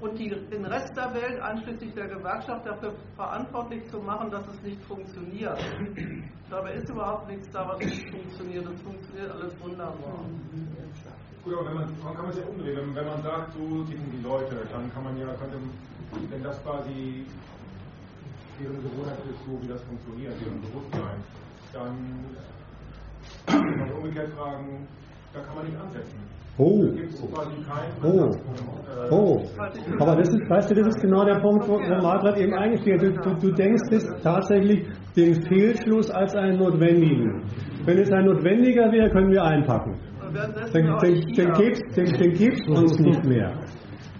Und die, den Rest der Welt, einschließlich der Gewerkschaft, dafür verantwortlich zu machen, dass es nicht funktioniert. Dabei ist überhaupt nichts da, was nicht funktioniert. Es funktioniert alles wunderbar. Gut, aber wenn man, man kann es ja umdrehen. Wenn, wenn man sagt, so ticken die Leute, dann kann man ja, könnte, wenn das quasi deren Gewohnheit ist, so wie das funktioniert, deren Bewusstsein, dann kann man umgekehrt fragen, da kann man nicht ansetzen. Oh. Oh. Oh. Aber das ist, weißt du, das ist genau der Punkt, wo, Margaret eben eingestiegen Du, du, du denkst es tatsächlich den Fehlschluss als einen notwendigen. Wenn es ein notwendiger wäre, können wir einpacken dann, dann, dann gibt es uns nicht mehr.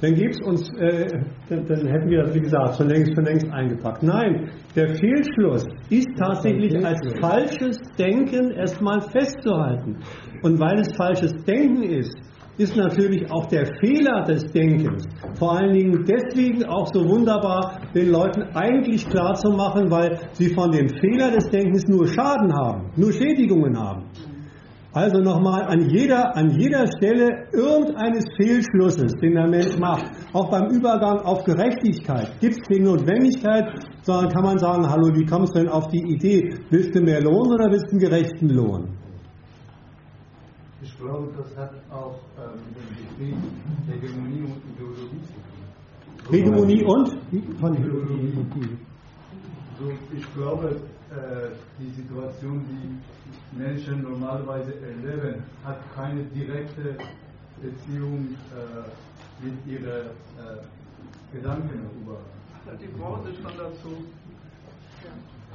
Dann gibt es uns, äh, dann, dann, hätten wir das, wie gesagt, schon längst, schon längst eingepackt. Nein, der Fehlschluss ist tatsächlich als falsches Denken erstmal festzuhalten. Und weil es falsches Denken ist, ist natürlich auch der Fehler des Denkens vor allen Dingen deswegen auch so wunderbar den Leuten eigentlich klar zu machen, weil sie von dem Fehler des Denkens nur Schaden haben, nur Schädigungen haben. Also nochmal an jeder, an jeder Stelle irgendeines Fehlschlusses, den der Mensch macht, auch beim Übergang auf Gerechtigkeit, gibt es keine Notwendigkeit, sondern kann man sagen, hallo, wie kommst du denn auf die Idee? Willst du mehr Lohn oder willst du einen gerechten Lohn? Ich glaube, das hat auch äh, mit dem Betrieb Hegemonie und Ideologie zu tun. Hegemonie und? Von Ideologie. So, ich glaube, äh, die Situation, die Menschen normalerweise erleben, hat keine direkte Beziehung äh, mit ihren äh, Gedanken über. Die Branche schon dazu.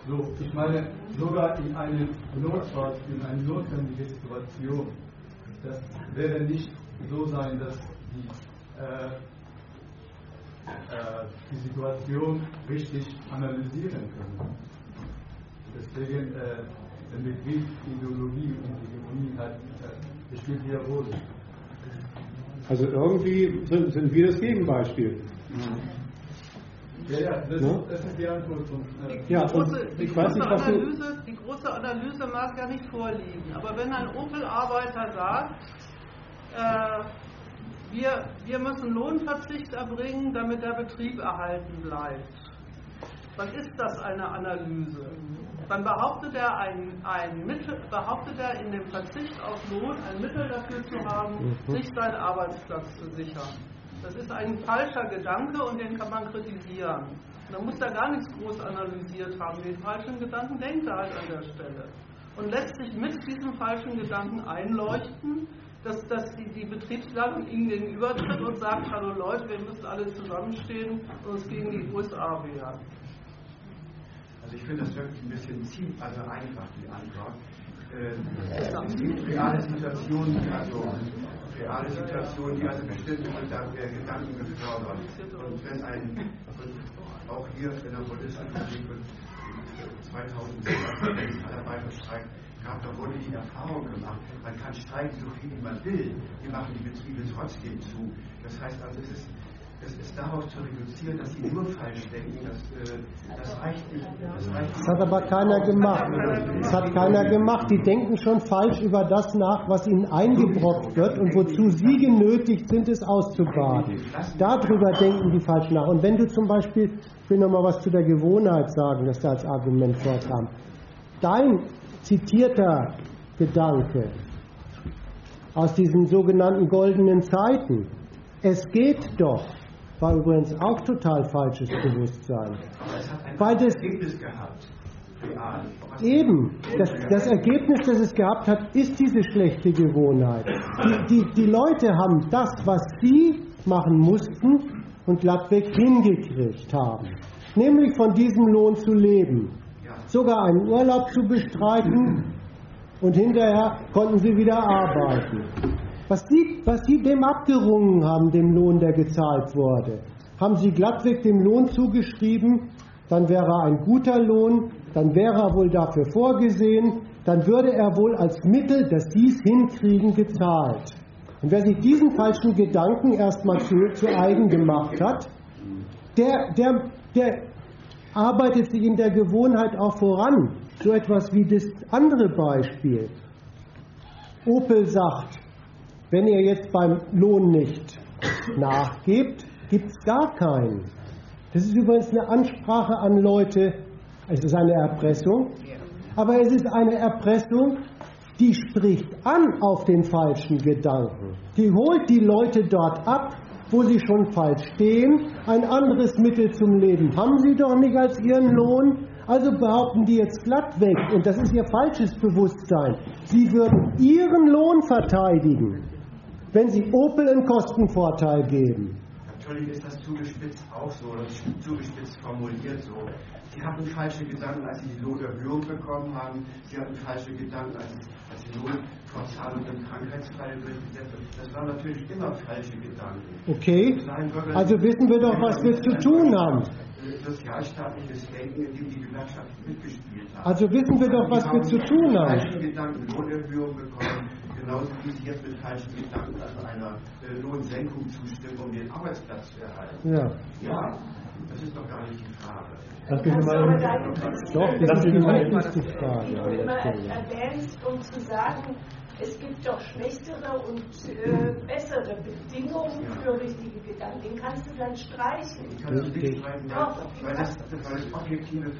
So, ich meine, sogar in einem Notfall, in einer notwendigen Situation, das wäre nicht so sein, dass die, äh, äh, die Situation richtig analysieren können. Deswegen äh, der Begriff Ideologie und Hegemonie hat, äh, spielt hier Rolle. Also irgendwie sind, sind wir das Gegenbeispiel. Ja, ja, das, Ne? das ist die Antwort von. Äh, Ja, Die große, und die, ich weiß große nicht, was du- Analyse, die große Analyse mag ja nicht vorliegen. Aber wenn ein Opel-Arbeiter sagt, äh, wir, wir müssen Lohnverzicht erbringen, damit der Betrieb erhalten bleibt, dann ist das eine Analyse. Dann behauptet er, ein, ein Mittel, behauptet er in dem Verzicht auf Lohn ein Mittel dafür zu haben, Mhm. sich seinen Arbeitsplatz zu sichern. Das ist ein falscher Gedanke und den kann man kritisieren. Da muss er gar nichts groß analysiert haben. Den falschen Gedanken denkt er halt an der Stelle. Und lässt sich mit diesem falschen Gedanken einleuchten, dass, dass die, die Betriebsleitung ihm gegenübertritt und sagt, hallo Leute, wir müssen alle zusammenstehen und uns gegen die USA wehren. Also ich finde das wirklich ein bisschen ziemlich, also einfach die Antwort. Äh, es gibt reale Situationen, die also reale Situationen, die also bestimmte Gedanken, Gedanken befördern. Und wenn ein, und auch hier in der Bundesrepublik 2006 Arbeiterstreik gab, da wurde die Erfahrung gemacht, man kann streiken so viel wie man will, die machen die Betriebe trotzdem zu. Das heißt also, es ist es ist darauf zu reduzieren, dass sie nur falsch denken. Das, äh, das reicht nicht. Das, reicht Das hat aber keiner gemacht. Das hat keiner gemacht. Die denken schon falsch über das nach, was ihnen eingebrockt wird und wozu sie genötigt sind, es auszubaden. Darüber denken die falsch nach. Und wenn du zum Beispiel, ich will noch mal was zu der Gewohnheit sagen, das da als Argument vorkam. Dein zitierter Gedanke aus diesen sogenannten goldenen Zeiten, es geht doch, war übrigens auch total falsches Bewusstsein. es hat ein Weil das Ergebnis gehabt. Eben, das, das Ergebnis, das es gehabt hat, ist diese schlechte Gewohnheit. Die, die, die Leute haben das, was sie machen mussten und glattweg hingekriegt haben. Nämlich von diesem Lohn zu leben. Sogar einen Urlaub zu bestreiten und hinterher konnten sie wieder arbeiten. Was sie, was sie dem abgerungen haben, dem Lohn, der gezahlt wurde, haben sie glattweg dem Lohn zugeschrieben, dann wäre er ein guter Lohn, dann wäre er wohl dafür vorgesehen, dann würde er wohl als Mittel, dass dies hinkriegen, gezahlt. Und wer sich diesen falschen Gedanken erstmal zu, zu eigen gemacht hat, der, der, der arbeitet sich in der Gewohnheit auch voran. So etwas wie das andere Beispiel. Opel sagt, wenn ihr jetzt beim Lohn nicht nachgebt, gibt es gar keinen. Das ist übrigens eine Ansprache an Leute, es ist eine Erpressung, aber es ist eine Erpressung, die spricht an auf den falschen Gedanken. Die holt die Leute dort ab, wo sie schon falsch stehen. Ein anderes Mittel zum Leben haben sie doch nicht als ihren Lohn. Also behaupten die jetzt glatt weg, und das ist ihr falsches Bewusstsein, sie würden ihren Lohn verteidigen, wenn sie Opel einen Kostenvorteil geben. Natürlich ist das zugespitzt auch so, das ist zugespitzt formuliert so. Sie hatten falsche Gedanken, als sie die Lohnerhöhung bekommen haben. Sie hatten falsche Gedanken, als, als die Lohnfortzahlung im Krankheitsfall durchgesetzt wird. Das waren natürlich immer falsche Gedanken. Okay, also wissen wir doch, was wir zu tun haben. Sozialstaatliches Denken, in dem die Gewerkschaften mitgespielt haben. Also wissen wir doch, was wir zu tun haben. falschen Gedanken Lohnerhöhung bekommen, genauso wie sie jetzt mit falschen Gedanken also einer äh, Lohnsenkung zustimmen, um den Arbeitsplatz zu erhalten. Ja. Ja, das ist doch gar nicht die Frage. Lass mich mal, Doch, das ist wichtigste Frage Stelle. erwähnt, um zu sagen, es gibt doch schlechtere und äh, bessere Bedingungen für richtige Gedanken. Den kannst du dann streichen. Ich kann das nicht streichen, weil, weil, das, weil das objektive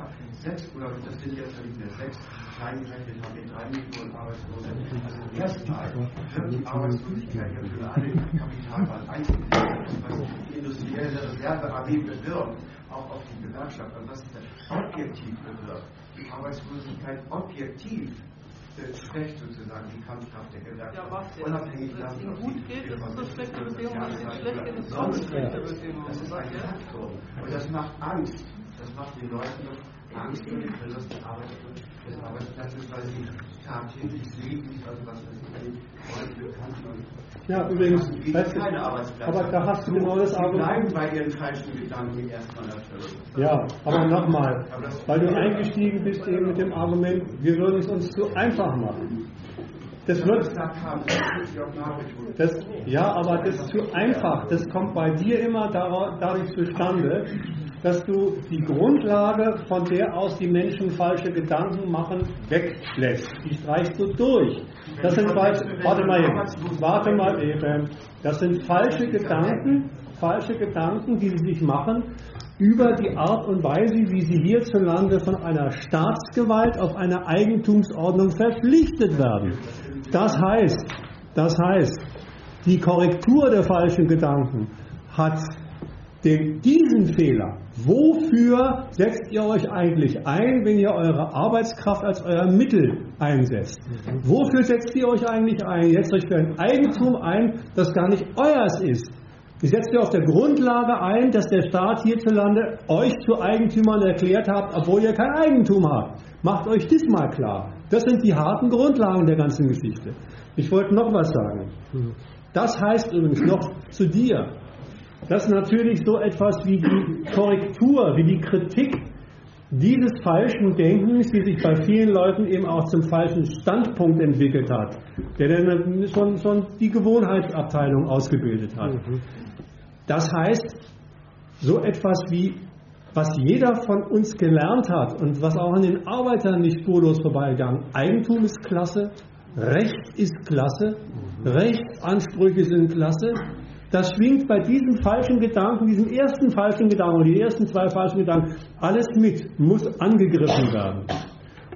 Sechs oder das sind jetzt mehr sechs, kleingerechnet haben wir drei Millionen Arbeitslose. Also erstmal wird die Arbeitslosigkeit ja für alle Kapitalmarkt eingesetzt, was die industrielle Reserve AG bewirkt, auch auf die Gewerkschaft. Also das ist objektiv bewirkt. Die Arbeitslosigkeit objektiv schlecht sozusagen die Kampfkraft der Gewerkschaft. Ja, was? Unabhängig Wenn es ihnen gut geht, ist es eine schlechte Beziehung, wenn es schlecht geht, ist es eine schlechte Beziehung. Das ist ein Faktor. Und das macht Angst. Das macht den Leuten Angst um den Verlust des Arbeitsplatzes, weil sie tagtäglich sehen, also was das ja, übrigens, weißt du, aber da hast du genau das Argument. bei ihren falschen Gedanken erstmal erfüllen. Ja, aber nochmal, weil du eingestiegen bist eben mit dem Argument, wir würden es uns zu einfach machen. Das wird. Das, ja, aber das ist zu einfach. Das kommt bei dir immer dadurch zustande, dass du die Grundlage, von der aus die Menschen falsche Gedanken machen, weglässt. Die streichst du durch. Das sind falsche, warte mal eben, warte mal eben. Das sind falsche Gedanken, falsche Gedanken, die sie sich machen über die Art und Weise, wie sie hierzulande von einer Staatsgewalt auf eine Eigentumsordnung verpflichtet werden. Das heißt, das heißt, die Korrektur der falschen Gedanken hat den, diesen Fehler, wofür setzt ihr euch eigentlich ein, wenn ihr eure Arbeitskraft als euer Mittel einsetzt? Wofür setzt ihr euch eigentlich ein? Ihr setzt euch für ein Eigentum ein, das gar nicht euers ist. Ihr setzt ihr auf der Grundlage ein, dass der Staat hierzulande euch zu Eigentümern erklärt hat, obwohl ihr kein Eigentum habt. Macht euch das mal klar. Das sind die harten Grundlagen der ganzen Geschichte. Ich wollte noch was sagen. Das heißt übrigens noch zu dir, dass natürlich so etwas wie die Korrektur, wie die Kritik dieses falschen Denkens, die sich bei vielen Leuten eben auch zum falschen Standpunkt entwickelt hat, der dann schon, schon die Gewohnheitsabteilung ausgebildet hat. Das heißt, so etwas wie, was jeder von uns gelernt hat und was auch an den Arbeitern nicht spurlos vorbeigegangen, Eigentum ist klasse, Recht ist klasse, Rechtsansprüche sind klasse, das schwingt bei diesem falschen Gedanken, diesem ersten falschen Gedanken, die ersten zwei falschen Gedanken, alles mit, muss angegriffen werden.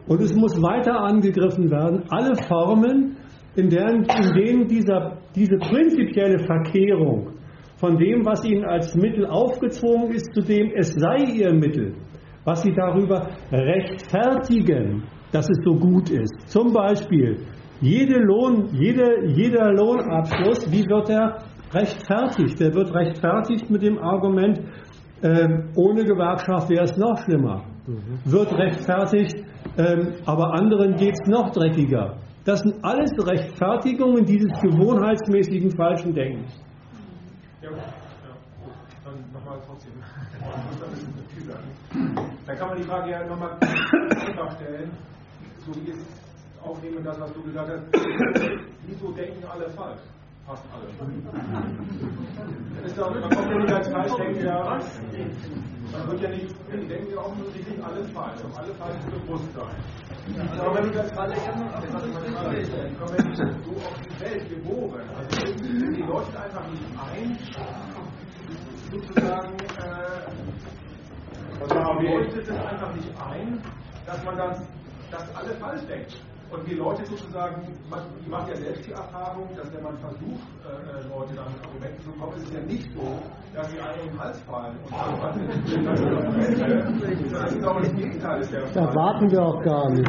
Und es muss weiter angegriffen werden, alle Formen, in denen, in denen dieser, diese prinzipielle Verkehrung von dem, was ihnen als Mittel aufgezwungen ist, zu dem es sei ihr Mittel, was sie darüber rechtfertigen, dass es so gut ist. Zum Beispiel, jede Lohn, jede, jeder Lohnabschluss, wie wird er rechtfertigt. Der wird rechtfertigt mit dem Argument, äh, ohne Gewerkschaft wäre es noch schlimmer. Mhm. Wird rechtfertigt, äh, aber anderen geht es noch dreckiger. Das sind alles Rechtfertigungen dieses gewohnheitsmäßigen falschen Denkens. Ja, ja. Dann nochmal trotzdem. Dann kann man die Frage ja nochmal einfach stellen, so wie ich es aufnehme, das, was du gesagt hast. Wieso denken alle falsch? Fast alle. Ist doch, man kommt ja nicht als Falschdenker. Man wird ja nicht, die denken ja offensichtlich alles falsch, auf alle falsches Bewusstsein. Aber wenn du das alle kommen ja nicht so auf die Welt geboren. Also die leuchten einfach nicht ein, sozusagen, äh, leuchtet es einfach nicht ein, dass man das, dass alle falsch denkt. Und die Leute sozusagen, die machen ja selbst die Erfahrung, dass wenn man versucht, äh, äh Leute dann mit Argumenten zu kommen, ist es ja nicht so, dass sie einem im Hals fallen und dann [laughs] Das ist auch das Gegenteil ist der Fall. Da warten wir auch gar nicht.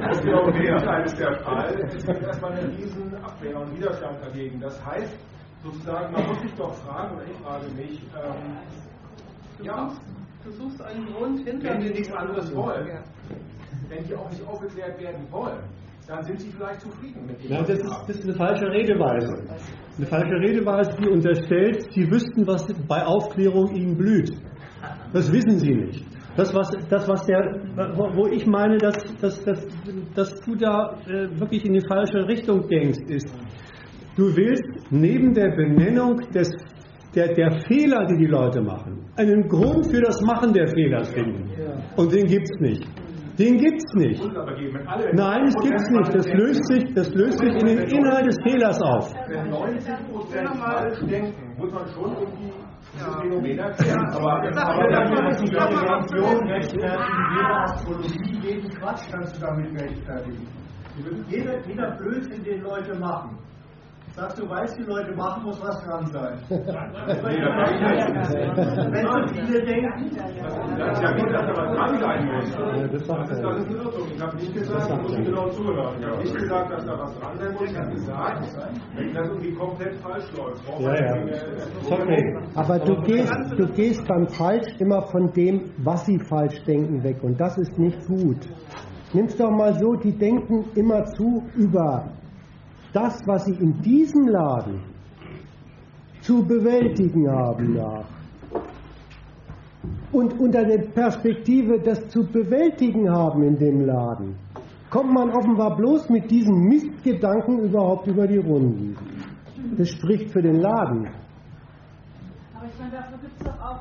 Das ist genau Gegenteil ist der Fall. Es gibt erstmal eine riesen Abwehr und Widerstand dagegen. Das heißt, sozusagen, man muss sich doch fragen, oder ich frage mich, ähm, ja, du suchst einen Grund hinter wenn die nichts anderes wollen wenn die auch nicht aufgeklärt werden wollen, dann sind sie vielleicht zufrieden mit dem. Ja, das, ist, das ist eine falsche Redeweise. Eine falsche Redeweise, die unterstellt, sie wüssten, was bei Aufklärung ihnen blüht. Das wissen sie nicht. Das, was, das, was der, wo ich meine, dass, dass, dass, dass du da äh, wirklich in die falsche Richtung denkst, ist, du willst neben der Benennung des, der, der Fehler, die die Leute machen, einen Grund für das Machen der Fehler finden. Und den gibt es nicht. Den gibt's nicht. Nein, es gibt's nicht. Das löst sich, das löst sich in den Inhalt des Fehlers auf. Wenn 90 Prozent falsch denken, muss man schon irgendwie Astrologie, jeden Quatsch kannst du damit rechtfertigen. Jeder, jeder Blödsinn, den Leute machen. Sagst du, weißt, die Leute machen, muss was dran sein. [laughs] Wenn so viele denken. Das ist ja gut, dass da was dran sein muss. Das ist, das ist ein Irrtum. Ich habe nicht gesagt, du musst genau zuhören. Ich habe nicht gesagt, dass da was dran sein muss. Ich habe gesagt, wenn das irgendwie komplett falsch läuft. Ja, ja. Ist okay. Aber du gehst, du gehst beim Falsch immer von dem, was sie falsch denken, weg. Und das ist nicht gut. Nimm's doch mal so, die denken immer zu über das, was sie in diesem Laden zu bewältigen haben nach. Und unter der Perspektive, das zu bewältigen haben in dem Laden, kommt man offenbar bloß mit diesen Mistgedanken überhaupt über die Runden. Das spricht für den Laden. Aber ich meine, dafür gibt es doch auch,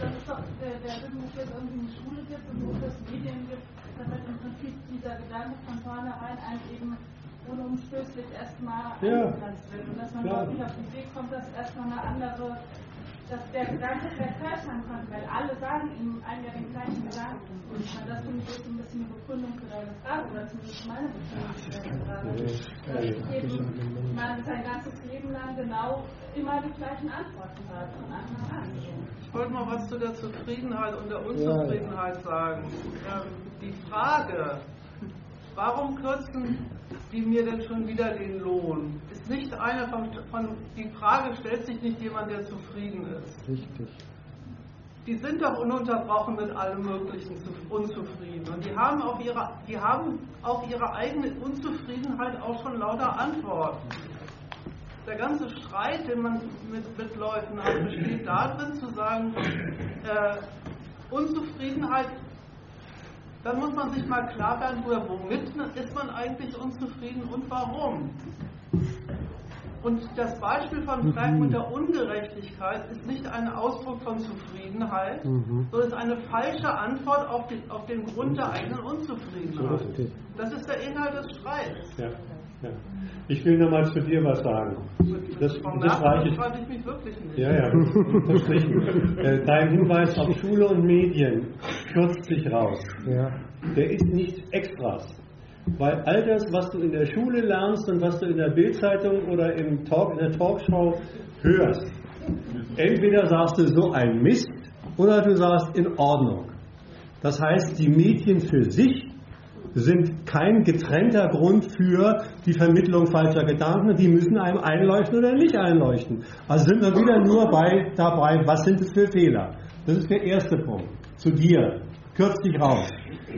das ist doch der, Rhythmus, der es irgendwie eine Schule gibt und wo es Medien gibt, damit im Prinzip dieser Gedanke von vornherein einem eben unumstößlich erstmal Ja, wird. Und dass man klar. überhaupt nicht auf die Idee kommt, dass erstmal eine andere, dass der Gedanke vielleicht falsch sein kann, weil alle sagen ihm einen ja den gleichen Gedanken. Und ich meine, das finde ich ist ein bisschen eine Begründung für deine Frage, oder zumindest meine Begründung für deine Frage. Dass eben man sein ganzes Leben lang genau immer die gleichen Antworten hat von Anfang an. Ich wollte mal was zu der Zufriedenheit und der Unzufriedenheit sagen. Ähm, die Frage, warum kürzen die mir denn schon wieder den Lohn, ist nicht eine von, von die Frage stellt sich nicht jemand, der zufrieden ist. Richtig. Die sind doch ununterbrochen mit allem Möglichen zu, unzufrieden. Und die haben, auf ihre, die haben auf ihre eigene Unzufriedenheit auch schon lauter Antworten. Der ganze Streit, den man mit, mit Leuten hat, besteht darin zu sagen, äh, Unzufriedenheit, dann muss man sich mal klar werden, womit ist man eigentlich unzufrieden und warum. Und das Beispiel von Frank mit der Ungerechtigkeit ist nicht ein Ausdruck von Zufriedenheit, Mhm. sondern ist eine falsche Antwort auf, die, auf den Grund der eigenen Unzufriedenheit. Das ist der Inhalt des Streits. Ja, ja. Ich will nochmal zu dir was sagen. Das, das reiche ich. mich wirklich nicht. Ja, ja, unterstrichen. [laughs] Äh, Dein Hinweis auf Schule und Medien kürzt sich raus. Ja. Der ist nicht Extras. Weil all das, was du in der Schule lernst und was du in der Bildzeitung oder im Talk, in der Talkshow hörst, entweder sagst du so ein Mist oder du sagst in Ordnung. Das heißt, die Medien für sich sind kein getrennter Grund für die Vermittlung falscher Gedanken. Die müssen einem einleuchten oder nicht einleuchten. Also sind wir wieder nur bei, dabei, was sind es für Fehler? Das ist der erste Punkt. Zu dir. Kürz dich raus.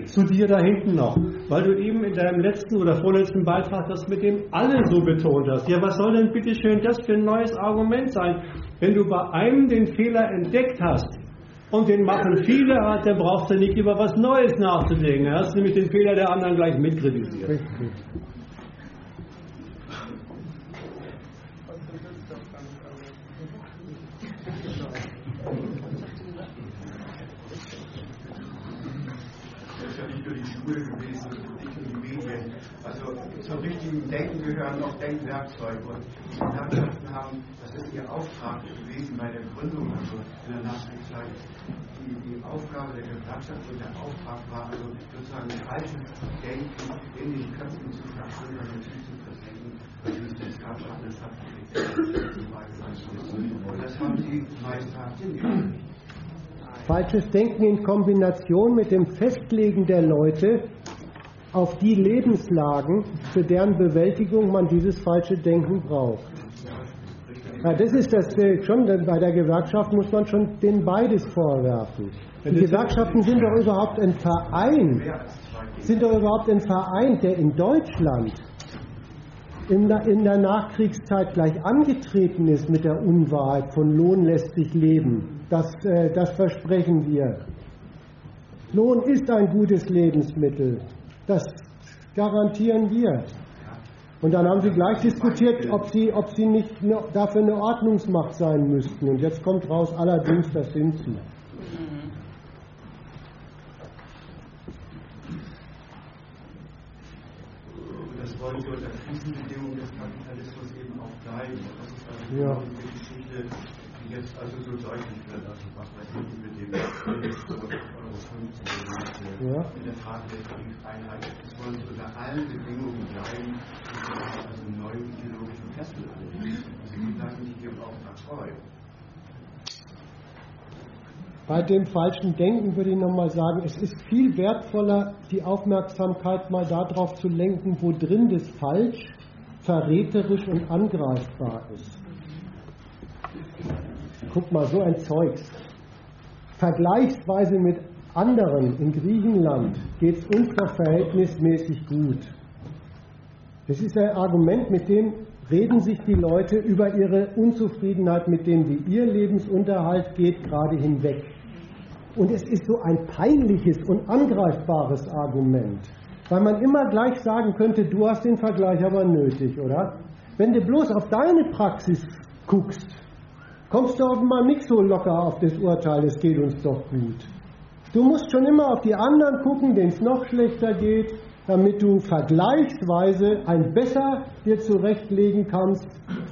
Zu dir da hinten noch. Weil du eben in deinem letzten oder vorletzten Beitrag das mit dem alle so betont hast. Ja, was soll denn bitte schön das für ein neues Argument sein? Wenn du bei einem den Fehler entdeckt hast, und den machen viele, dann brauchst du nicht über was Neues nachzudenken. Da hast nämlich den Fehler der anderen gleich mitkritisiert. Also zum richtigen Denken gehören auch Denkwerkzeuge. Und die Gewerkschaften haben, das ist ihr Auftrag gewesen bei der Gründung, also in der Nachkriegszeit. Die, die Aufgabe der Gewerkschaft und der Auftrag war also sozusagen falsches Denken in den Köpfen zu verschwinden und zu versenken. Das das Gewerkschaft, das hat und das haben sie meisterhaft hingekriegt. Falsches Denken in Kombination mit dem Festlegen der Leute auf die Lebenslagen, für deren Bewältigung man dieses falsche Denken braucht. Ja, das ist das äh, schon, denn bei der Gewerkschaft muss man schon den beides vorwerfen. Die Gewerkschaften sind doch überhaupt ein Verein, sind doch überhaupt ein Verein, der in Deutschland in der, Nachkriegszeit gleich angetreten ist mit der Unwahrheit von Lohn lässt sich leben. Das, äh, das versprechen wir. Lohn ist ein gutes Lebensmittel. Das garantieren wir. Und dann haben sie gleich diskutiert, ob sie, ob sie nicht dafür eine Ordnungsmacht sein müssten. Und jetzt kommt raus, allerdings, das sind sie. Das wollen sie unter Krisenbedingungen des Kapitalismus eben auch bleiben. Das ist also ja. eine Geschichte, die jetzt also so deutlich wird. Also was weiß ich mit ja. mit der Frage der Tarifeinheit. Es wollen unter allen Bedingungen bleiben, die also neuen ideologischen Fesseln anlegen. Also die bleiben nicht ihrem Auftrag treu. Bei dem falschen Denken würde ich nochmal sagen, es ist viel wertvoller, die Aufmerksamkeit mal darauf zu lenken, wo drin das falsch, verräterisch und angreifbar ist. Guck mal, so ein Zeugs. Vergleichsweise mit anderen in Griechenland geht es uns doch verhältnismäßig gut. Das ist ein Argument, mit dem reden sich die Leute über ihre Unzufriedenheit mit dem, wie ihr Lebensunterhalt geht, gerade hinweg. Und es ist so ein peinliches und angreifbares Argument, weil man immer gleich sagen könnte, du hast den Vergleich aber nötig, oder? Wenn du bloß auf deine Praxis guckst, kommst du offenbar nicht so locker auf das Urteil, es geht uns doch gut. Du musst schon immer auf die anderen gucken, denen es noch schlechter geht, damit du vergleichsweise ein Besser dir zurechtlegen kannst.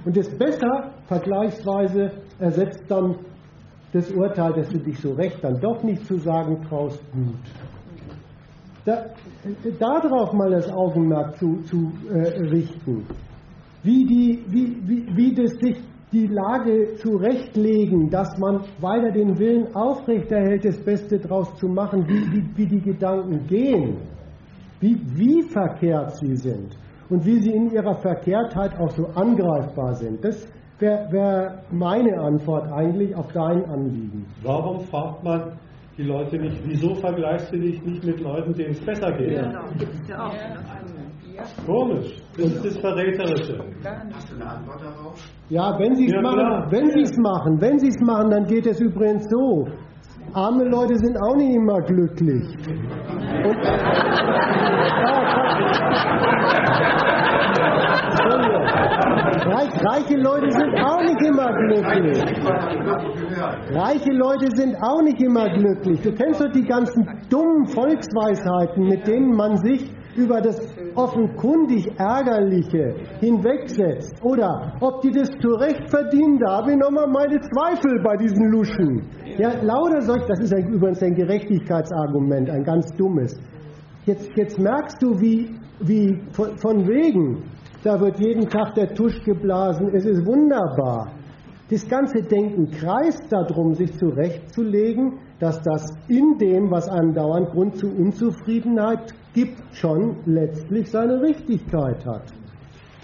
Und das Besser vergleichsweise ersetzt dann das Urteil, dass du dich so recht dann doch nicht zu sagen traust, gut. Da, darauf mal das Augenmerk zu, zu äh, richten. Wie, die, wie, wie, wie das sich die Lage zurechtlegen, dass man weiter den Willen aufrechterhält, das Beste draus zu machen, wie, wie, wie die Gedanken gehen, wie, wie verkehrt sie sind und wie sie in ihrer Verkehrtheit auch so angreifbar sind. Das wäre wär meine Antwort eigentlich auf dein Anliegen. Warum fragt man die Leute nicht, wieso vergleichst du dich nicht mit Leuten, denen es besser geht? Genau, gibt es ja auch. Komisch. Das ist das Verräterische. Hast du eine Antwort darauf? Ja, wenn sie es Ja, machen, klar. wenn sie es machen, wenn sie es machen, dann geht es übrigens so. Arme Leute sind auch nicht immer glücklich. Und. Reich, reiche Leute sind auch nicht immer glücklich. Reiche Leute sind auch nicht immer glücklich. Du kennst doch die ganzen dummen Volksweisheiten, mit denen man sich über das offenkundig Ärgerliche hinwegsetzt. Oder ob die das zu Recht verdienen, da habe ich nochmal meine Zweifel bei diesen Luschen. Ja, lauter solch, das ist ein, übrigens ein Gerechtigkeitsargument, ein ganz dummes. Jetzt, jetzt merkst du, wie, wie von, von wegen, da wird jeden Tag der Tusch geblasen, es ist wunderbar. Das ganze Denken kreist darum, sich zurechtzulegen, dass das in dem, was einem dauernd Grund zu Unzufriedenheit gibt, schon letztlich seine Richtigkeit hat.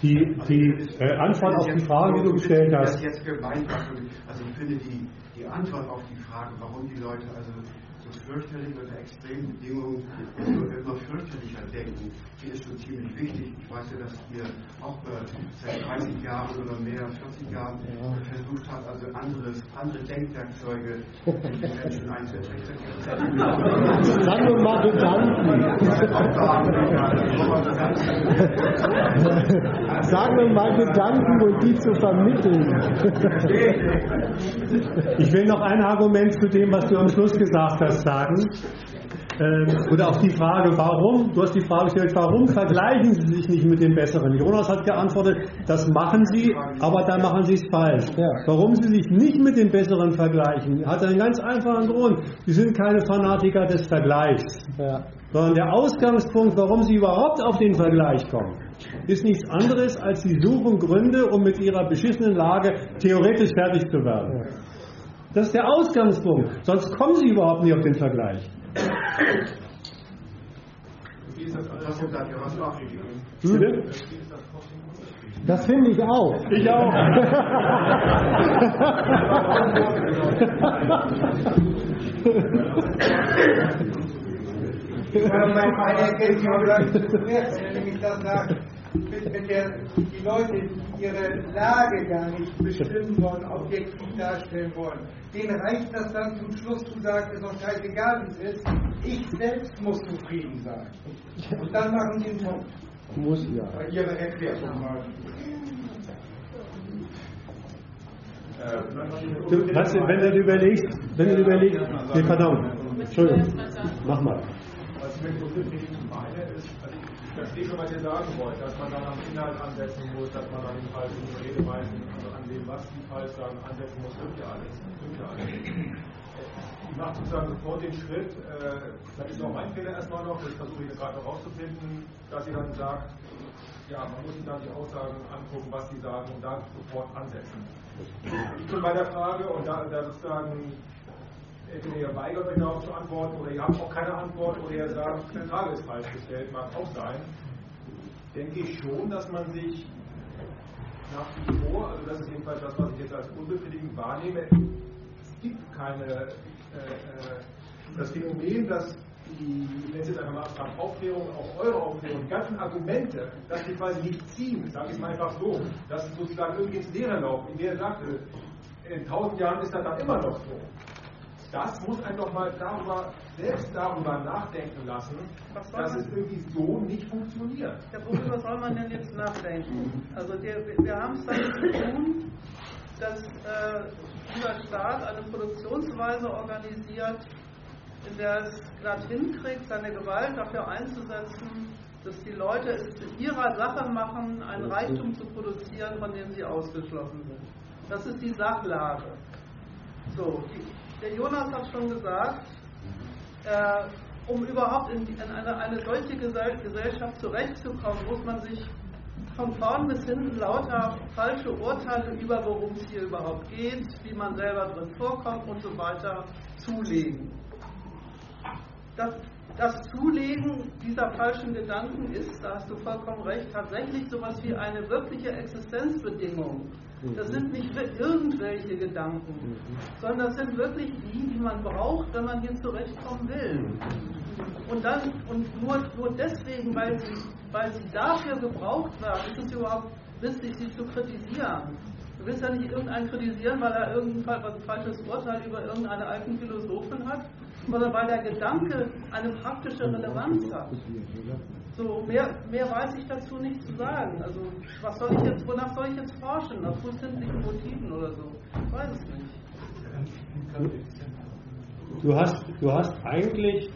Die, die äh, Antwort auf die Frage, die du gestellt Das hast, jetzt gemeint hast. Also ich finde die, die Antwort auf die Frage, warum die Leute also so fürchterlich unter extremen Bedingungen so immer fürchterlicher denken, die ist schon ziemlich wichtig. Ich weiß ja, dass ihr auch äh, seit 30 Jahren oder mehr, 40 Jahren versucht habt, also anderes, andere Denkwerkzeuge in die Menschen einzutrichtern. Sagen wir mal Gedanken. Sagen wir mal Gedanken und die zu vermitteln. ich will noch ein Argument zu dem, was du am Schluss gesagt hast, sagen. Ähm, oder auf die Frage, warum, du hast die Frage gestellt, warum vergleichen Sie sich nicht mit dem Besseren? Jonas hat geantwortet, das machen Sie, aber dann machen Sie es falsch. Warum Sie sich nicht mit dem Besseren vergleichen, hat einen ganz einfachen Grund. Sie sind keine Fanatiker des Vergleichs. Sondern der Ausgangspunkt, warum Sie überhaupt auf den Vergleich kommen, ist nichts anderes, als Sie suchen Gründe, um mit Ihrer beschissenen Lage theoretisch fertig zu werden. Das ist der Ausgangspunkt. Sonst kommen Sie überhaupt nicht auf den Vergleich. Bitte? Das finde ich auch. Ich auch. Ich eine Ergänzung sagen zu zuerst, nämlich das sagt, mit, mit der die Leute ihre Lage gar nicht bestimmen wollen, objektiv darstellen wollen. Denen reicht das dann zum Schluss zu sagen, ist doch scheißegal, wie es ist. Ich selbst muss zufrieden sein. Und dann machen sie einen Punkt. Muss ja. Bei ihrer Erklärung mal. Du, weißt du, wenn du überlegst, wenn du überlegst, nee, pardon, Entschuldigung, mach mal. Was ich mit Begriff nicht meine, ist, also verstehe schon, was ihr sagen wollt, dass man dann am Inhalt ansetzen muss, dass man an den falschen Redeweisen, also an dem, was die falsch sagen, ansetzen muss, stimmt ja alles. Stimmt ja alles. Ich mache sozusagen sofort den Schritt, äh, das ist auch mein Fehler erstmal noch, das versuche ich gerade noch rauszufinden, dass ihr dann sagt, ja, man muss sich dann die Aussagen angucken, was die sagen und dann sofort ansetzen. Ich bin bei der Frage und da, da sozusagen entweder ihr weigert euch darauf zu antworten oder ihr habt auch keine Antwort oder ihr sagt, die Frage ist falsch gestellt, mag auch sein, denke ich schon, dass man sich nach wie vor, also das ist jedenfalls das, was ich jetzt als unbefriedigend wahrnehme, es gibt keine, äh, äh, das Phänomen, dass die, ich nenne es jetzt einfach mal Aufklärung, auch eure Aufklärung, die ganzen Argumente, dass die quasi nicht ziehen, sage ich mal einfach so, dass sie sozusagen irgendwie ins Leere laufen. Wie er sagte, in tausend Jahren ist das dann immer noch so das muss einfach mal darüber, selbst darüber nachdenken lassen, dass es irgendwie so nicht funktioniert. Ja, worüber soll man denn jetzt nachdenken? Also der, wir haben es damit zu tun, dass äh, dieser Staat eine Produktionsweise organisiert, in der es glatt hinkriegt, seine Gewalt dafür einzusetzen, dass die Leute es ihrer Sache machen, einen Reichtum zu produzieren, von dem sie ausgeschlossen sind. Das ist die Sachlage. So, der Jonas hat schon gesagt, äh, um überhaupt in, in eine, eine, solche Gesellschaft zurechtzukommen, muss man sich von vorn bis hinten lauter falsche Urteile über, worum es hier überhaupt geht, wie man selber drin vorkommt und so weiter zulegen. Das, das Zulegen dieser falschen Gedanken ist, da hast du vollkommen recht, tatsächlich so etwas wie eine wirkliche Existenzbedingung das sind nicht irgendwelche Gedanken, sondern das sind wirklich die, die man braucht, wenn man hier zurechtkommen will. Und dann, und nur, nur deswegen, weil sie, weil sie dafür gebraucht werden, ist es überhaupt wichtig, sie zu kritisieren. Du willst ja nicht irgendeinen kritisieren, weil er irgendein falsches Urteil über irgendeinen alten Philosophen hat, sondern weil der Gedanke eine praktische Relevanz hat. So, mehr, mehr weiß ich dazu nicht zu sagen. Also, was soll ich jetzt, wonach soll ich jetzt forschen? Nach frühzeitiglichen Motiven oder so? Ich weiß es nicht. Du hast, du hast eigentlich,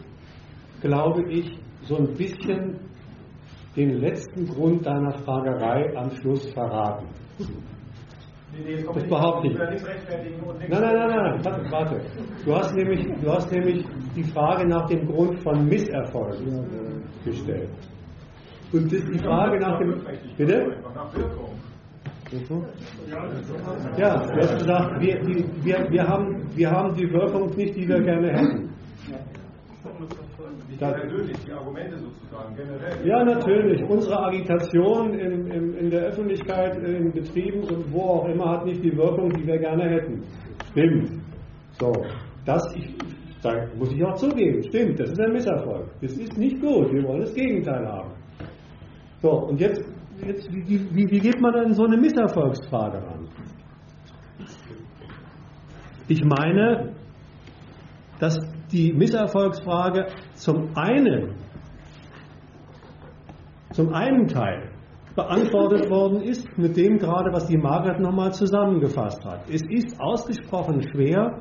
glaube ich, so ein bisschen den letzten Grund deiner Fragerei am Schluss verraten. Das behaupte ich. Nein, nein, nein, nein, nein, warte. Du hast, nämlich, du hast nämlich die Frage nach dem Grund von Misserfolg gestellt. Und das ist die Frage nach dem. Bitte? Ja, du hast gesagt, wir, wir, wir, haben, wir haben die Wirkung nicht, die wir gerne hätten. Persönlich, die Argumente sozusagen, generell. Ja, natürlich. Unsere Agitation in, in, in der Öffentlichkeit, in Betrieben und wo auch immer hat nicht die Wirkung, die wir gerne hätten. Stimmt. So, das ich, da muss ich auch zugeben. Stimmt, das ist ein Misserfolg. Das ist nicht gut. Wir wollen das Gegenteil haben. So, und jetzt, jetzt wie, wie, wie geht man dann so eine Misserfolgsfrage ran? Ich meine, dass die Misserfolgsfrage zum einen, zum einen Teil beantwortet worden ist mit dem gerade, was die Margaret nochmal zusammengefasst hat. Es ist ausgesprochen schwer,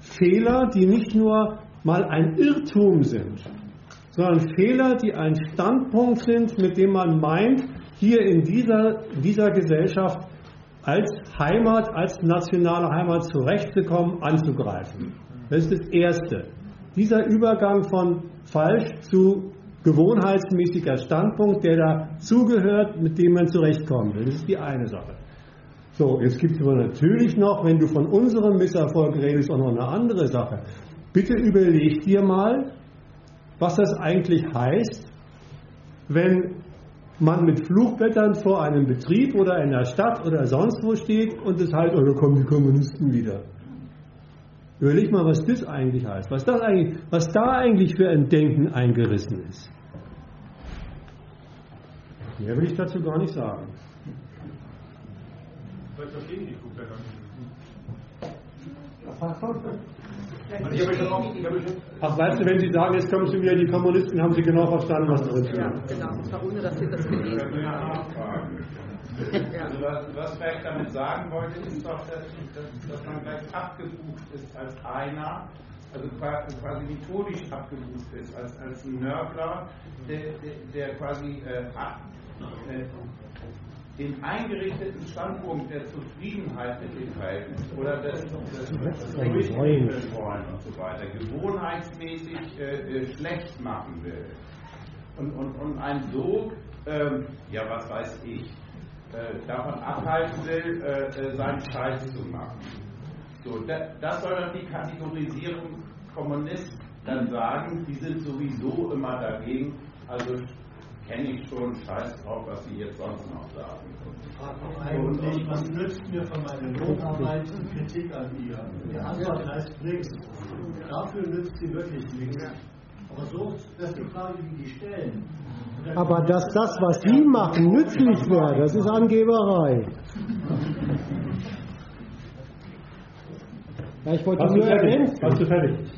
Fehler, die nicht nur mal ein Irrtum sind, sondern Fehler, die ein Standpunkt sind, mit dem man meint, hier in dieser, dieser Gesellschaft als Heimat, als nationale Heimat zurechtzukommen, anzugreifen. Das ist das Erste. Dieser Übergang von falsch zu gewohnheitsmäßiger Standpunkt, der dazugehört, mit dem man zurechtkommen will. Das ist die eine Sache. So, jetzt gibt es aber natürlich noch, wenn du von unserem Misserfolg redest, auch noch eine andere Sache. Bitte überleg dir mal, was das eigentlich heißt, wenn man mit Flugblättern vor einem Betrieb oder in der Stadt oder sonst wo steht und es halt, oder kommen die Kommunisten wieder. Überleg mal, was das eigentlich heißt, was, das eigentlich, was da eigentlich für ein Denken eingerissen ist. Mehr will ich dazu gar nicht sagen. Vielleicht verstehen die Flugblätter nicht. Ach, weißt du, wenn Sie sagen, jetzt kommen Sie wieder die Kommunisten, haben Sie genau verstanden, was drin steht. Ja, genau. Und zwar ohne, dass Sie das gelesen haben. Also was, was ich damit sagen wollte, ist doch, dass, dass, dass man gleich abgebucht ist als einer, also quasi methodisch abgebucht ist, als, als ein Nörgler, der, der, der quasi äh, äh, den eingerichteten Standpunkt der Zufriedenheit mit dem Verhältnis oder des, des Durchführen wollen und so weiter, gewohnheitsmäßig äh, äh, schlecht machen will. Und, und, und ein Sog, ähm, ja was weiß ich, äh, davon abhalten will, äh, äh, seinen Scheiß zu machen. So, da, das soll dann die Kategorisierung Kommunist dann sagen, die sind sowieso immer dagegen, also kenne ich schon, scheiß drauf, was sie jetzt sonst noch sagen. Eigentlich, was nützt mir von meiner Lohnarbeit die Kritik an ihr? Die Antwort heißt nichts. Dafür nützt sie wirklich nichts. Aber so, das ist die Frage, wie die stellen. Aber dass das, was Sie machen, nützlich wäre, das ist Angeberei. Ja, ich wollte Hast nur du fertig? ergänzen. Hast du fertig?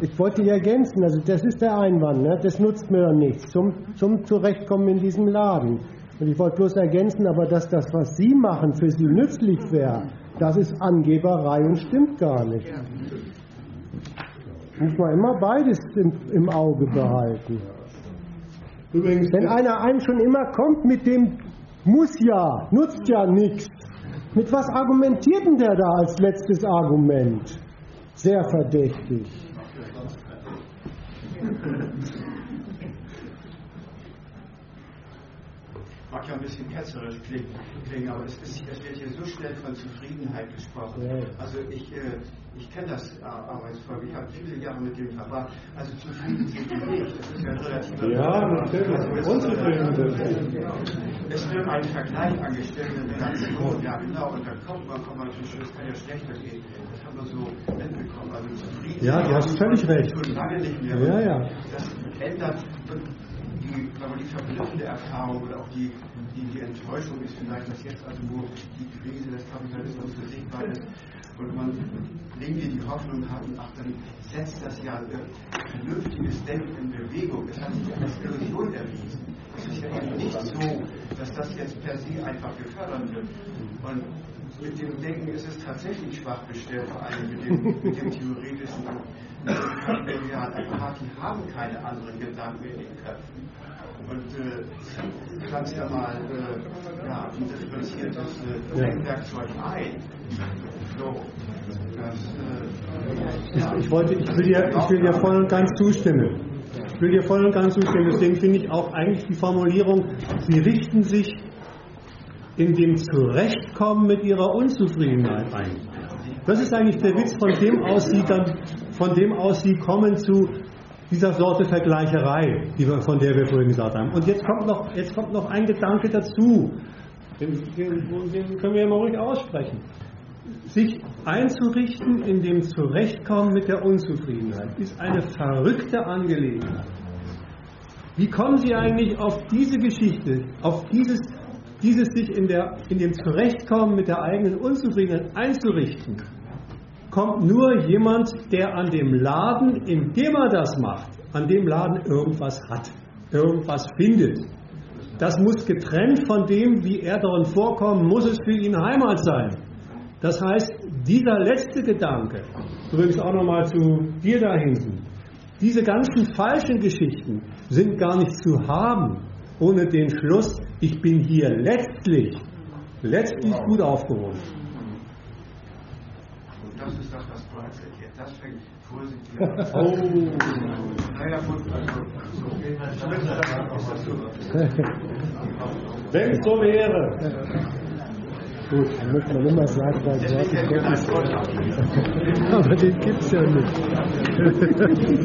Ich wollte hier ergänzen, also das ist der Einwand, ne? das nutzt mir dann nichts zum, zum Zurechtkommen in diesem Laden. Und ich wollte bloß ergänzen, aber dass das, was Sie machen, für Sie nützlich wäre, das ist Angeberei und stimmt gar nicht. Muss man immer beides im, im Auge behalten. Übrigens, Wenn einer einem schon immer kommt mit dem muss ja, nutzt ja nichts. Mit was argumentiert denn der da als letztes Argument? Sehr verdächtig. [laughs] mag ja ein bisschen ketzerisch klingen, aber es, ist, es, wird hier so schnell von Zufriedenheit gesprochen. Also ich, äh, ich kenne das äh, Arbeitsvolk, ich habe viele Jahre mit dem verbracht. Also zufrieden sind die nicht. Das ist ja ein relativer Ja, natürlich. Also, Unzufrieden es, sind äh, es wird ein Vergleich angestellt in der Nation, ja genau, und dann kommt man, kommt man natürlich, es kann ja schlechter gehen. Das haben wir so mitbekommen. Also Ja, du hast völlig recht. Ja, ja. Das ändert die, wir, die verblüffende Erfahrung oder auch die, die, die Enttäuschung ist vielleicht, dass jetzt also nur die Krise des Kapitalismus besiegbar ist und man irgendwie die Hoffnung hat, ach, dann setzt das ja vernünftiges Denken in Bewegung. Es hat sich ja als Illusion erwiesen. Es ist ja eben nicht so, dass das jetzt per se einfach gefördert wird. Und mit dem Denken ist es tatsächlich schwach bestellt, vor allem mit dem, mit dem theoretischen ja, die haben keine anderen Gedanken in den Köpfen. Und äh, du kannst ja mal äh, ja, ein differenziertes äh, Denkwerkzeug ein. So, das, äh, ja. Ich, wollte, ich, will dir, ich will dir voll und ganz zustimmen. Ich will dir voll und ganz zustimmen. Deswegen finde ich auch eigentlich die Formulierung, sie richten sich in dem Zurechtkommen mit ihrer Unzufriedenheit ein. Das ist eigentlich der Witz, von dem aus sie dann, von dem aus sie kommen zu dieser Sorte Vergleicherei, die wir, von der wir vorhin gesagt haben. Und jetzt kommt noch, jetzt kommt noch ein Gedanke dazu, den, den, den können wir ja mal ruhig aussprechen. Sich einzurichten in dem Zurechtkommen mit der Unzufriedenheit ist eine verrückte Angelegenheit. Wie kommen Sie eigentlich auf diese Geschichte, auf dieses, dieses sich in, der, in dem Zurechtkommen mit der eigenen Unzufriedenheit einzurichten? Kommt nur jemand, der an dem Laden, in dem er das macht, an dem Laden irgendwas hat, irgendwas findet. Das muss getrennt von dem, wie er darin vorkommt, muss es für ihn Heimat sein. Das heißt, dieser letzte Gedanke, übrigens auch nochmal zu dir da hinten, diese ganzen falschen Geschichten sind gar nicht zu haben, ohne den Schluss, ich bin hier letztlich, letztlich gut aufgehoben. Und das ist das, was Paul erklärt. [laughs] Das fängt vorsichtig an. Oh. Naja, gut, also, so. Wenn es so wäre. Gut, dann muss man immer sagen, bei Worten Gottes. Aber den gibt es ja nicht. [laughs]